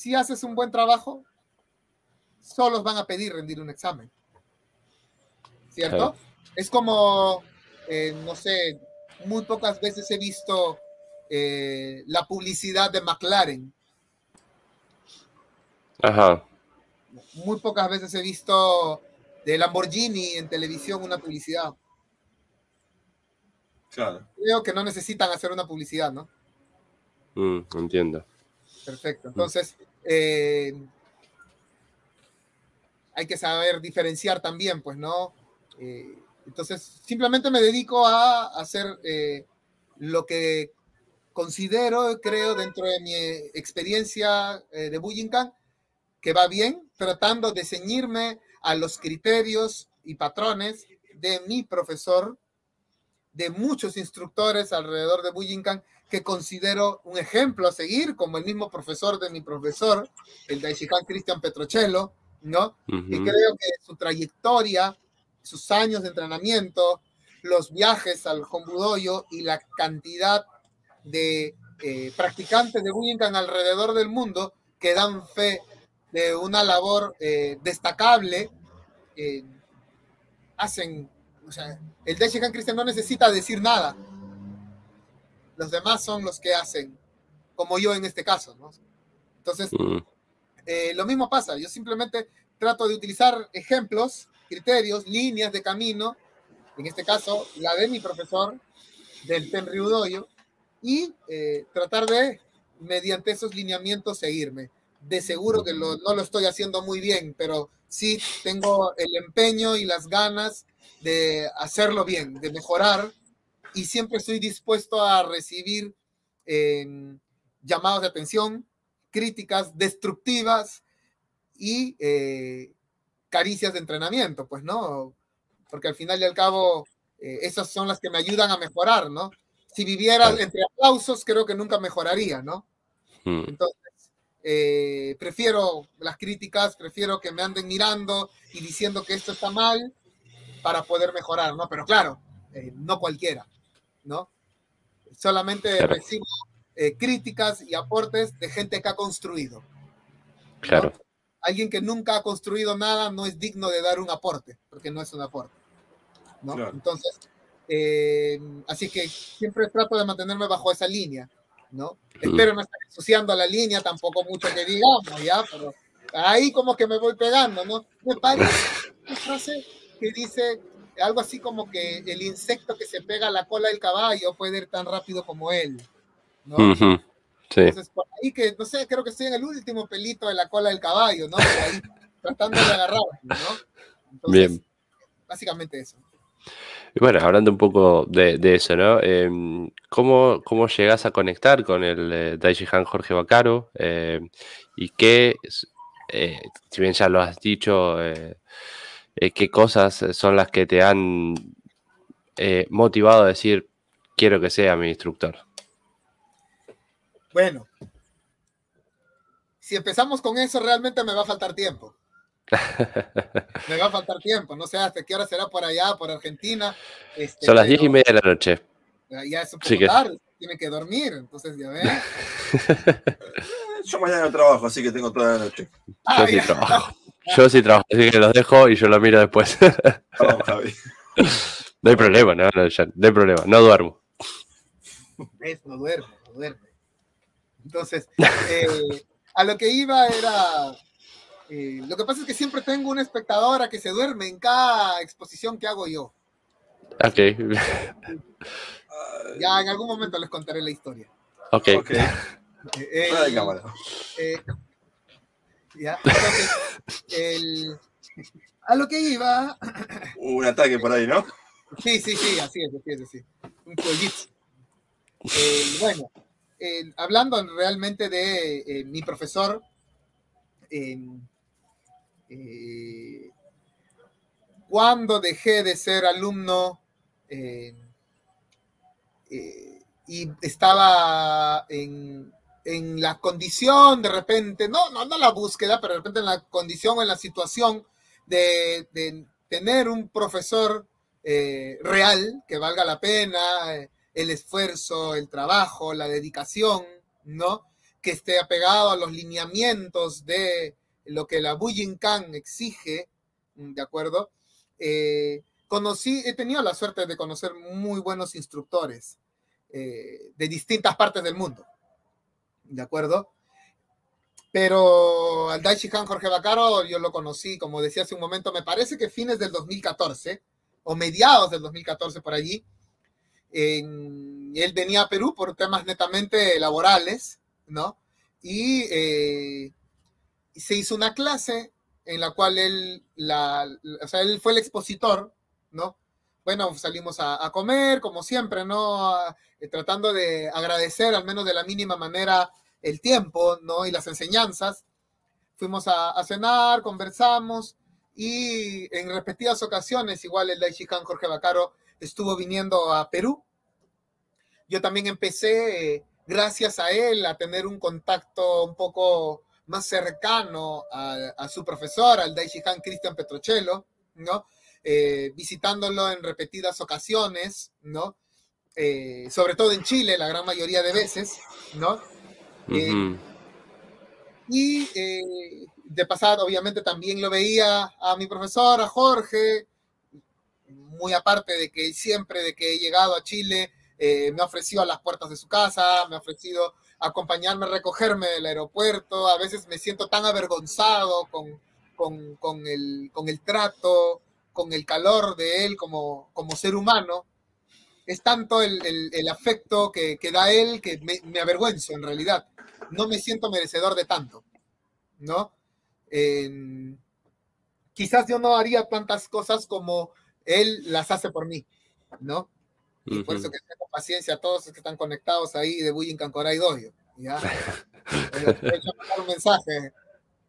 Si haces un buen trabajo, solos van a pedir rendir un examen. ¿Cierto? Es como, eh, no sé, muy pocas veces he visto eh, la publicidad de McLaren. Ajá. Muy pocas veces he visto de Lamborghini en televisión una publicidad. Claro. Creo que no necesitan hacer una publicidad, ¿no? Mm, entiendo. Perfecto. Entonces, eh, hay que saber diferenciar también, pues, ¿no? Eh, entonces, simplemente me dedico a hacer eh, lo que considero, creo, dentro de mi experiencia de Bujinkan, que va bien, tratando de ceñirme a los criterios y patrones de mi profesor, de muchos instructores alrededor de Bujinkan, que considero un ejemplo a seguir, como el mismo profesor de mi profesor, el Daishikan Cristian Petrocello, ¿no? Y creo que su trayectoria, sus años de entrenamiento, los viajes al Hombudoyo y la cantidad de eh, practicantes de Bujinkan alrededor del mundo que dan fe de una labor eh, destacable, eh, hacen, o sea, el Daishikan Cristian no necesita decir nada. Los demás son los que hacen, como yo en este caso, ¿no? Entonces, mm. Eh, lo mismo pasa, yo simplemente trato de utilizar ejemplos, criterios, líneas de camino, en este caso la de mi profesor del Tenryudoyo, y eh, tratar de, mediante esos lineamientos, seguirme. De seguro que no lo estoy haciendo muy bien, pero sí tengo el empeño y las ganas de hacerlo bien, de mejorar, y siempre estoy dispuesto a recibir em, llamados de atención, críticas destructivas y eh, caricias de entrenamiento, pues, ¿no? Porque al final y al cabo, eh, esas son las que me ayudan a mejorar, ¿no? Si viviera entre aplausos, creo que nunca mejoraría, ¿no? Hmm. Entonces, eh, prefiero las críticas, prefiero que me anden mirando y diciendo que esto está mal para poder mejorar, ¿no? Pero claro, eh, no cualquiera, ¿no? Solamente recibo críticas y aportes de gente que ha construido. Claro. Alguien que nunca ha construido nada no es digno de dar un aporte, porque no es un aporte. ¿no? Entonces, eh, así que siempre trato de mantenerme bajo esa línea, ¿no? Espero no estar ensuciando la línea, tampoco mucho que digamos, ¿ya? Pero ahí como que me voy pegando, ¿no? Me parece una frase que dice algo así como que el insecto que se pega a la cola del caballo puede ir tan rápido como él, ¿no? Sí. Entonces, por ahí que, no sé, creo que estoy en el último pelito de la cola del caballo, ¿no? ahí, tratando de agarrar, ¿no? Bien. Básicamente eso. Y bueno, hablando un poco de, eso, ¿no? Em, ¿cómo, ¿Cómo llegas a conectar con el eh, Daishihan Jorge Bacaro? Em, ¿Y qué, eh, si bien ya lo has dicho, eh, qué cosas son las que te han motivado a decir, quiero que sea mi instructor? Bueno, si empezamos con eso, realmente me va a faltar tiempo. Me va a faltar tiempo, no sé hasta qué hora será por allá, por Argentina. Este, Son las diez y media de la noche. Ya es un poco tarde, tiene que dormir, entonces ya ves. yo mañana trabajo, así que tengo toda la noche. Yo ah, sí trabajo. Yo sí trabajo, así que los dejo y yo lo miro después. no hay problema, no, no, no hay problema, no duermo. no duermo, no duermo. Entonces, eh, a lo que iba era eh, lo que pasa es que siempre tengo una espectadora que se duerme en cada exposición que hago yo. Ok. ya en algún momento les contaré la historia. Ok. okay. Eh, eh, ya, a lo que iba. Un ataque por ahí, ¿no? Sí, sí, sí, así es, así es, así. Un pollito. bueno, hablando realmente de mi profesor, eh, cuando dejé de ser alumno eh, eh, y estaba en, la condición de repente, no, no, no la búsqueda, pero de repente en la condición o en la situación de, tener un profesor real que valga la pena, el esfuerzo, el trabajo, la dedicación, ¿no? Que esté apegado a los lineamientos de lo que la Bujinkan exige, ¿de acuerdo? Eh, conocí, he tenido la suerte de conocer muy buenos instructores eh, de distintas partes del mundo, ¿de acuerdo? Pero al Daishihan Jorge Bacaro yo lo conocí, como decía hace un momento, me parece que fines del 2014 o mediados del 2014 por allí. él venía a Perú por temas netamente laborales, ¿no? Y eh, se hizo una clase en la cual él, la, o sea, él fue el expositor, ¿no? Bueno, salimos a, comer, como siempre, ¿no? Eh, tratando de agradecer, al menos de la mínima manera, el tiempo, ¿no? Y las enseñanzas. Fuimos a, cenar, conversamos, y en repetidas ocasiones, igual el Daishikan Jorge Bacaro estuvo viniendo a Perú. Yo también empecé, eh, gracias a él, a tener un contacto un poco más cercano a, su profesor, al Daishihan Cristian Petrocello, ¿no? Eh, visitándolo en repetidas ocasiones, ¿no? Eh, sobre todo en Chile, la gran mayoría de veces, ¿no? Eh, y de pasado, obviamente, también lo veía a mi profesor, a Jorge, muy aparte de que siempre de que he llegado a Chile, me ha ofrecido a las puertas de su casa, me ha ofrecido acompañarme, recogerme del aeropuerto. A veces me siento tan avergonzado con, con, el, con el trato, con el calor de él como, como ser humano. Es tanto el, afecto que, da él que me, avergüenzo en realidad. No me siento merecedor de tanto, ¿no? quizás yo no haría tantas cosas como él las hace por mí, ¿no? Y por eso que tengo paciencia a todos los que están conectados ahí de Bullying Cancora y Dojo, ¿ya? un mensaje.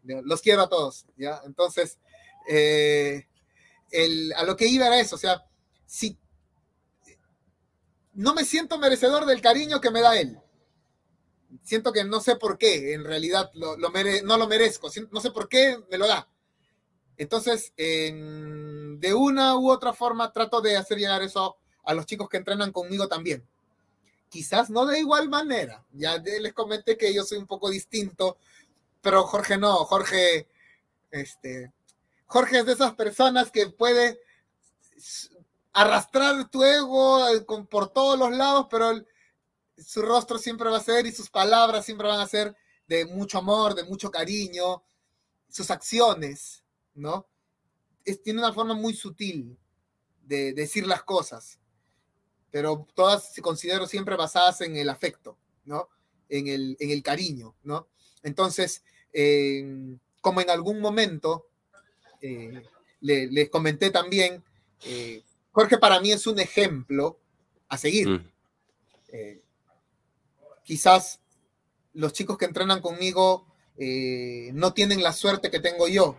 Los quiero a todos, ¿ya? Entonces, eh, a lo que iba era eso, o sea, si no me siento merecedor del cariño que me da él. Siento que no sé por qué, en realidad no lo merezco, no sé por qué me lo da. Entonces, de una u otra forma trato de hacer llegar eso a los chicos que entrenan conmigo también. Quizás no de igual manera, ya les comenté que yo soy un poco distinto, pero Jorge no, Jorge, este, Jorge es de esas personas que puede arrastrar tu ego eh, por todos los lados, pero su rostro siempre va a ser y sus palabras siempre van a ser de mucho amor, de mucho cariño, sus acciones, ¿no? tiene una forma muy sutil de decir las cosas, pero todas se considero siempre basadas en el afecto, ¿no? En el, en el cariño, ¿no? Entonces, como en algún momento eh, les comenté también, eh, Jorge para mí es un ejemplo a seguir. Mm. Eh, quizás los chicos que entrenan conmigo eh, no tienen la suerte que tengo yo.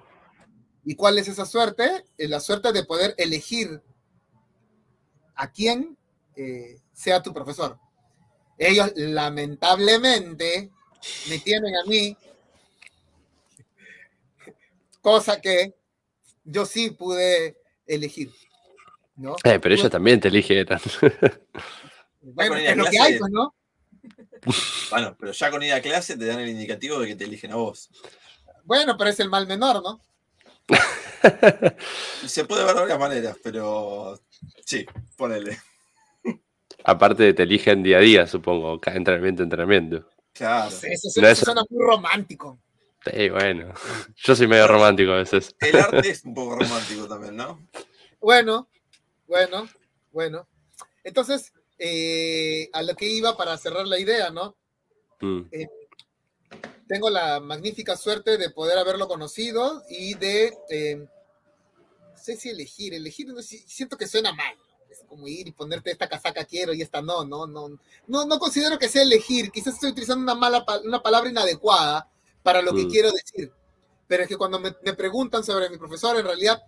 ¿Y cuál es esa suerte? Es la suerte de poder elegir a quién eh, sea tu profesor. Ellos lamentablemente me tienen a mí, cosa que yo sí pude elegir. Eh, pero ellos también te eligieron. Bueno, es lo que hay, pues, ¿no? Bueno, pero ya con ida a clase te dan el indicativo de que te eligen a vos. Bueno, pero es el mal menor, ¿no? Se puede ver de varias maneras, pero sí, ponele. Aparte de te eligen día a día, supongo, cada entrenamiento, entrenamiento. Claro. Eso, suena muy romántico. Sí, bueno. Yo soy medio romántico a veces. El arte es un poco romántico también, ¿no? Bueno, bueno, bueno. Entonces, eh, a lo que iba para cerrar la idea, ¿no? Mm. Eh, tengo la magnífica suerte de poder haberlo conocido y de, eh, no sé si elegir, elegir, siento que suena mal. Es como ir y ponerte esta casaca quiero y esta no, no, no. No, no considero que sea elegir. Quizás estoy utilizando una, mala, una palabra inadecuada para lo que mm. quiero decir. Pero es que cuando me, me preguntan sobre mi profesor, en realidad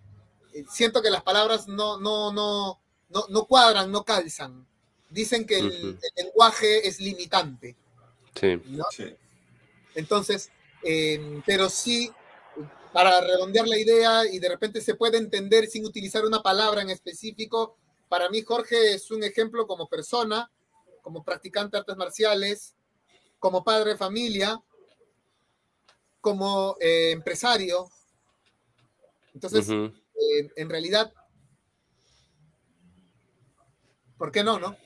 siento que las palabras no, no, no, no, cuadran, no calzan. Dicen que el, lenguaje es limitante. Sí. Entonces, em, pero sí, para redondear la idea y de repente se puede entender sin utilizar una palabra en específico, para mí Jorge es un ejemplo como persona, como practicante de artes marciales, como padre de familia, como eh, empresario. Entonces, en realidad, ¿por qué no, no?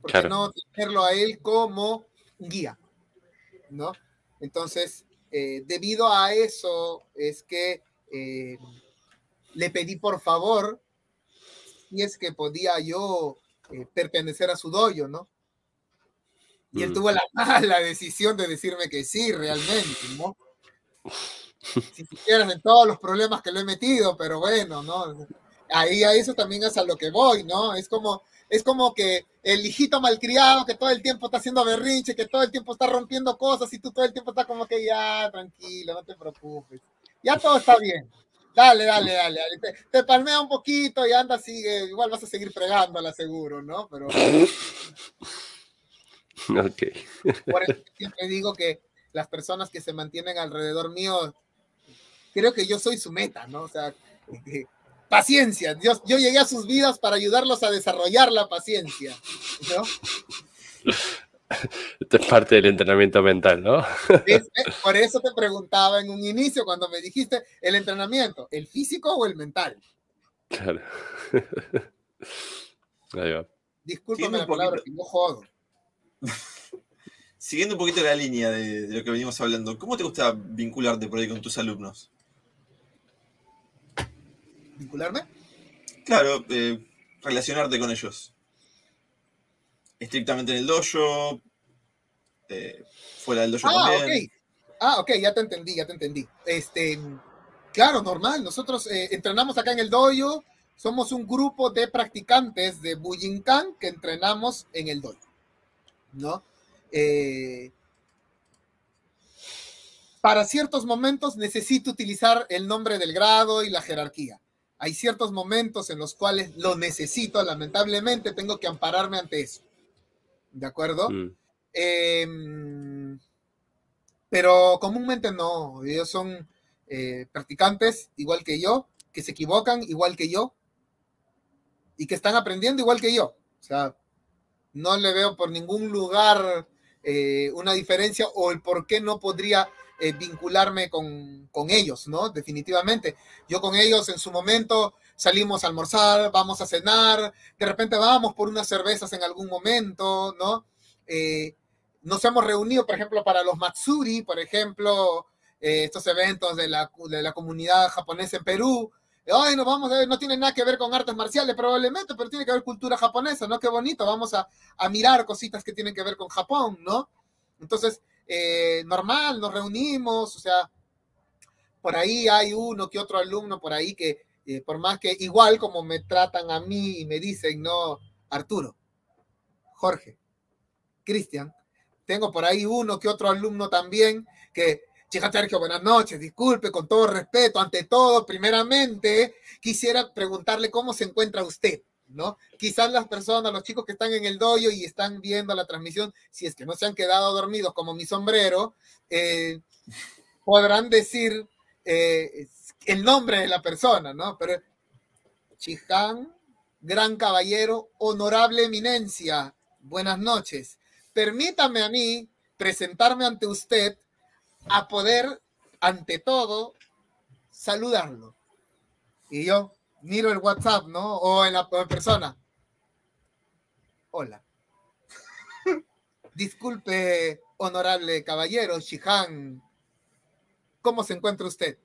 ¿Por qué no tenerlo a él como guía? ¿No? Entonces, eh, debido a eso es que eh, le pedí por favor si es que podía yo eh, pertenecer a su dojo, ¿no? Y él mm. tuvo la mala decisión de decirme que sí, realmente, ¿no? Si quieres en todos los problemas que lo he metido, pero bueno, ¿no? Ahí a eso también es a lo que voy, ¿no? Es como, es como que el hijito malcriado que todo el tiempo está haciendo berrinche, que todo el tiempo está rompiendo cosas y tú todo el tiempo estás como que ya, tranquilo, no te preocupes. Ya todo está bien. Dale, dale, dale, Te, palmea un poquito y anda, sigue, igual vas a seguir fregándola seguro, ¿no? Pero... Ok. Por eso siempre digo que las personas que se mantienen alrededor mío creo que yo soy su meta, ¿no? O sea, paciencia. Yo, yo llegué a sus vidas para ayudarlos a desarrollar la paciencia, ¿no? Esto es parte del entrenamiento mental, ¿no? Por eso te preguntaba en un inicio cuando me dijiste el entrenamiento, ¿el físico o el mental? Claro. Ahí va. Discúlpame la palabra, que no jodo. Siguiendo un poquito la línea de, de, lo que venimos hablando, ¿cómo te gusta vincularte por ahí con tus alumnos? Vincularme? Claro, eh, relacionarte con ellos. estrictamente en el dojo, eh, fuera del dojo ah, también. Ok. Ah, ok, ya te entendí, ya te entendí. Este, claro, normal. Nosotros eh, entrenamos acá en el dojo. Somos un grupo de practicantes de Bujinkan que entrenamos en el dojo. ¿No? Eh, para ciertos momentos necesito utilizar el nombre del grado y la jerarquía. Hay ciertos momentos en los cuales lo necesito, lamentablemente tengo que ampararme ante eso. ¿De acuerdo? Mm. Em, pero comúnmente no, ellos son eh, practicantes igual que yo, que se equivocan igual que yo y que están aprendiendo igual que yo. O sea, no le veo por ningún lugar eh, una diferencia o el por qué no podría eh, vincularme con, con, ellos, ¿no? Definitivamente. Yo con ellos en su momento salimos a almorzar, vamos a cenar, de repente vamos por unas cervezas en algún momento, ¿no? Eh, nos hemos reunido, por ejemplo, para los Matsuri, por ejemplo, eh, estos eventos de la, de la, comunidad japonesa en Perú. Ay, no vamos a ver, no tiene nada que ver con artes marciales probablemente, pero tiene que ver cultura japonesa, ¿no? Qué bonito, vamos a, a mirar cositas que tienen que ver con Japón, ¿no? Entonces, eh, normal, nos reunimos, o sea, por ahí hay uno que otro alumno por ahí que, eh, por más que igual como me tratan a mí y me dicen, no, Arturo, Jorge, Cristian, tengo por ahí uno que otro alumno también que, chica Sergio, buenas noches, disculpe, con todo respeto, ante todo, primeramente, quisiera preguntarle cómo se encuentra usted. Quizás las personas, los chicos que están en el dojo y están viendo la transmisión, si es que no se han quedado dormidos como mi sombrero, eh, podrán decir eh, el nombre de la persona, ¿no? Pero Chihán, gran caballero, honorable eminencia, buenas noches. Permítame a mí presentarme ante usted a poder, ante todo, saludarlo. Y yo, miro el WhatsApp, ¿no? O en la persona. Hola. Disculpe, honorable caballero, Shihan. ¿Cómo se encuentra usted?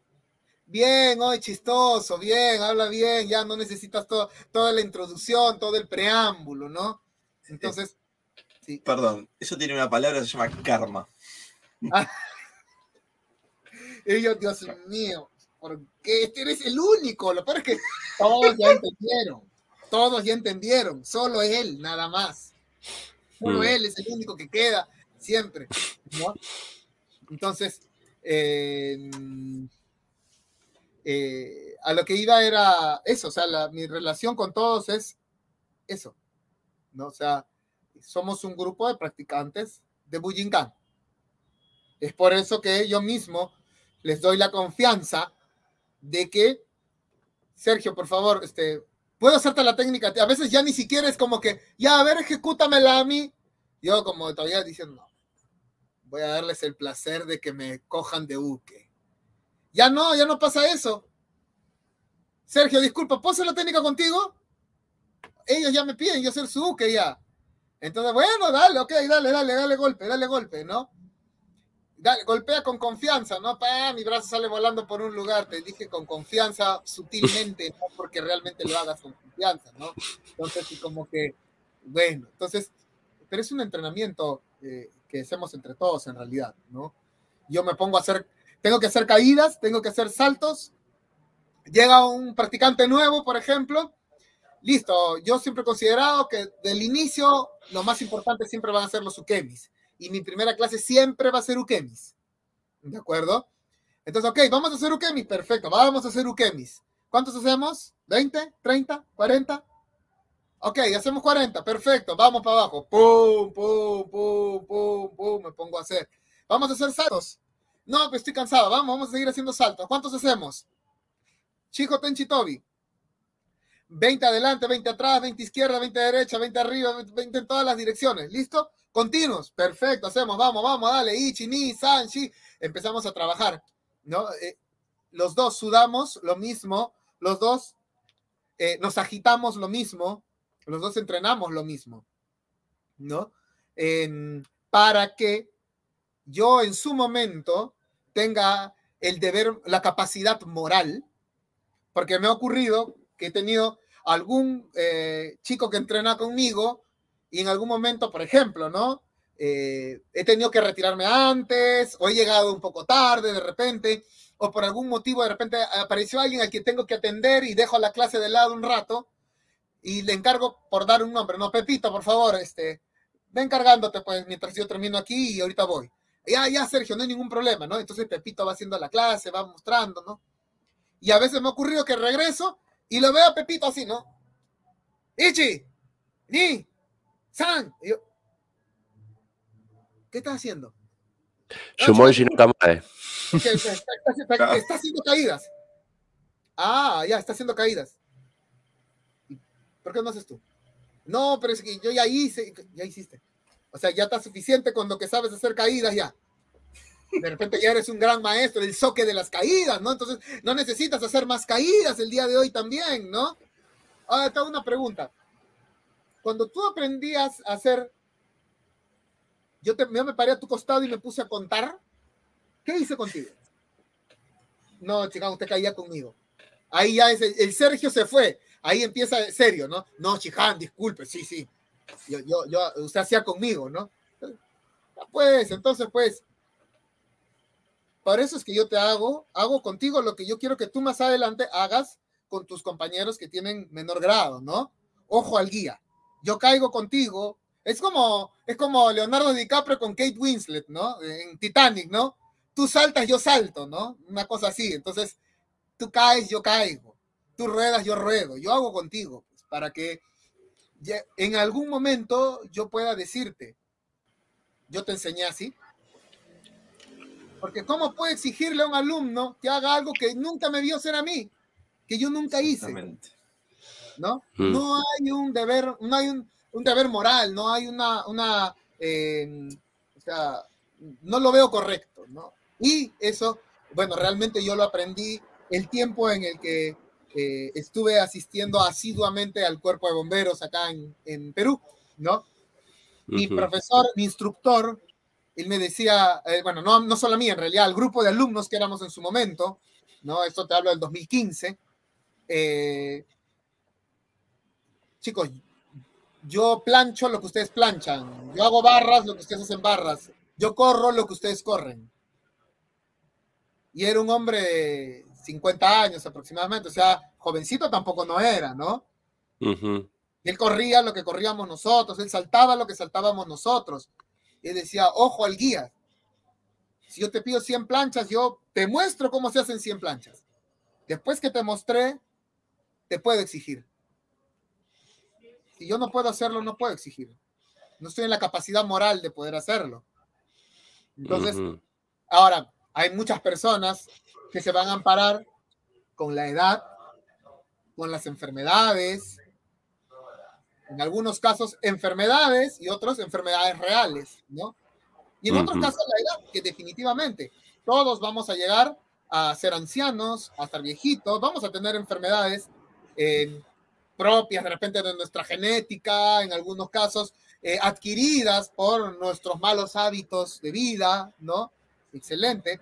Bien, hoy chistoso, bien, habla bien, ya no necesitas toda la introducción, todo el preámbulo, ¿no? Entonces, sí. Perdón, eso tiene una palabra, se llama karma. yo, Dios mío, porque este eres el único. Lo peor es que todos ya entendieron, todos ya entendieron, solo él, nada más. Solo mm. él es el único que queda siempre, ¿no? Entonces, eh, eh, a lo que iba era eso, o sea, mi relación con todos es eso, ¿no? O sea, somos un grupo de practicantes de Bujinkan. Es por eso que yo mismo les doy la confianza de que, Sergio, por favor, este, puedo hacerte la técnica. A veces ya ni siquiera es como que, ya, a ver, ejecútamela a mí. Yo como todavía diciendo, no, voy a darles el placer de que me cojan de buque. Ya no, ya no pasa eso. Sergio, disculpa, ¿puedo hacer la técnica contigo? Ellos ya me piden yo ser su buque ya. Entonces, bueno, dale, ok, dale, dale, dale golpe, dale golpe, ¿no? Golpea con confianza, ¿no? Pa, mi brazo sale volando por un lugar, te dije con confianza, sutilmente, no porque realmente lo hagas con confianza, ¿no? Entonces, y como que, bueno, entonces, pero es un entrenamiento eh, que hacemos entre todos en realidad, ¿no? Yo me pongo a hacer, tengo que hacer caídas, tengo que hacer saltos, llega un practicante nuevo, por ejemplo, listo, yo siempre he considerado que del inicio lo más importante siempre van a ser los ukemis y mi primera clase siempre va a ser Ukemis. ¿De acuerdo? Entonces, ok, vamos a hacer Ukemis, perfecto, vamos a hacer Ukemis. ¿Cuántos hacemos? ¿20? ¿30? ¿40? Ok, hacemos 40, perfecto, vamos para abajo. Pum, pum, pum, pum, pum, me pongo a hacer. Vamos a hacer saltos. No, pues estoy cansado, vamos, vamos a seguir haciendo saltos. ¿Cuántos hacemos? Chico Tenchi Tobi. 20 adelante, 20 atrás, 20 izquierda, 20 derecha, 20 arriba, 20 en todas las direcciones. ¿Listo? Continuos, perfecto, hacemos, vamos, vamos, dale, Ichi, Ni, Sanchi, empezamos a trabajar, ¿no? Eh, los dos sudamos lo mismo, los dos eh, nos agitamos lo mismo, los dos entrenamos lo mismo, ¿no? para que yo en su momento tenga el deber, la capacidad moral, porque me ha ocurrido que he tenido algún eh, chico que entrena conmigo y en algún momento, por ejemplo, ¿no? Eh, he tenido que retirarme antes, o he llegado un poco tarde de repente, o por algún motivo de repente apareció alguien a quien tengo que atender y dejo la clase de lado un rato y le encargo por dar un nombre, no, Pepito, por favor, este, ven cargándote pues mientras yo termino aquí y ahorita voy. Ya, ya, Sergio, no hay ningún problema, ¿no? Entonces Pepito va haciendo la clase, va mostrando, ¿no? Y a veces me ha ocurrido que regreso y lo veo a Pepito así, ¿no? Ichi, ni, san. ¿Qué estás haciendo? Shumoji no Está, está, está, haciendo caídas. Ah, ya, está haciendo caídas. ¿Por qué no haces tú? No, pero es que yo ya hice, ya hiciste. O sea, ya está suficiente con lo que sabes hacer caídas ya. De repente ya eres un gran maestro, el soque de las caídas, ¿no? Entonces no necesitas hacer más caídas el día de hoy también, ¿no? Ahora te hago una pregunta. Cuando tú aprendías a hacer, yo, me paré a tu costado y me puse a contar, ¿qué hice contigo? No, chica, usted caía conmigo. Ahí ya es el, Sergio se fue. Ahí empieza serio, ¿no? No, Chihan, disculpe, sí, sí. Yo, yo, yo, usted hacía conmigo, ¿no? Pues, entonces, pues, por eso es que yo te hago, hago contigo lo que yo quiero que tú más adelante hagas con tus compañeros que tienen menor grado, ¿no? Ojo al guía. Yo caigo contigo. Es como, es como Leonardo DiCaprio con Kate Winslet, ¿no? En Titanic, ¿no? Tú saltas, yo salto, ¿no? Una cosa así. Entonces, tú caes, yo caigo. Tú ruedas, yo ruedo. Yo hago contigo, pues, para que en algún momento yo pueda decirte, yo te enseñé así. Porque ¿cómo puedo exigirle a un alumno que haga algo que nunca me vio hacer a mí? Que yo nunca hice. ¿No? Mm. No hay un deber, no hay un, deber moral, no hay una, una em, o sea, no lo veo correcto, ¿no? Y eso, bueno, realmente yo lo aprendí el tiempo en el que eh, estuve asistiendo asiduamente al cuerpo de bomberos acá en, Perú, ¿no? Mi profesor, mi instructor, él me decía, eh, bueno, no, no solo a mí, en realidad, al grupo de alumnos que éramos en su momento, ¿no? Esto te hablo del 2015. Eh, chicos, yo plancho lo que ustedes planchan, yo hago barras lo que ustedes hacen barras, yo corro lo que ustedes corren. Y era un hombre 50 años aproximadamente, o sea, jovencito tampoco no era, ¿no? Él corría lo que corríamos nosotros, él saltaba lo que saltábamos nosotros. Y decía, ojo al guía. Si yo te pido 100 planchas, yo te muestro cómo se hacen 100 planchas. Después que te mostré, te puedo exigir. Si yo no puedo hacerlo, no puedo exigir. No estoy en la capacidad moral de poder hacerlo. Entonces, ahora, hay muchas personas que se van a amparar con la edad, con las enfermedades, en algunos casos enfermedades y otros enfermedades reales, ¿no? Y en otros casos la edad, que definitivamente todos vamos a llegar a ser ancianos, a estar viejitos, vamos a tener enfermedades eh, propias de repente de nuestra genética, en algunos casos eh, adquiridas por nuestros malos hábitos de vida, ¿no? Excelente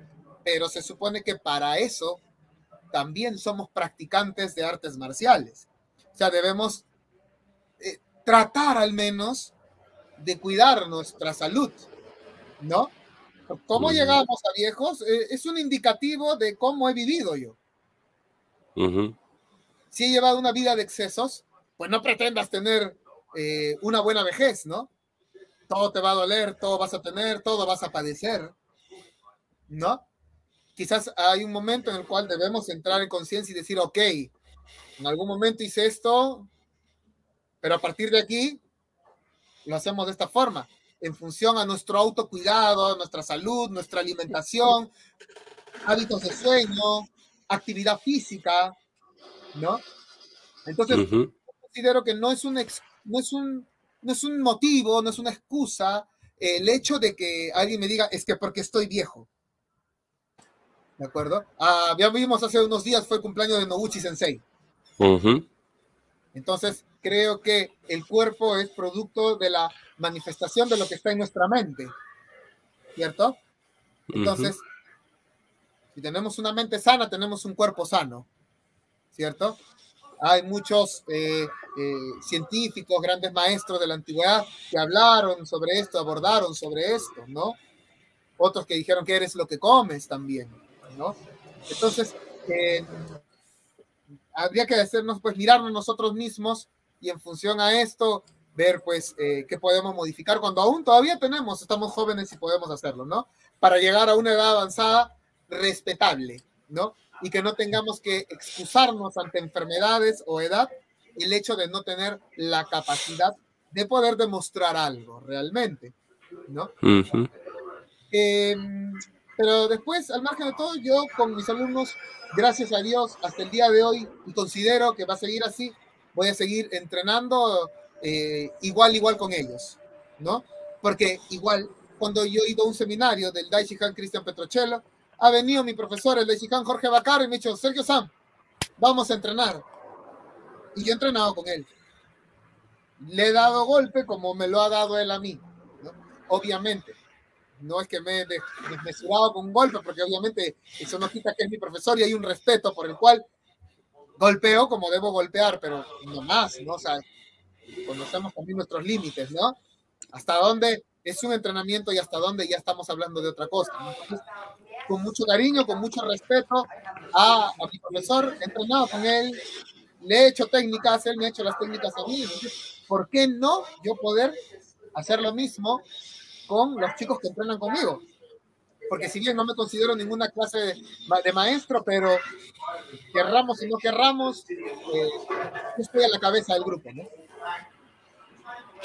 pero se supone que para eso también somos practicantes de artes marciales. O sea, debemos eh, tratar al menos de cuidar nuestra salud, ¿no? ¿Cómo llegamos a viejos? Eh, es un indicativo de cómo he vivido yo. Si he llevado una vida de excesos, pues no pretendas tener eh, una buena vejez, ¿no? Todo te va a doler, todo vas a tener, todo vas a padecer, ¿no? quizás hay un momento en el cual debemos entrar en conciencia y decir, ok, en algún momento hice esto, pero a partir de aquí lo hacemos de esta forma, en función a nuestro autocuidado, nuestra salud, nuestra alimentación, hábitos de sueño, actividad física, ¿no? Entonces, considero que no es un, no es un, no es un motivo, no es una excusa el hecho de que alguien me diga, es que porque estoy viejo. ¿de acuerdo? Ah, ya vimos hace unos días, fue el cumpleaños de Noguchi Sensei. Entonces, creo que el cuerpo es producto de la manifestación de lo que está en nuestra mente, ¿cierto? Entonces, si tenemos una mente sana, tenemos un cuerpo sano, ¿cierto? hay muchos eh, eh, científicos, grandes maestros de la antigüedad que hablaron sobre esto, abordaron sobre esto, ¿no? Otros que dijeron que eres lo que comes también, ¿no? Entonces, eh, habría que hacernos, pues, mirarnos nosotros mismos y en función a esto, ver, pues, qué podemos modificar cuando aún todavía tenemos, estamos jóvenes y podemos hacerlo, ¿no? Para llegar a una edad avanzada respetable, ¿no? Y que no tengamos que excusarnos ante enfermedades o edad el hecho de no tener la capacidad de poder demostrar algo realmente, ¿no? Em, pero después, al margen de todo, yo con mis alumnos, gracias a Dios, hasta el día de hoy, y considero que va a seguir así, voy a seguir entrenando eh, igual, igual con ellos, ¿no? Porque igual, cuando yo he ido a un seminario del Daishihan Cristian Petrocello, ha venido mi profesor, el mexicano Jorge Bacaro, y me ha dicho, Sergio Sam, vamos a entrenar. Y yo he entrenado con él. Le he dado golpe como me lo ha dado él a mí. Obviamente. No es que me he desmesurado con un golpe, porque obviamente eso no quita que es mi profesor y hay un respeto por el cual golpeo como debo golpear, pero no más, ¿no? O sea, conocemos también nuestros límites, ¿no? Hasta dónde es un entrenamiento y hasta dónde ya estamos hablando de otra cosa. ¿no? Con mucho cariño, con mucho respeto a, mi profesor, he entrenado con él, le he hecho técnicas, él me ha hecho las técnicas a mí. ¿Por qué no yo poder hacer lo mismo con los chicos que entrenan conmigo? Porque si bien no me considero ninguna clase de, maestro, pero querramos y no querramos, eh, estoy a la cabeza del grupo, ¿no?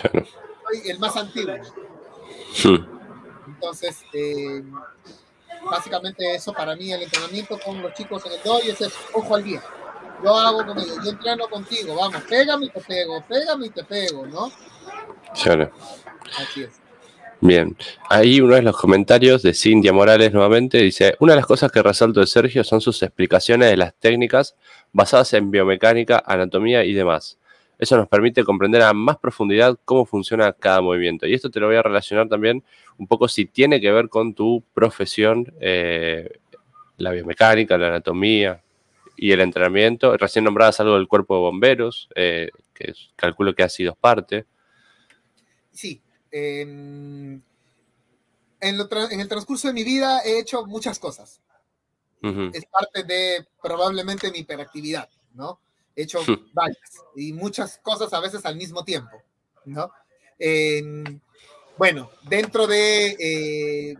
Soy el más antiguo. Entonces, eh, básicamente eso para mí, el entrenamiento con los chicos en el doy es el ojo al día. Yo hago con ellos, yo entreno contigo, vamos, pégame y te pego, pégame y te pego, ¿no? Así es. Bien, ahí uno de los comentarios de Cintia Morales nuevamente dice, una de las cosas que resalto de Sergio son sus explicaciones de las técnicas basadas en biomecánica, anatomía y demás. Eso nos permite comprender a más profundidad cómo funciona cada movimiento. Y esto te lo voy a relacionar también un poco si tiene que ver con tu profesión, eh, la biomecánica, la anatomía y el entrenamiento. Recién nombrabas algo del cuerpo de bomberos, eh, que calculo que ha sido parte. Sí. en, el transcurso de mi vida he hecho muchas cosas. Es parte de probablemente mi hiperactividad, ¿no? He hecho varias y muchas cosas a veces al mismo tiempo, ¿no? bueno, dentro de eh,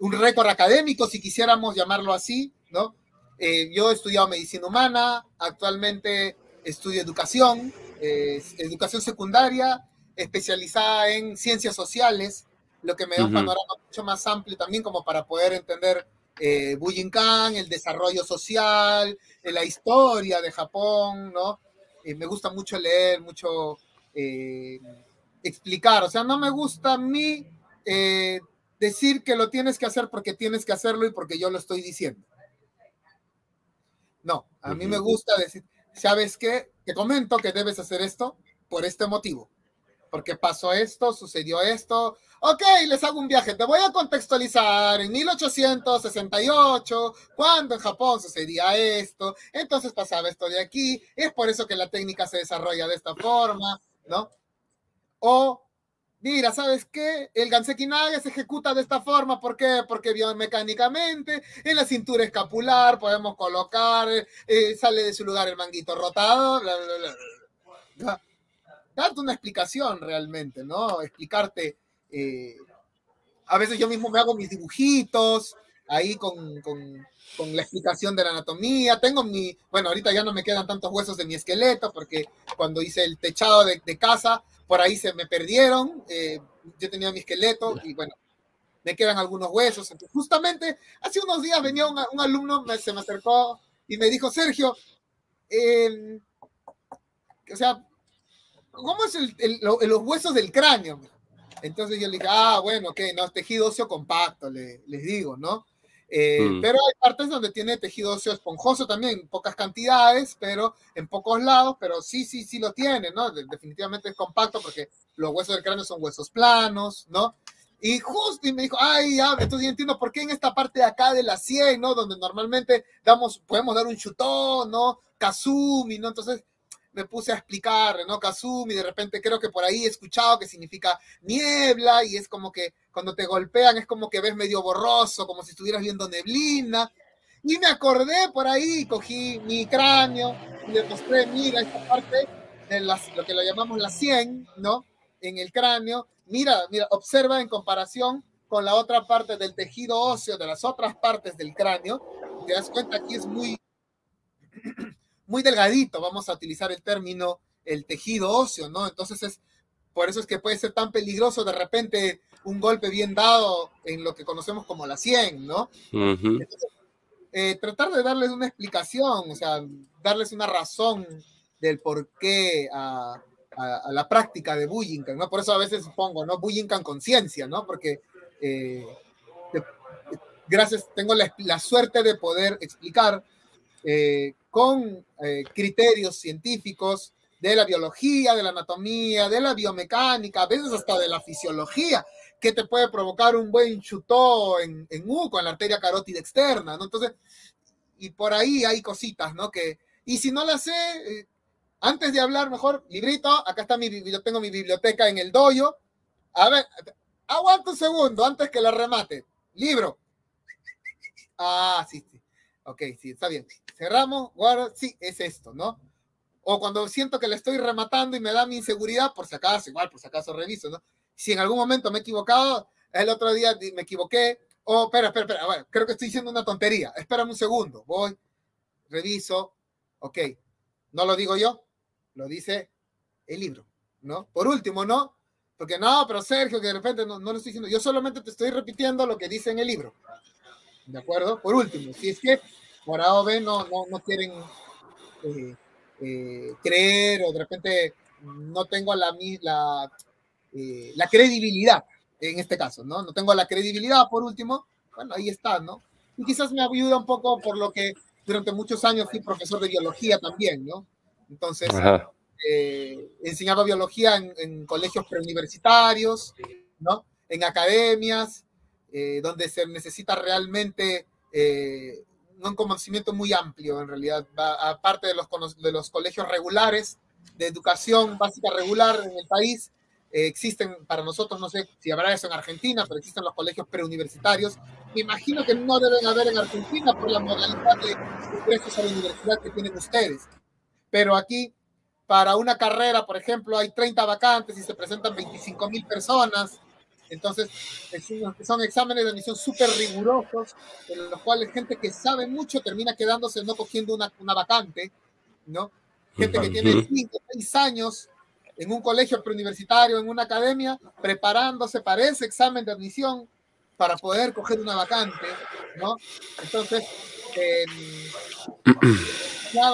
un récord académico, si quisiéramos llamarlo así, ¿no? Eh, yo he estudiado medicina humana, actualmente estudio educación, educación secundaria, especializada en ciencias sociales, lo que me da un panorama mucho más amplio también como para poder entender eh, Bujinkan, el desarrollo social, eh, la historia de Japón, ¿no? Eh, me gusta mucho leer, mucho eh, explicar, o sea, no me gusta a mí decir que lo tienes que hacer porque tienes que hacerlo y porque yo lo estoy diciendo. No, a mí me gusta decir, ¿sabes qué? Te comento que debes hacer esto por este motivo porque pasó esto, sucedió esto. Ok, les hago un viaje. Te voy a contextualizar. En 1868, cuando en Japón sucedía esto, entonces pasaba esto de aquí. Es por eso que la técnica se desarrolla de esta forma, ¿no? O, mira, ¿sabes qué? El Ganseki se ejecuta de esta forma. ¿Por qué? Porque biomecánicamente en la cintura escapular podemos colocar, eh, sale de su lugar el manguito rotado, bla, bla, bla. bla darte una explicación realmente, ¿no? Explicarte. Eh, a veces yo mismo me hago mis dibujitos ahí con, con, con, la explicación de la anatomía. Tengo mi, bueno, ahorita ya no me quedan tantos huesos de mi esqueleto porque cuando hice el techado de, de casa, por ahí se me perdieron. Eh, yo tenía mi esqueleto y bueno, me quedan algunos huesos. Entonces, justamente hace unos días venía un, un alumno, me, se me acercó y me dijo, Sergio, eh, o sea, ¿cómo es el, los huesos del cráneo? Entonces yo le dije, ah, bueno, ok, no, tejido óseo compacto, les digo, ¿no? Eh, mm. Pero hay partes donde tiene tejido óseo esponjoso también, pocas cantidades, pero en pocos lados, pero sí, sí, sí lo tiene, ¿no? definitivamente es compacto porque los huesos del cráneo son huesos planos, ¿no? Y justo y me dijo, ay, ya, entonces ya entiendo por qué en esta parte de acá de la sien, ¿no? Donde normalmente damos, podemos dar un chutón, ¿no? Kazumi, ¿no? Entonces, me puse a explicar, ¿no? Kazumi, de repente creo que por ahí he escuchado que significa niebla y es como que cuando te golpean es como que ves medio borroso, como si estuvieras viendo neblina. Y me acordé por ahí, cogí mi cráneo y le mostré, mira, esta parte de las, lo que lo llamamos la 100, ¿no? En el cráneo. Mira, mira, observa en comparación con la otra parte del tejido óseo de las otras partes del cráneo. Te das cuenta, aquí es muy, muy delgadito, vamos a utilizar el término el tejido óseo, ¿no? Entonces es por eso es que puede ser tan peligroso de repente un golpe bien dado en lo que conocemos como la 100, ¿no? Eh, tratar de darles una explicación, o sea, darles una razón del por qué a, la práctica de Bujinkan, ¿no? Por eso a veces pongo, ¿no? Bujinkan conciencia, ¿no? Porque eh, gracias, tengo la, suerte de poder explicar eh, con criterios científicos de la biología, de la anatomía, de la biomecánica, a veces hasta de la fisiología, que te puede provocar un buen chutó en, en U, en la arteria carótida externa, ¿no? Entonces, y por ahí hay cositas, ¿no? Que, y si no las sé, eh, antes de hablar, mejor, librito, acá está mi, yo tengo mi biblioteca en el doyo. A ver, aguanta un segundo antes que la remate. Libro. Ah, sí, sí. Ok, sí, está bien. Cerramos, guarda, sí, es esto, ¿no? O cuando siento que le estoy rematando y me da mi inseguridad, por si acaso, igual, por si acaso reviso, ¿no? si en algún momento me he equivocado, el otro día me equivoqué, o oh, espera, espera, espera, bueno, creo que estoy diciendo una tontería, espérame un segundo, voy, reviso, ok, no lo digo yo, lo dice el libro, ¿no? Por último, ¿no? Porque no, pero Sergio, que de repente no, no lo estoy diciendo, yo solamente te estoy repitiendo lo que dice en el libro, ¿de acuerdo? Por último, si es que por A o B no, no, no quieren eh, eh, creer o de repente no tengo la, la, eh, la credibilidad, en este caso, ¿no? No tengo la credibilidad, por último, bueno, ahí está, ¿no? Y quizás me ayuda un poco por lo que durante muchos años fui profesor de biología también, ¿no? Entonces, eh, enseñaba biología en, colegios preuniversitarios, ¿no? En academias, eh, donde se necesita realmente un conocimiento muy amplio, en realidad, aparte de los, de los colegios regulares de educación básica regular en el país, eh, existen para nosotros, no sé si habrá eso en Argentina, pero existen los colegios preuniversitarios. Me imagino que no deben haber en Argentina por la modalidad de ingresos a la universidad que tienen ustedes. Pero aquí, para una carrera, por ejemplo, hay 30 vacantes y se presentan 25 mil personas. Entonces, son exámenes de admisión súper rigurosos, en los cuales gente que sabe mucho termina quedándose no cogiendo una, una vacante, ¿no? Gente que tiene 5, 6 años en un colegio preuniversitario, en una academia, preparándose para ese examen de admisión para poder coger una vacante, ¿no? Entonces, eh,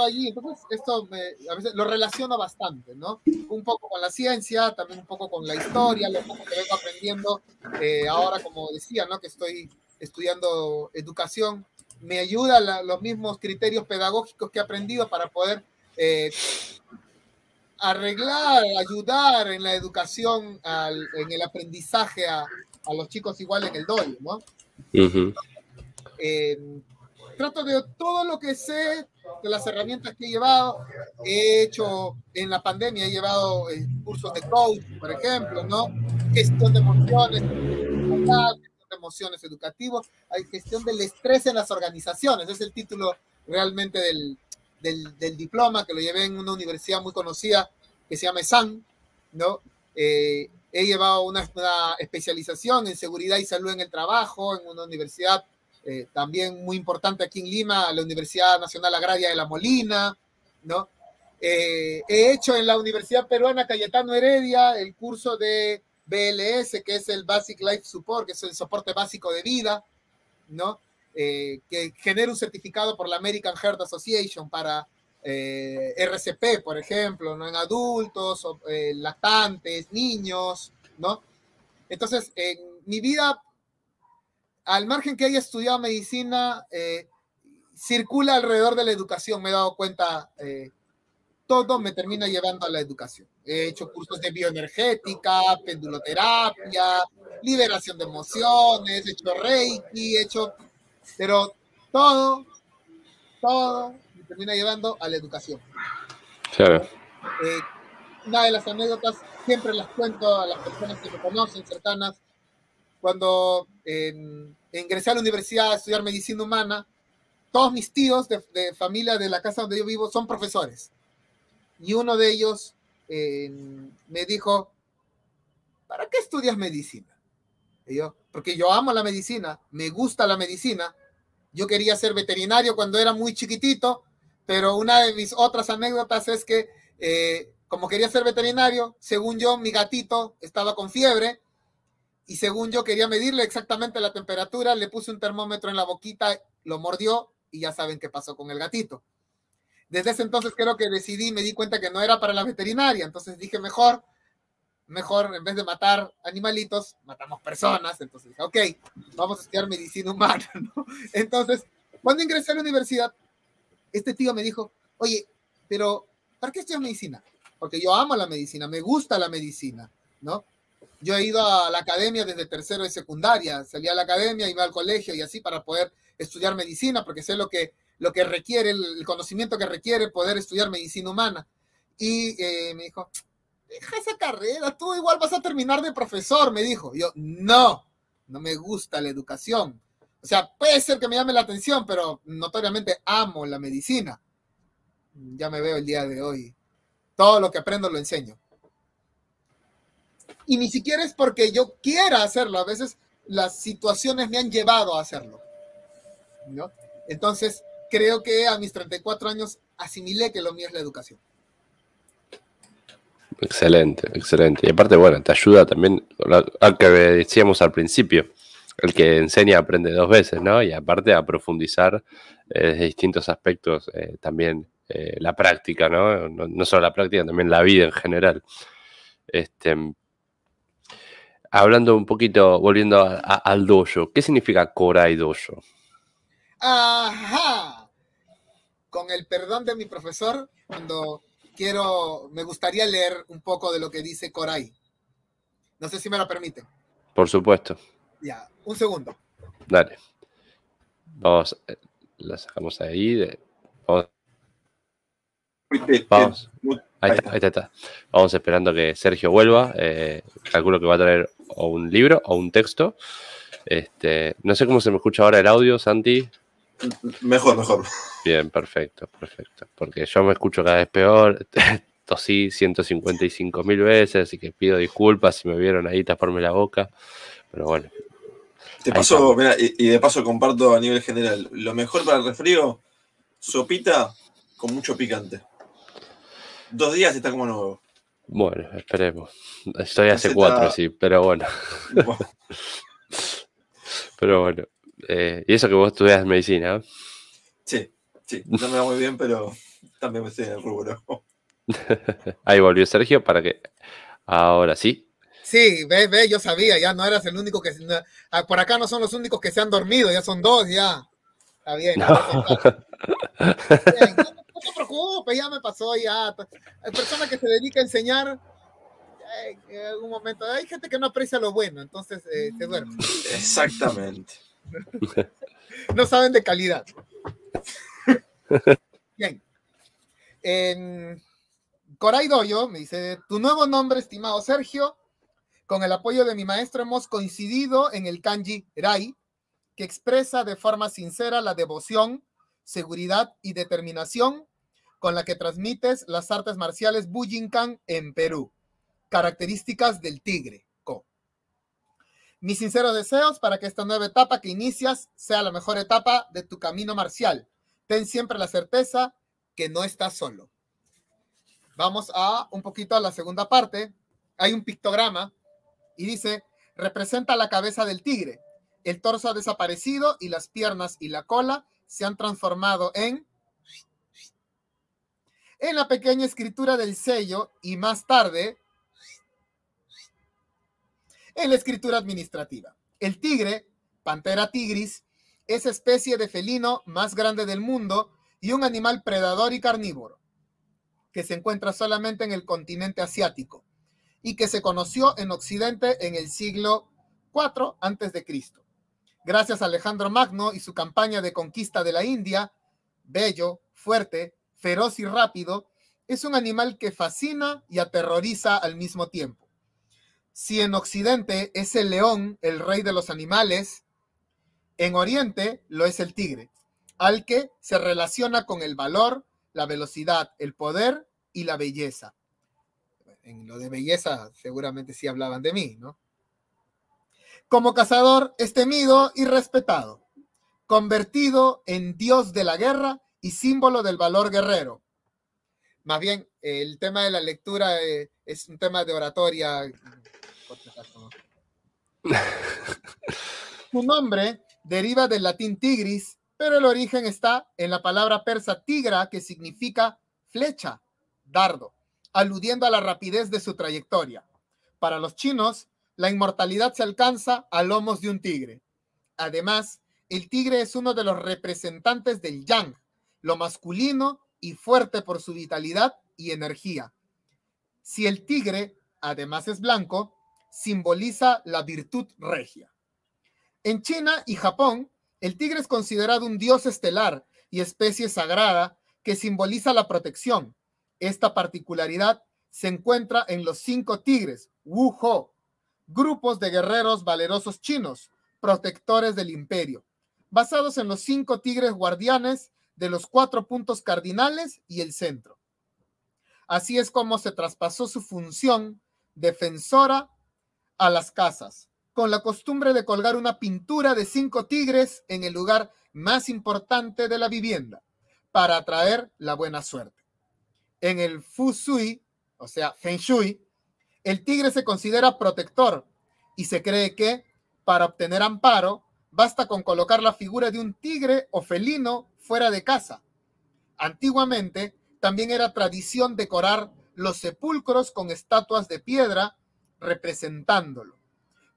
allí, entonces esto me, a veces lo relaciono bastante, ¿no? Un poco con la ciencia, también un poco con la historia, lo poco que vengo aprendiendo eh, ahora, como decía, ¿no? Que estoy estudiando educación, me ayuda los mismos criterios pedagógicos que he aprendido para poder eh, arreglar, ayudar en la educación, en el aprendizaje a, los chicos igual en el doy, ¿no? Eh, trato de todo lo que sé de las herramientas que he llevado, he hecho en la pandemia, he llevado eh, cursos de coach, por ejemplo, ¿no? Gestión de emociones, gestión de emociones educativos, hay gestión del estrés en las organizaciones, es el título realmente del, del, diploma, que lo llevé en una universidad muy conocida que se llama ESAN, ¿no? Eh, he llevado una, especialización en seguridad y salud en el trabajo en una universidad eh, también muy importante aquí en Lima, la Universidad Nacional Agraria de La Molina, ¿no? Eh, he hecho en la Universidad Peruana Cayetano Heredia el curso de BLS, que es el Basic Life Support, que es el soporte básico de vida, ¿no? Eh, que genera un certificado por la American Heart Association para RCP, por ejemplo, ¿no? en adultos, lactantes, niños, ¿no? Entonces, en mi vida, al margen que haya estudiado medicina, circula alrededor de la educación, me he dado cuenta, todo me termina llevando a la educación. He hecho cursos de bioenergética, penduloterapia, liberación de emociones, he hecho reiki, he hecho pero todo, todo me termina llevando a la educación. Claro. Eh, una de las anécdotas siempre las cuento a las personas que me conocen, cercanas. Cuando ingresé a la universidad a estudiar medicina humana, todos mis tíos de, familia de la casa donde yo vivo son profesores. Y uno de ellos me dijo, ¿para qué estudias medicina? Yo, porque yo amo la medicina, me gusta la medicina. Yo quería ser veterinario cuando era muy chiquitito, pero una de mis otras anécdotas es que eh, como quería ser veterinario, según yo, mi gatito estaba con fiebre y según yo quería medirle exactamente la temperatura, le puse un termómetro en la boquita, lo mordió y ya saben qué pasó con el gatito. Desde ese entonces creo que decidí, me di cuenta que no era para la veterinaria, entonces dije mejor, mejor en vez de matar animalitos, matamos personas, entonces dije, ok, vamos a estudiar medicina humana, Entonces, cuando ingresé a la universidad, este tío me dijo, oye, pero ¿para qué estudias medicina? porque yo amo la medicina, me gusta la medicina, ¿no? Yo he ido a la academia desde tercero y secundaria, salí a la academia, iba al colegio y así para poder estudiar medicina, porque sé lo que, lo que requiere, el, conocimiento que requiere poder estudiar medicina humana. Y eh, me dijo, deja esa carrera, tú igual vas a terminar de profesor, me dijo. Yo, no, no me gusta la educación. O sea, puede ser que me llame la atención, pero notoriamente amo la medicina. Ya me veo el día de hoy todo lo que aprendo lo enseño. Y ni siquiera es porque yo quiera hacerlo, a veces las situaciones me han llevado a hacerlo. ¿no? Entonces, creo que a mis 34 años asimilé que lo mío es la educación. Excelente, excelente. Y aparte, bueno, te ayuda también al que decíamos al principio, el que enseña aprende dos veces, ¿no? Y aparte a profundizar eh, desde distintos aspectos eh, también eh, la práctica, ¿no? ¿no? solo la práctica, también la vida en general. Este, hablando un poquito, volviendo al dojo, ¿qué significa Korai Dojo? Ajá. Con el perdón de mi profesor, cuando quiero, me gustaría leer un poco de lo que dice Korai. No sé si me lo permite. Por supuesto. Ya, un segundo. Dale. Vamos, eh, la sacamos ahí. Vamos Vamos. Ahí está, ahí está, Vamos esperando que Sergio vuelva. Eh, calculo que va a traer o un libro o un texto. Este, no sé cómo se me escucha ahora el audio, Santi. Mejor, mejor. Bien, perfecto, perfecto. Porque yo me escucho cada vez peor. Tosí 155 mil veces, así que pido disculpas si me vieron ahí taparme la boca. Pero bueno. Te paso, mira, y, de paso comparto a nivel general. Lo mejor para el resfrío, sopita con mucho picante dos días está como nuevo. Bueno, esperemos. Estoy hace cuatro, sí, pero bueno. pero bueno. Eh, y eso que vos estudias medicina. Sí, sí. No me va muy bien, pero también me estoy en el rubro. Ahí volvió Sergio para que ahora sí. Sí, ve, ve, yo sabía, ya no eras el único que... Ah, por acá no son los únicos que se han dormido, ya son dos, ya. Está bien. bien no te preocupes, ya me pasó, ya. Hay personas que se dedican a enseñar en algún momento. Hay gente que no aprecia lo bueno, entonces eh, se duerme. Exactamente. no saben de calidad. Bien. En Coray Doyo me dice, tu nuevo nombre, estimado Sergio, con el apoyo de mi maestro hemos coincidido en el kanji Rai, que expresa de forma sincera la devoción seguridad y determinación con la que transmites las artes marciales Bujinkan en Perú. Características del tigre. Co. Mis sinceros deseos para que esta nueva etapa que inicias sea la mejor etapa de tu camino marcial. Ten siempre la certeza que no estás solo. Vamos a un poquito a la segunda parte. Hay un pictograma y dice, representa la cabeza del tigre. El torso ha desaparecido y las piernas y la cola se han transformado en en la pequeña escritura del sello y más tarde en la escritura administrativa. El tigre, Pantera tigris, es especie de felino más grande del mundo y un animal predador y carnívoro, que se encuentra solamente en el continente asiático y que se conoció en Occidente en el siglo IV a.C. Gracias a Alejandro Magno y su campaña de conquista de la India, bello, fuerte, feroz y rápido, es un animal que fascina y aterroriza al mismo tiempo. Si en Occidente es el león el rey de los animales, en Oriente lo es el tigre, al que se relaciona con el valor, la velocidad, el poder y la belleza. En lo de belleza seguramente sí hablaban de mí, ¿no? Como cazador es temido y respetado, convertido en dios de la guerra y símbolo del valor guerrero. Más bien, el tema de la lectura eh, es un tema de oratoria. Su nombre deriva del latín tigris, pero el origen está en la palabra persa tigra, que significa flecha, dardo, aludiendo a la rapidez de su trayectoria. Para los chinos, la inmortalidad se alcanza a lomos de un tigre. Además, el tigre es uno de los representantes del yang, lo masculino y fuerte por su vitalidad y energía. Si el tigre, además es blanco, simboliza la virtud regia. En China y Japón, el tigre es considerado un dios estelar y especie sagrada que simboliza la protección. Esta particularidad se encuentra en los cinco tigres, Wu Ho, grupos de guerreros valerosos chinos, protectores del imperio, basados en los cinco tigres guardianes de los cuatro puntos cardinales y el centro. Así es como se traspasó su función defensora a las casas, con la costumbre de colgar una pintura de cinco tigres en el lugar más importante de la vivienda, para atraer la buena suerte. En el Fu Sui, o sea, Feng Shui, el tigre se considera protector y se cree que, para obtener amparo, basta con colocar la figura de un tigre o felino fuera de casa. Antiguamente también era tradición decorar los sepulcros con estatuas de piedra representándolo,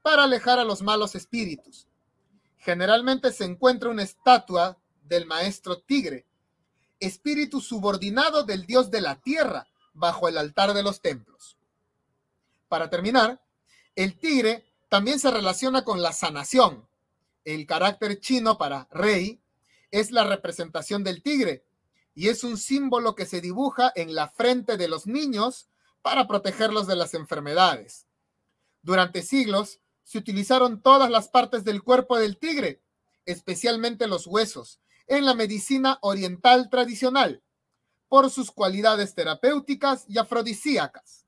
para alejar a los malos espíritus. Generalmente se encuentra una estatua del maestro tigre, espíritu subordinado del dios de la tierra, bajo el altar de los templos. Para terminar, el tigre también se relaciona con la sanación. El carácter chino para rey es la representación del tigre y es un símbolo que se dibuja en la frente de los niños para protegerlos de las enfermedades. Durante siglos se utilizaron todas las partes del cuerpo del tigre, especialmente los huesos, en la medicina oriental tradicional, por sus cualidades terapéuticas y afrodisíacas.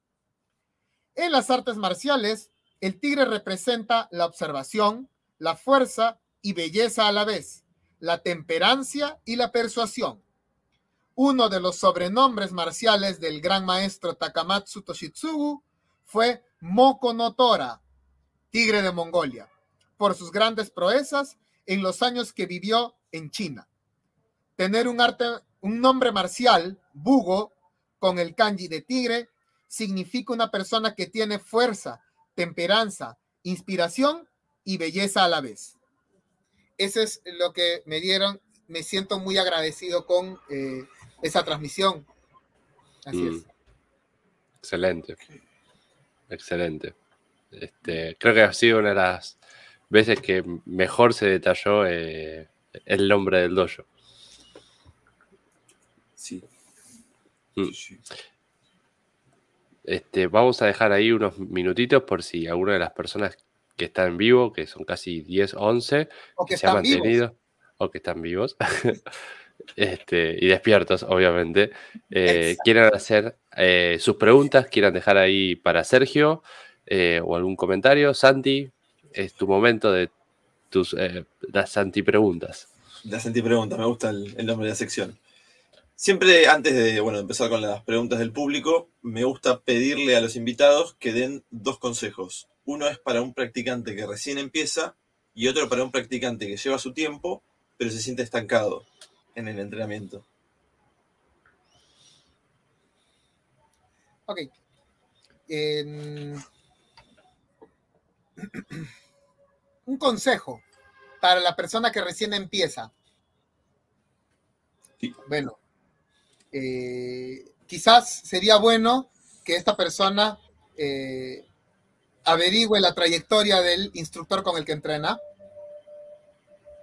En las artes marciales, el tigre representa la observación, la fuerza y belleza a la vez la temperancia y la persuasión. Uno de los sobrenombres marciales del gran maestro Takamatsu Toshitsugu fue Moko no tigre de Mongolia, por sus grandes proezas en los años que vivió en China. Tener un, arte, un nombre marcial, Bugo, con el kanji de tigre, significa una persona que tiene fuerza, temperanza, inspiración y belleza a la vez eso es lo que me dieron. Me siento muy agradecido con eh, esa transmisión. Así es. Mm. Excelente. Excelente. Este, creo que ha sido una de las veces que mejor se detalló eh, el nombre del dojo. Sí. Mm. Este, vamos a dejar ahí unos minutitos por si alguna de las personas que está en vivo, que son casi 10, 11, o que, se ha mantenido, o que están vivos, este, y despiertos, obviamente, eh, quieran hacer eh, sus preguntas, quieran dejar ahí para Sergio eh, o algún comentario. Santi, es tu momento de tus las Santi preguntas. Las Santi preguntas, me gusta el, el, nombre de la sección. Siempre antes de bueno, empezar con las preguntas del público, me gusta pedirle a los invitados que den dos consejos uno es para un practicante que recién empieza y otro para un practicante que lleva su tiempo, pero se siente estancado en el entrenamiento. Ok. un consejo para la persona que recién empieza. Bueno, eh, quizás sería bueno que esta persona eh, averigüe la trayectoria del instructor con el que entrena.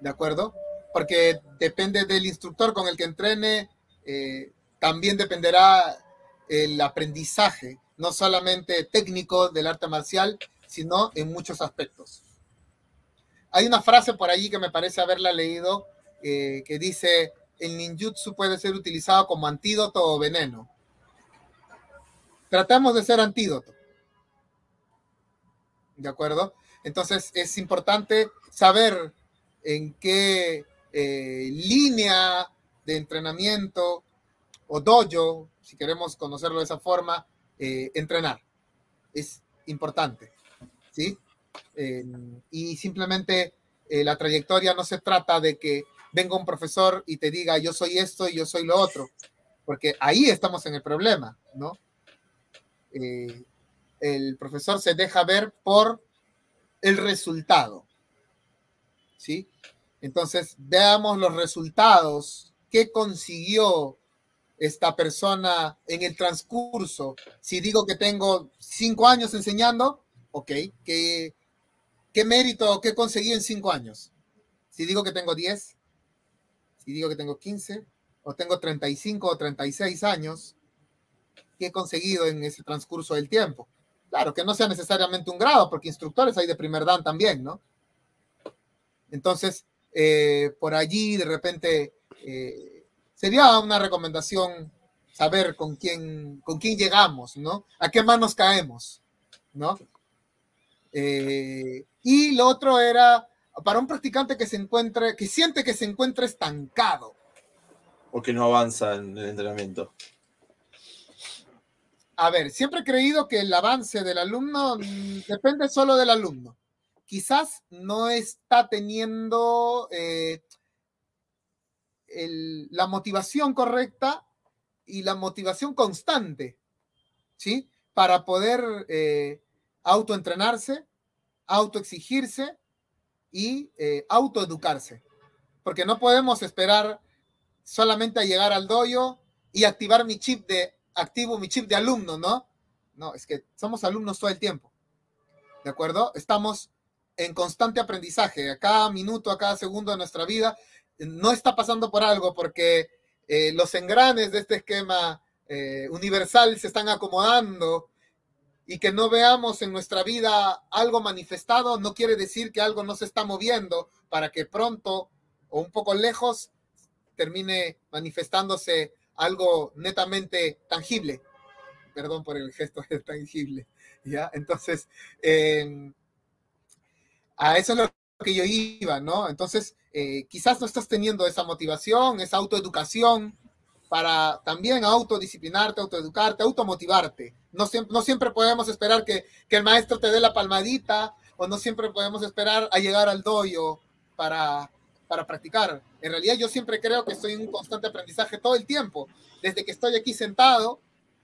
¿De acuerdo? Porque depende del instructor con el que entrene, eh, también dependerá el aprendizaje, no solamente técnico del arte marcial, sino en muchos aspectos. Hay una frase por allí que me parece haberla leído que dice, el ninjutsu puede ser utilizado como antídoto o veneno. Tratamos de ser antídoto. ¿De acuerdo? Entonces es importante saber en qué eh, línea de entrenamiento o dojo, si queremos conocerlo de esa forma, eh, entrenar. Es importante, ¿sí? y simplemente eh, la trayectoria no se trata de que venga un profesor y te diga yo soy esto y yo soy lo otro, porque ahí estamos en el problema, ¿no? el profesor se deja ver por el resultado, ¿sí? Entonces, veamos los resultados. ¿Qué consiguió esta persona en el transcurso? Si digo que tengo cinco años enseñando, ok, ¿qué, qué mérito, qué conseguí en cinco años? Si digo que tengo diez, si digo que tengo quince, o tengo 35 o 36 años, ¿qué he conseguido en ese transcurso del tiempo? Claro, que no sea necesariamente un grado, porque instructores hay de primer dan también, ¿no? Entonces, eh, por allí de repente eh, sería una recomendación saber con quién, con quién llegamos, ¿no? A qué manos caemos, ¿no? Eh, y lo otro era para un practicante que se encuentre, que siente que se encuentra estancado. O que no avanza en el entrenamiento. A ver, siempre he creído que el avance del alumno mm, depende solo del alumno quizás no está teniendo eh, la motivación correcta y la motivación constante, ¿sí? Para poder eh, autoentrenarse, autoexigirse y eh, autoeducarse. Porque no podemos esperar solamente a llegar al doyo y activar mi chip de activo, mi chip de alumno, ¿no? No, es que somos alumnos todo el tiempo. ¿De acuerdo? Estamos en constante aprendizaje, a cada minuto, a cada segundo de nuestra vida, no está pasando por algo porque eh, los engranes de este esquema eh, universal se están acomodando y que no veamos en nuestra vida algo manifestado no quiere decir que algo no se está moviendo para que pronto o un poco lejos termine manifestándose algo netamente tangible. Perdón por el gesto de tangible. ¿ya? Entonces, eh, a eso es lo que yo iba, ¿no? Entonces, eh, quizás no estás teniendo esa motivación, esa autoeducación para también autodisciplinarte, autoeducarte, automotivarte. No siempre, no siempre podemos esperar que, el maestro te dé la palmadita o no siempre podemos esperar a llegar al doyo para, para practicar. En realidad yo siempre creo que estoy en un constante aprendizaje todo el tiempo, desde que estoy aquí sentado,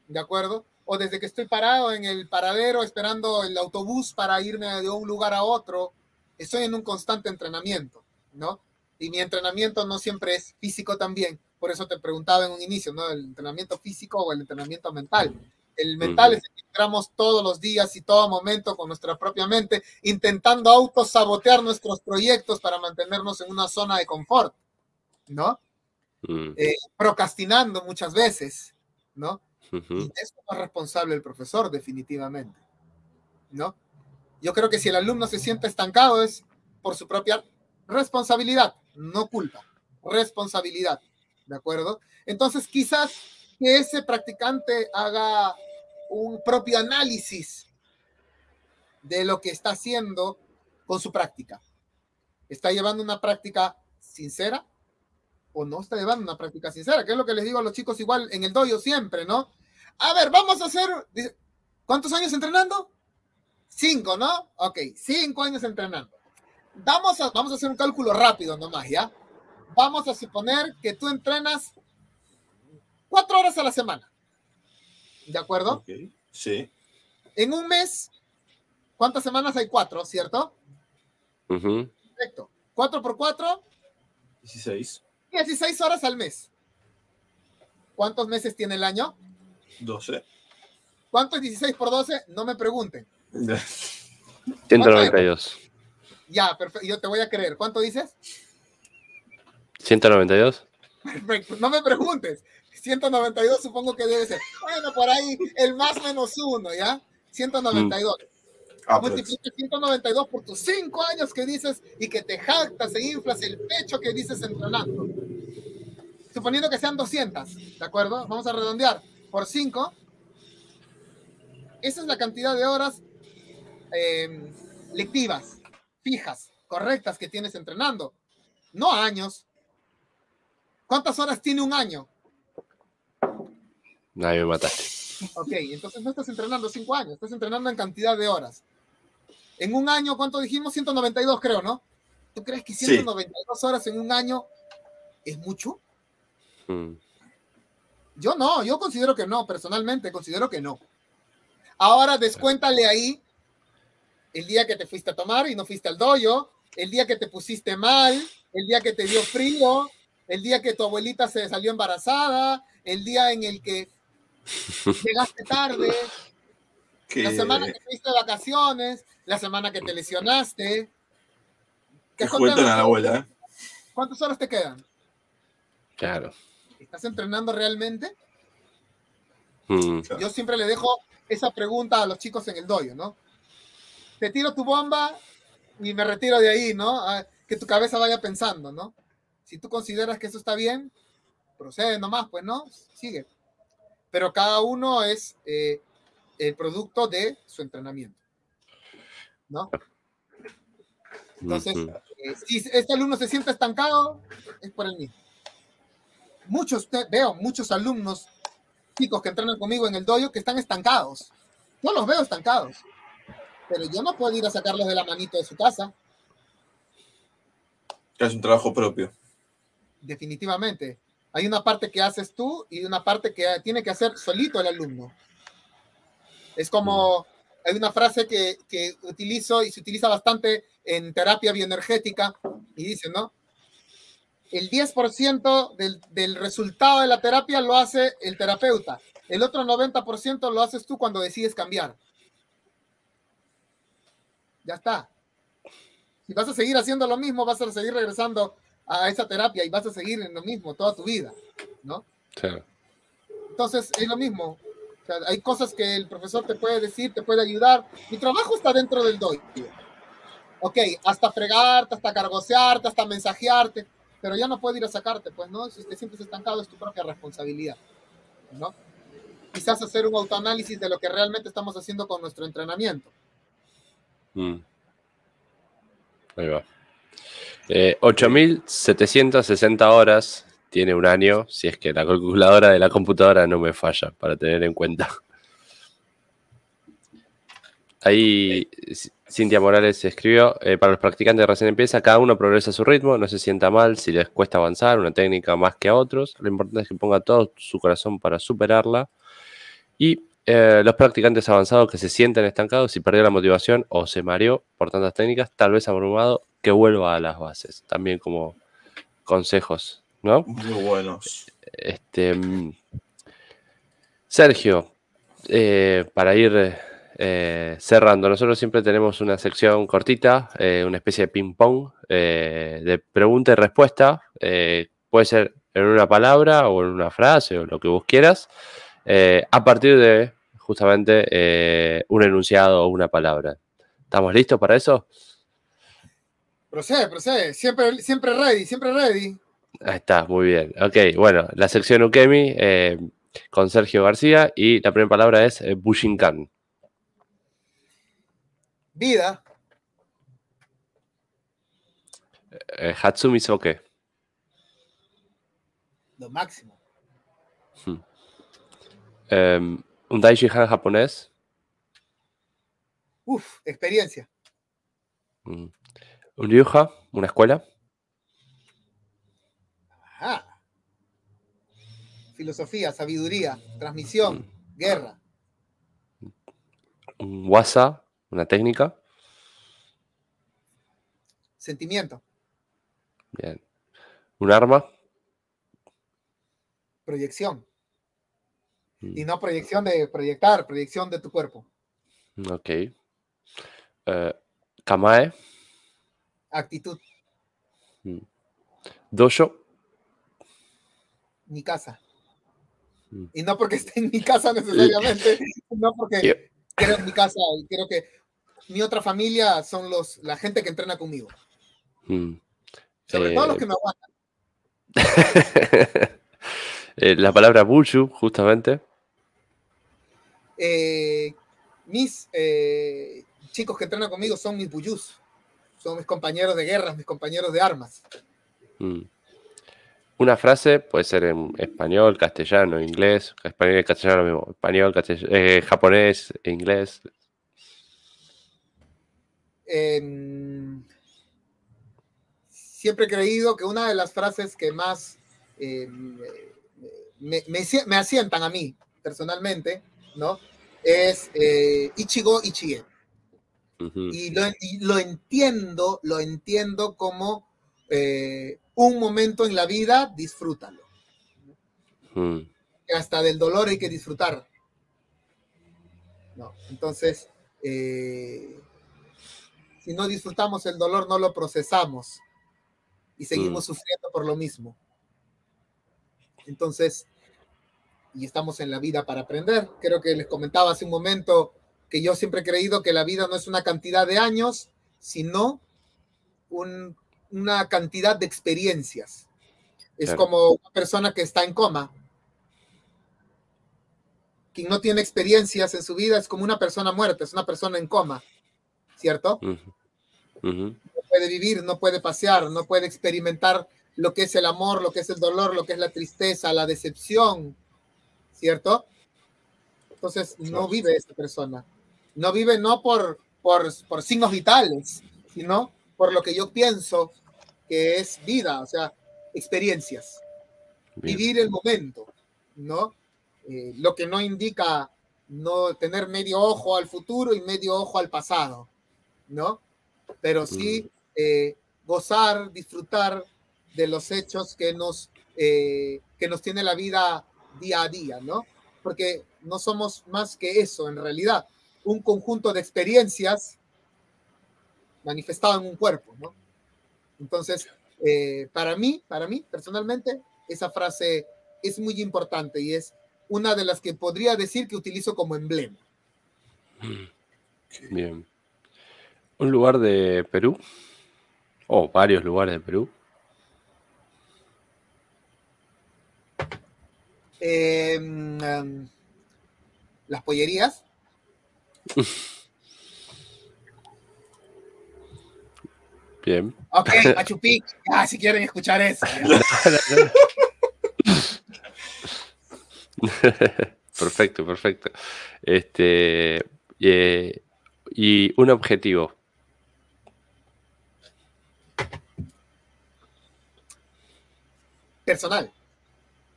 ¿de acuerdo? O desde que estoy parado en el paradero esperando el autobús para irme de un lugar a otro, estoy en un constante entrenamiento, ¿no? Y mi entrenamiento no siempre es físico también. Por eso te preguntaba en un inicio, ¿no? El entrenamiento físico o el entrenamiento mental. El mental es el que entramos todos los días y todo momento con nuestra propia mente, intentando autosabotear nuestros proyectos para mantenernos en una zona de confort, ¿no? Mm. Eh, procrastinando muchas veces, ¿no? Y eso es responsable el profesor, definitivamente, ¿no? Yo creo que si el alumno se siente estancado es por su propia responsabilidad, no culpa, responsabilidad, ¿de acuerdo? Entonces quizás que ese practicante haga un propio análisis de lo que está haciendo con su práctica. ¿Está llevando una práctica sincera o no está llevando una práctica sincera? Que es lo que les digo a los chicos igual en el doyo siempre, ¿no? A ver, vamos a hacer... ¿Cuántos años entrenando? Cinco, ¿no? Ok, cinco años entrenando. Vamos a, vamos a hacer un cálculo rápido nomás, ¿ya? Vamos a suponer que tú entrenas cuatro horas a la semana. ¿De acuerdo? Ok, sí. En un mes, ¿cuántas semanas hay? Cuatro, ¿cierto? Perfecto. Cuatro por cuatro. Dieciséis. Dieciséis horas al mes. ¿Cuántos meses tiene el año? Doce. ¿Cuánto es 16 por 12? No me pregunten. 192. Ya, perfecto. Yo te voy a creer. ¿Cuánto dices? 192. Perfecto. No me preguntes. 192 supongo que debe ser. Bueno, por ahí el más menos uno, ¿ya? 192. Ah, pues. Multiplica 192 por tus 5 años que dices y que te jactas e inflas el pecho que dices entrenando. Suponiendo que sean 200, ¿de acuerdo? Vamos a redondear por 5. Esa es la cantidad de horas eh, lectivas, fijas, correctas que tienes entrenando. No años. ¿Cuántas horas tiene un año? Nadie me mataste. Ok, entonces no estás entrenando 5 años, estás entrenando en cantidad de horas. En un año, ¿cuánto dijimos? 192 creo, ¿no? ¿Tú crees que Sí. 192 horas en un año es mucho? Mm. Yo no, yo considero que no, personalmente considero que no. Ahora descuéntale ahí el día que te fuiste a tomar y no fuiste al doyo, el día que te pusiste mal, el día que te dio frío, el día que tu abuelita se salió embarazada, el día en el que llegaste tarde, la semana que fuiste de vacaciones, la semana que te lesionaste. ¿Qué cuentan a la abuela, ¿eh? ¿Cuántas horas te quedan? Claro. ¿Estás entrenando realmente? Mm. Yo siempre le dejo esa pregunta a los chicos en el doyo, ¿no? Te tiro tu bomba y me retiro de ahí, ¿no? A- que tu cabeza vaya pensando, ¿no? Si tú consideras que eso está bien, procede nomás, pues, ¿no? Sigue. Pero cada uno es eh, el producto de su entrenamiento, ¿no? Entonces, eh, si este alumno se siente estancado, es por el mismo. Muchos, veo muchos alumnos, chicos que entrenan conmigo en el dojo, que están estancados. Yo los veo estancados. Pero yo no puedo ir a sacarlos de la manito de su casa, Que es un trabajo propio. definitivamente. Hay una parte que haces tú y una parte que tiene que hacer solito el alumno. Es como, hay una frase que, que utilizo y se utiliza bastante en terapia bioenergética y dice, ¿no? El 10% del, del resultado de la terapia lo hace el terapeuta. El otro 90% lo haces tú cuando decides cambiar. Ya está. Si vas a seguir haciendo lo mismo, vas a seguir regresando a esa terapia y vas a seguir en lo mismo toda tu vida, ¿no? Entonces, es lo mismo. O sea, hay cosas que el profesor te puede decir, te puede ayudar. Mi trabajo está dentro del doy. Ok, hasta fregarte, hasta cargosearte, hasta mensajearte, pero ya no puedo ir a sacarte, pues, ¿no? Si te sientes estancado es tu propia responsabilidad, ¿no? Quizás hacer un autoanálisis de lo que realmente estamos haciendo con nuestro entrenamiento. Mm. Ahí va. Eh, 8.760 horas tiene un año, si es que la calculadora de la computadora no me falla, para tener en cuenta. Ahí Cintia Morales escribió, eh, para los practicantes recién empieza, cada uno progresa a su ritmo, no se sienta mal si les cuesta avanzar, una técnica más que a otros, lo importante es que ponga todo su corazón para superarla. Y eh, los practicantes avanzados que se sienten estancados y perdió la motivación o se mareó por tantas técnicas, tal vez abrumado, que vuelva a las bases. También como consejos, ¿no? Muy buenos. Este, mm, Sergio, eh, para ir eh, cerrando, nosotros siempre tenemos una sección cortita, una especie de ping-pong de pregunta y respuesta. puede ser en una palabra o en una frase o lo que vos quieras, eh, a partir de justamente eh, un enunciado o una palabra. ¿Estamos listos para eso? Procede, procede. Siempre, siempre ready, siempre ready. Ahí está, muy bien. Ok, bueno, la sección Ukemi eh, con Sergio García y la primera palabra es Bushinkan. Vida, Hatsumi Soke. lo máximo. Em, un Daishihan japonés. Uf, experiencia. Mm. Un Ryuha, una escuela. Ajá. Filosofía, sabiduría, transmisión, guerra, Un Wasa, una técnica. sentimiento, Bien. Un arma. proyección. Mm. Y no proyección de proyectar, proyección de tu cuerpo. Ok. Eh, Kamae. Actitud, Dojo. mi casa, Mm. Y no porque esté en mi casa necesariamente, no porque quiero en mi casa y quiero que mi otra familia son los, la gente que entrena conmigo. Mm. Sobre todo los eh, que me aguantan. Eh, la palabra Bushu, justamente. Eh, mis chicos que entrenan conmigo son mis buyus. Son mis compañeros de guerra, mis compañeros de armas. Mm. Una frase puede ser en español, castellano, inglés, español y castellano mismo, español, castellano, japonés, inglés. Em, siempre he creído que una de las frases que más em, me, asientan a mí personalmente, ¿no? Es eh, Ichigo Ichige. y, lo, entiendo, lo entiendo como eh, un momento en la vida, disfrútalo. Hasta del dolor hay que disfrutar. No, entonces, eh, si no disfrutamos el dolor, no lo procesamos y seguimos mm. sufriendo por lo mismo. Entonces, y estamos en la vida para aprender. Creo que les comentaba hace un momento que yo siempre he creído que la vida no es una cantidad de años, sino una cantidad de experiencias. Es como una persona que está en coma. Quien no tiene experiencias en su vida es como una persona muerta, es una persona en coma. ¿cierto? No puede vivir, no puede pasear, no puede experimentar lo que es el amor, lo que es el dolor, lo que es la tristeza, la decepción, ¿cierto? Entonces no vive esa persona. No vive no por, por, por signos vitales, sino por lo que yo pienso que es vida, o sea, experiencias. Vivir el momento, ¿no? Eh, lo que no indica no tener medio ojo al futuro y medio ojo al pasado. ¿no? Pero sí eh, gozar, disfrutar de los hechos que nos, eh, que nos tiene la vida día a día, ¿no? Porque no somos más que eso, en realidad, un conjunto de experiencias manifestado en un cuerpo, ¿no? Entonces, eh, para mí, para mí, personalmente, esa frase es muy importante y es una de las que podría decir que utilizo como emblema. Bien. ¿Un lugar de Perú? O varios lugares de Perú. Em, las pollerías. Bien. Ok, Machu Picchu. Ah, si quieren escuchar eso. perfecto, perfecto. Este, eh, y un objetivo. personal.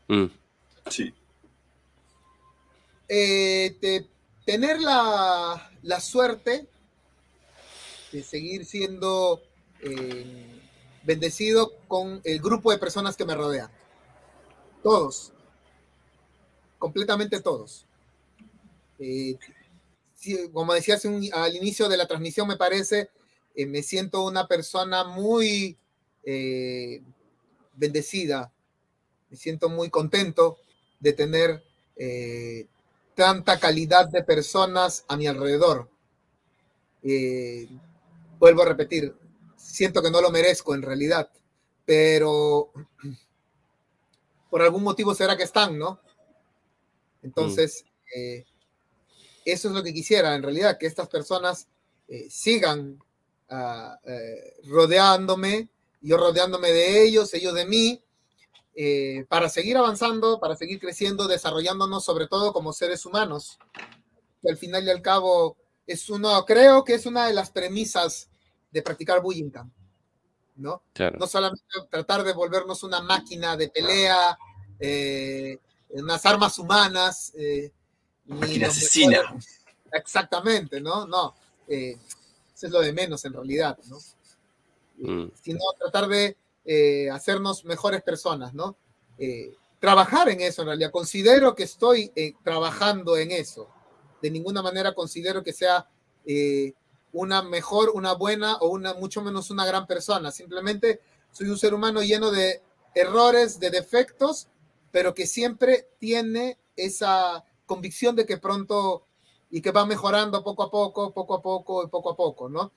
Mm. Sí. Eh, tener la, suerte de seguir siendo eh, bendecido con el grupo de personas que me rodean. Todos. Completamente todos. Eh, como decía al inicio de la transmisión, me parece, me siento una persona muy bendecida, me siento muy contento de tener eh, tanta calidad de personas a mi alrededor. Eh, vuelvo a repetir, siento que no lo merezco en realidad, pero por algún motivo será que están, ¿no? Entonces, eh, eso es lo que quisiera en realidad, que estas personas sigan ah, rodeándome, yo rodeándome de ellos, ellos de mí, eh, para seguir avanzando, para seguir creciendo, desarrollándonos sobre todo como seres humanos, que al final y al cabo es uno, creo que es una de las premisas de practicar bullying ¿no? No solamente tratar de volvernos una máquina de pelea, eh, unas armas humanas. Eh, máquina asesina. Exactamente, ¿no? No, eso es lo de menos en realidad, ¿no? Mm. Sino tratar de eh, hacernos mejores personas, ¿no? Eh, trabajar en eso en realidad. Considero que estoy eh, trabajando en eso. De ninguna manera considero que sea una mejor, una buena o una mucho menos una gran persona. Simplemente soy un ser humano lleno de errores, de defectos, pero que siempre tiene esa convicción de que pronto y que va mejorando poco a poco, poco a poco y poco a poco, ¿no?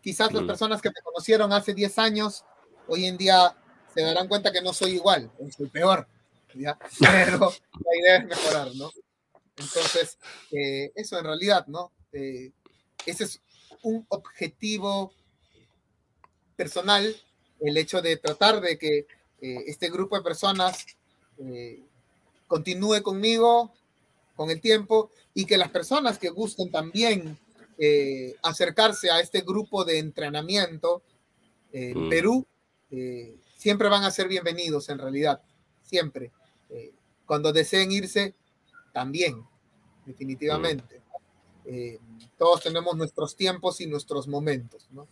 Quizás las mm. personas que me conocieron hace 10 años, hoy en día se darán cuenta que no soy igual, soy peor, ¿ya? Pero la idea es mejorar, ¿no? Entonces, eh, eso en realidad, ¿no? Eh, ese es un objetivo personal, el hecho de tratar de que eh, este grupo de personas continúe conmigo con el tiempo y que las personas que gusten también acercarse a este grupo de entrenamiento en mm. Perú, siempre van a ser bienvenidos en realidad, siempre. cuando deseen irse, también, definitivamente. Eh, todos tenemos nuestros tiempos y nuestros momentos, ¿no?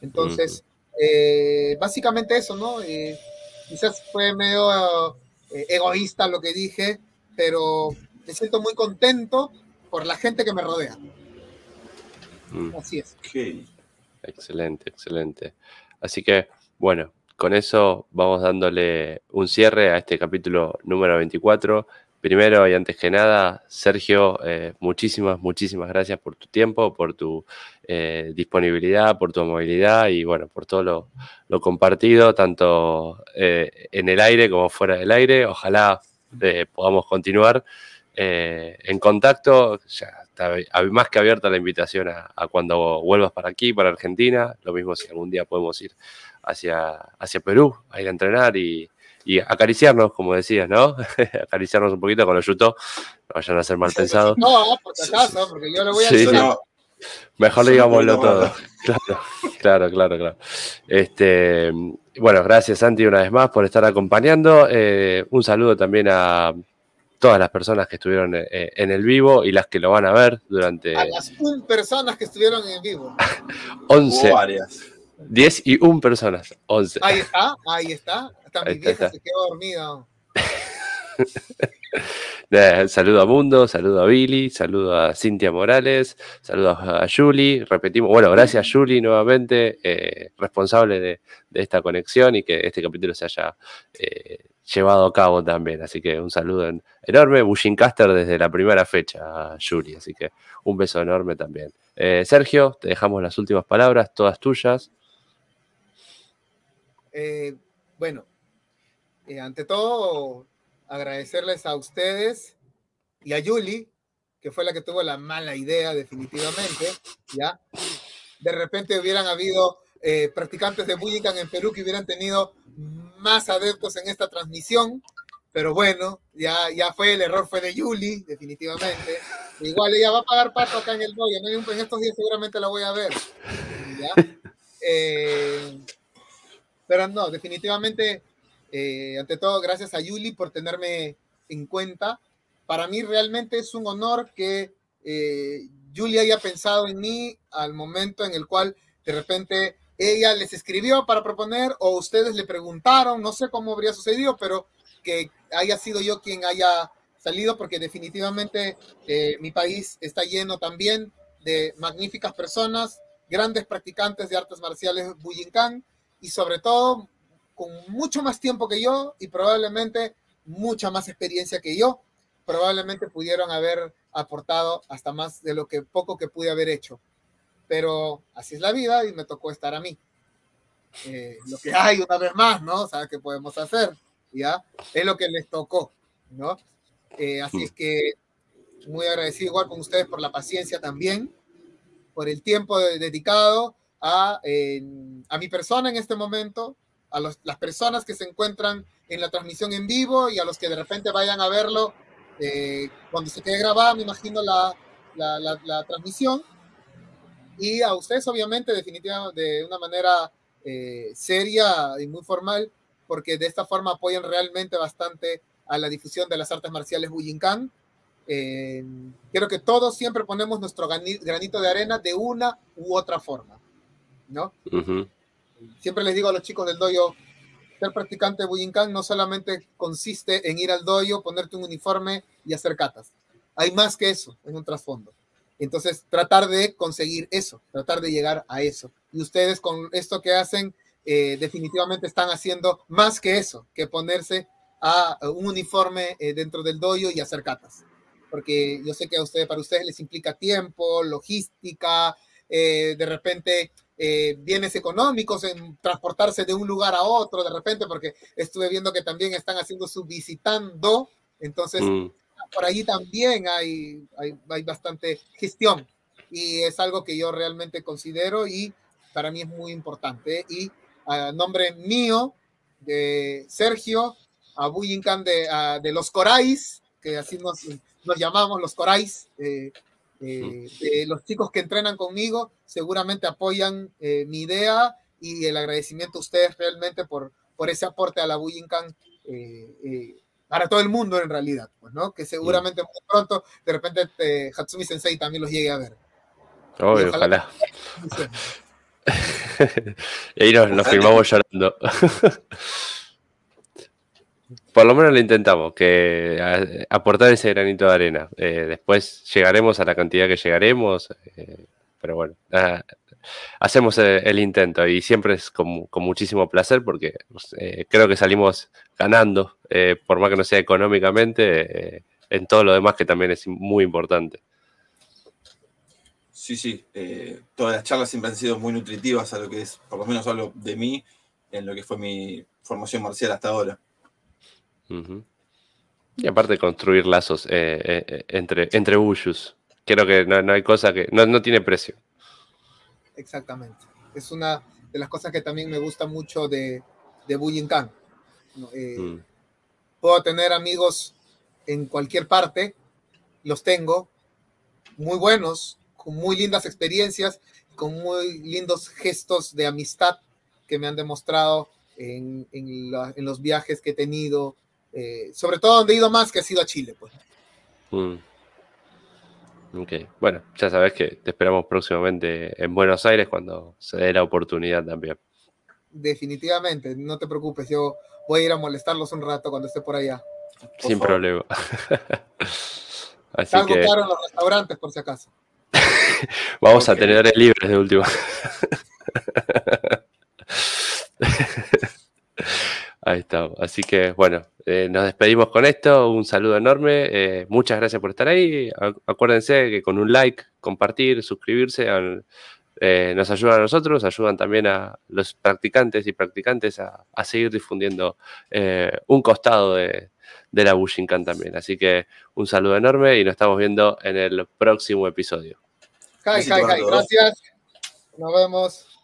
Entonces, eh, básicamente eso, ¿no? Eh, quizás fue medio egoísta lo que dije, pero me siento muy contento por la gente que me rodea. Mm. Así es. Excelente, excelente. Así que, bueno, con eso vamos dándole un cierre a este capítulo número 24 Primero y antes que nada, Sergio, eh, muchísimas, muchísimas gracias por tu tiempo, por tu eh, disponibilidad, por tu movilidad y bueno, por todo lo, compartido, tanto eh, en el aire como fuera del aire. Ojalá podamos continuar en contacto. Ya está más que abierta la invitación a, a, cuando vuelvas para aquí, para Argentina. Lo mismo si algún día podemos ir hacia, hacia Perú, a ir a entrenar y y acariciarnos, como decías, ¿no? acariciarnos un poquito con los yuto, no vayan a ser mal pensados. No, por si acaso, porque yo lo voy a decir. Mejor digámoslo todo. Claro, claro, claro, claro. Este, bueno, gracias Santi una vez más por estar acompañando. Eh, un saludo también a todas las personas que estuvieron eh, en el vivo y las que lo van a ver durante... A las un personas que estuvieron en vivo. 11. varias. 10 y 1 personas. 11. Ahí está, ahí está. Hasta mi vieja se quedó dormida. saludo a Mundo, saludo a Billy, saludo a Cintia Morales, saludo a Julie, repetimos, bueno, gracias Julie nuevamente, eh, responsable de, esta conexión y que este capítulo se haya eh, llevado a cabo también, así que un saludo enorme, Caster desde la primera fecha, Julie, así que un beso enorme también. Eh, Sergio, te dejamos las últimas palabras, todas tuyas. Bueno, eh, ante todo, agradecerles a ustedes y a Yuli, que fue la que tuvo la mala idea definitivamente, ¿ya? De repente hubieran habido eh, practicantes de Bujikan en Perú que hubieran tenido más adeptos en esta transmisión, pero bueno, ya, ya fue, el error fue de Yuli, definitivamente. Igual ella va a pagar pato acá en el doy, en estos días seguramente la voy a ver, eh, pero no, definitivamente eh, ante todo, gracias a Yuli por tenerme en cuenta. Para mí realmente es un honor que eh, Yuli haya pensado en mí al momento en el cual de repente ella les escribió para proponer o ustedes le preguntaron, no sé cómo habría sucedido, pero que haya sido yo quien haya salido porque definitivamente eh, mi país está lleno también de magníficas personas, grandes practicantes de artes marciales Bujinkan y sobre todo con mucho más tiempo que yo y probablemente mucha más experiencia que yo, probablemente pudieron haber aportado hasta más de lo que poco que pude haber hecho. Pero así es la vida y me tocó estar a mí. Eh, lo que hay una vez más, ¿no? O sea, ¿qué podemos hacer? ¿Ya? Es lo que les tocó, ¿no? Eh, así es que muy agradecido igual con ustedes por la paciencia también, por el tiempo dedicado a, a mi persona en este momento, a las personas que se encuentran en la transmisión en vivo y a los que de repente vayan a verlo eh, cuando se quede grabada, me imagino, la, la, transmisión. Y a ustedes, obviamente, definitivamente, de una manera eh, seria y muy formal, porque de esta forma apoyan realmente bastante a la difusión de las artes marciales Bujinkan. Eh, creo que todos siempre ponemos nuestro granito de arena de una u otra forma, ¿no? Siempre les digo a los chicos del doyo, ser practicante de Bujinkan no solamente consiste en ir al doyo, ponerte un uniforme y hacer catas. Hay más que eso, en un trasfondo. Entonces, tratar de conseguir eso, tratar de llegar a eso. Y ustedes con esto que hacen, eh, definitivamente están haciendo más que eso, que ponerse a un uniforme eh, dentro del dojo y hacer catas. Porque yo sé que a ustedes, para ustedes les implica tiempo, logística, eh, de repente eh, bienes económicos en transportarse de un lugar a otro, de repente, porque estuve viendo que también están haciendo su visitando, entonces mm. por ahí también hay, hay, hay bastante gestión y es algo que yo realmente considero y para mí es muy importante. Y a nombre mío, de Sergio, a Buyincan de, de los Corais, que así nos, nos llamamos los Corais, eh, eh, los chicos que entrenan conmigo seguramente apoyan eh, mi idea y el agradecimiento a ustedes realmente por, por ese aporte a la Buyincan para todo el mundo en realidad, pues, ¿no? Que seguramente muy pronto, de repente, Hatsumi Sensei también los llegue a ver. ojalá. y ahí nos, nos filmamos llorando. Por lo menos lo intentamos, que aportar ese granito de arena. Eh, después llegaremos a la cantidad que llegaremos, eh, pero bueno, hacemos el, intento y siempre es con, muchísimo placer porque eh, creo que salimos ganando, por más que no sea económicamente, en todo lo demás que también es muy importante. Sí, sí, todas las charlas siempre han sido muy nutritivas a lo que es, por lo menos hablo de mí, en lo que fue mi formación marcial hasta ahora. Y aparte construir lazos eh, eh, eh, entre, entre Creo que no, hay cosa que. No, tiene precio. Exactamente. Es una de las cosas que también me gusta mucho de, de Bujinkan. Mm. Puedo tener amigos en cualquier parte, los tengo, muy buenos, con muy lindas experiencias, con muy lindos gestos de amistad que me han demostrado en, en los viajes que he tenido, eh, sobre todo donde he ido más, que ha sido a Chile, pues. Mm. Ok, bueno, ya sabes que te esperamos próximamente en Buenos Aires cuando se dé la oportunidad también. Definitivamente, no te preocupes, yo voy a ir a molestarlos un rato cuando esté por allá. Sin problema. Así Salgo en los restaurantes, por si acaso. Vamos a tener libres de último. Ahí está. Así que, bueno, eh, nos despedimos con esto. Un saludo enorme. Eh, muchas gracias por estar ahí. Acuérdense que con un like, compartir, suscribirse, eh, nos ayudan a nosotros, ayudan también a los practicantes y practicantes a, seguir difundiendo un costado de, la Bushinkan también. Así que un saludo enorme y nos estamos viendo en el próximo episodio. Kai, Kai, Kai. Gracias. Nos vemos.